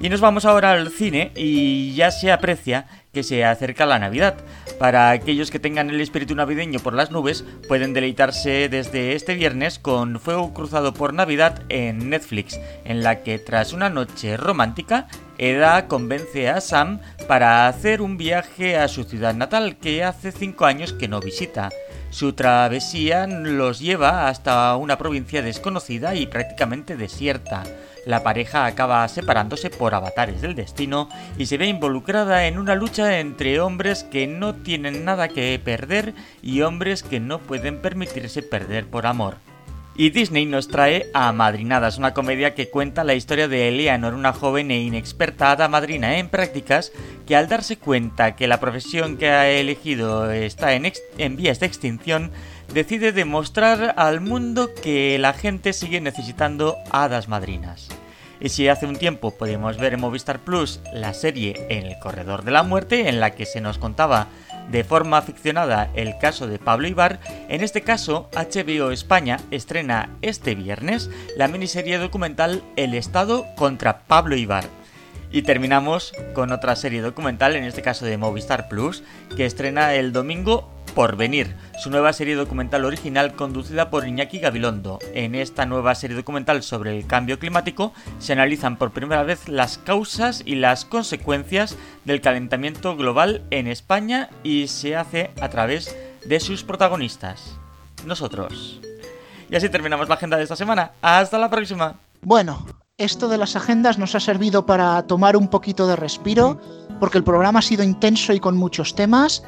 Y nos vamos ahora al cine y ya se aprecia que se acerca la Navidad. Para aquellos que tengan el espíritu navideño por las nubes, pueden deleitarse desde este viernes con Fuego Cruzado por Navidad en Netflix, en la que tras una noche romántica, Eda convence a Sam para hacer un viaje a su ciudad natal que hace cinco años que no visita. Su travesía los lleva hasta una provincia desconocida y prácticamente desierta. La pareja acaba separándose por avatares del destino y se ve involucrada en una lucha entre hombres que no tienen nada que perder y hombres que no pueden permitirse perder por amor. Y Disney nos trae a Madrinadas, una comedia que cuenta la historia de Eleanor, una joven e inexperta hada madrina en prácticas, que al darse cuenta que la profesión que ha elegido está en vías de extinción, decide demostrar al mundo que la gente sigue necesitando hadas madrinas. Y si hace un tiempo podíamos ver en Movistar Plus la serie En el Corredor de la Muerte, en la que se nos contaba de forma ficcionada el caso de Pablo Ibar, en este caso HBO España estrena este viernes la miniserie documental El Estado contra Pablo Ibar. Y terminamos con otra serie documental, en este caso de Movistar Plus, que estrena el domingo por venir, su nueva serie documental original conducida por Iñaki Gabilondo. En esta nueva serie documental sobre el cambio climático se analizan por primera vez las causas y las consecuencias del calentamiento global en España y se hace a través de sus protagonistas, nosotros. Y así terminamos la agenda de esta semana. Hasta la próxima. Bueno, esto de las agendas nos ha servido para tomar un poquito de respiro, porque el programa ha sido intenso y con muchos temas.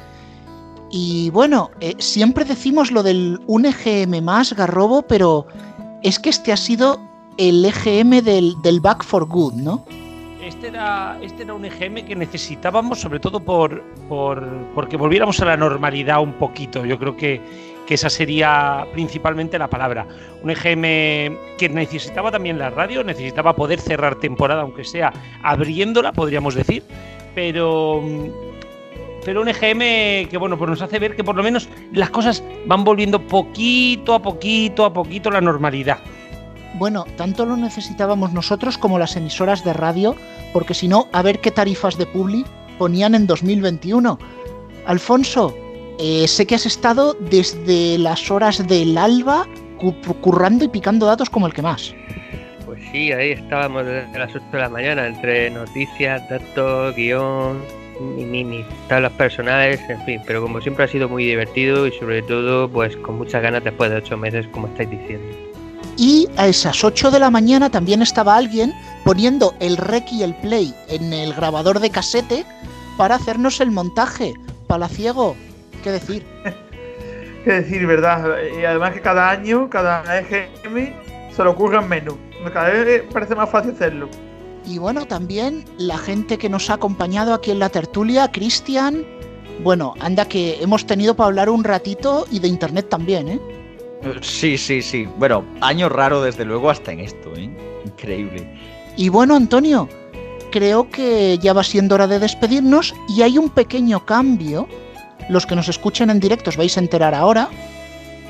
Y bueno, eh, siempre decimos lo del un EGM más, Garrobo, pero es que este ha sido el EGM del, del Back for Good, ¿no? Este era, este era un EGM que necesitábamos, sobre todo por, por porque volviéramos a la normalidad un poquito. Yo creo que, que esa sería principalmente la palabra. Un EGM que necesitaba también la radio, necesitaba poder cerrar temporada, aunque sea abriéndola, podríamos decir, pero pero un EGM que bueno, pues nos hace ver que por lo menos las cosas van volviendo poquito a poquito a poquito a la normalidad. Bueno, tanto lo necesitábamos nosotros como las emisoras de radio, porque si no, a ver qué tarifas de publi ponían en 2021. Alfonso, eh, sé que has estado desde las horas del alba currando y picando datos como el que más. Pues sí, ahí estábamos desde las 8 de la mañana, entre noticias, datos, guion, ni, ni, tablas personales, en fin, pero como siempre ha sido muy divertido y sobre todo pues con muchas ganas después de ocho meses, como estáis diciendo. Y a esas 8 de la mañana también estaba alguien poniendo el rec y el play en el grabador de casete para hacernos el montaje. Palaciego, ¿qué decir? [LAUGHS] ¿Qué decir, verdad? Y además que cada año, cada EGM se lo ocurran menos. Cada vez parece más fácil hacerlo. Y bueno, también la gente que nos ha acompañado aquí en la tertulia, Cristian. Bueno, anda que hemos tenido para hablar un ratito y de internet también, ¿eh? Sí, sí, sí. Bueno, año raro desde luego hasta en esto, ¿eh? Increíble. Y bueno, Antonio, creo que ya va siendo hora de despedirnos y hay un pequeño cambio. Los que nos escuchen en directo os vais a enterar ahora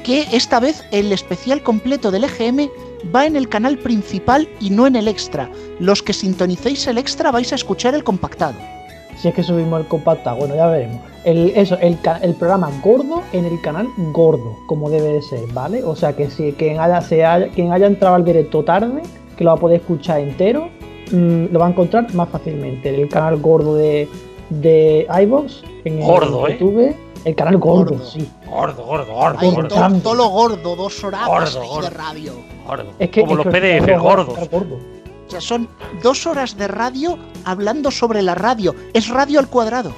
que esta vez el especial completo del EGM va en el canal principal y no en el extra. Los que sintonicéis el extra vais a escuchar el compactado. Si es que subimos el compactado, bueno, ya veremos. El, eso, el, el, programa gordo en el canal gordo, como debe de ser, ¿vale? O sea que si quien haya, se haya, quien haya entrado al directo tarde, que lo va a poder escuchar entero, mmm, lo va a encontrar más fácilmente. El canal gordo de, de iVoox, en gordo, el YouTube. ¿eh? El canal gordo, gordo, sí. Gordo, gordo, gordo. Ay, gordo. Todo, todo, lo gordo, dos horas gordo, gordo. de radio. Gordo. Es que, Como es los que PDF, gordos. Gordo. O sea, son dos horas de radio hablando sobre la radio. Es radio al cuadrado.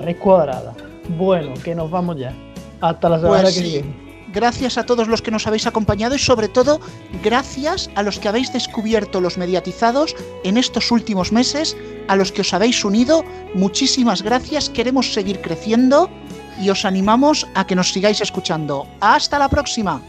Red cuadrada. Bueno, que nos vamos ya. Hasta la semana Pues que sí. viene. Gracias a todos los que nos habéis acompañado y sobre todo gracias a los que habéis descubierto los mediatizados en estos últimos meses, a los que os habéis unido. Muchísimas gracias, queremos seguir creciendo y os animamos a que nos sigáis escuchando. Hasta la próxima.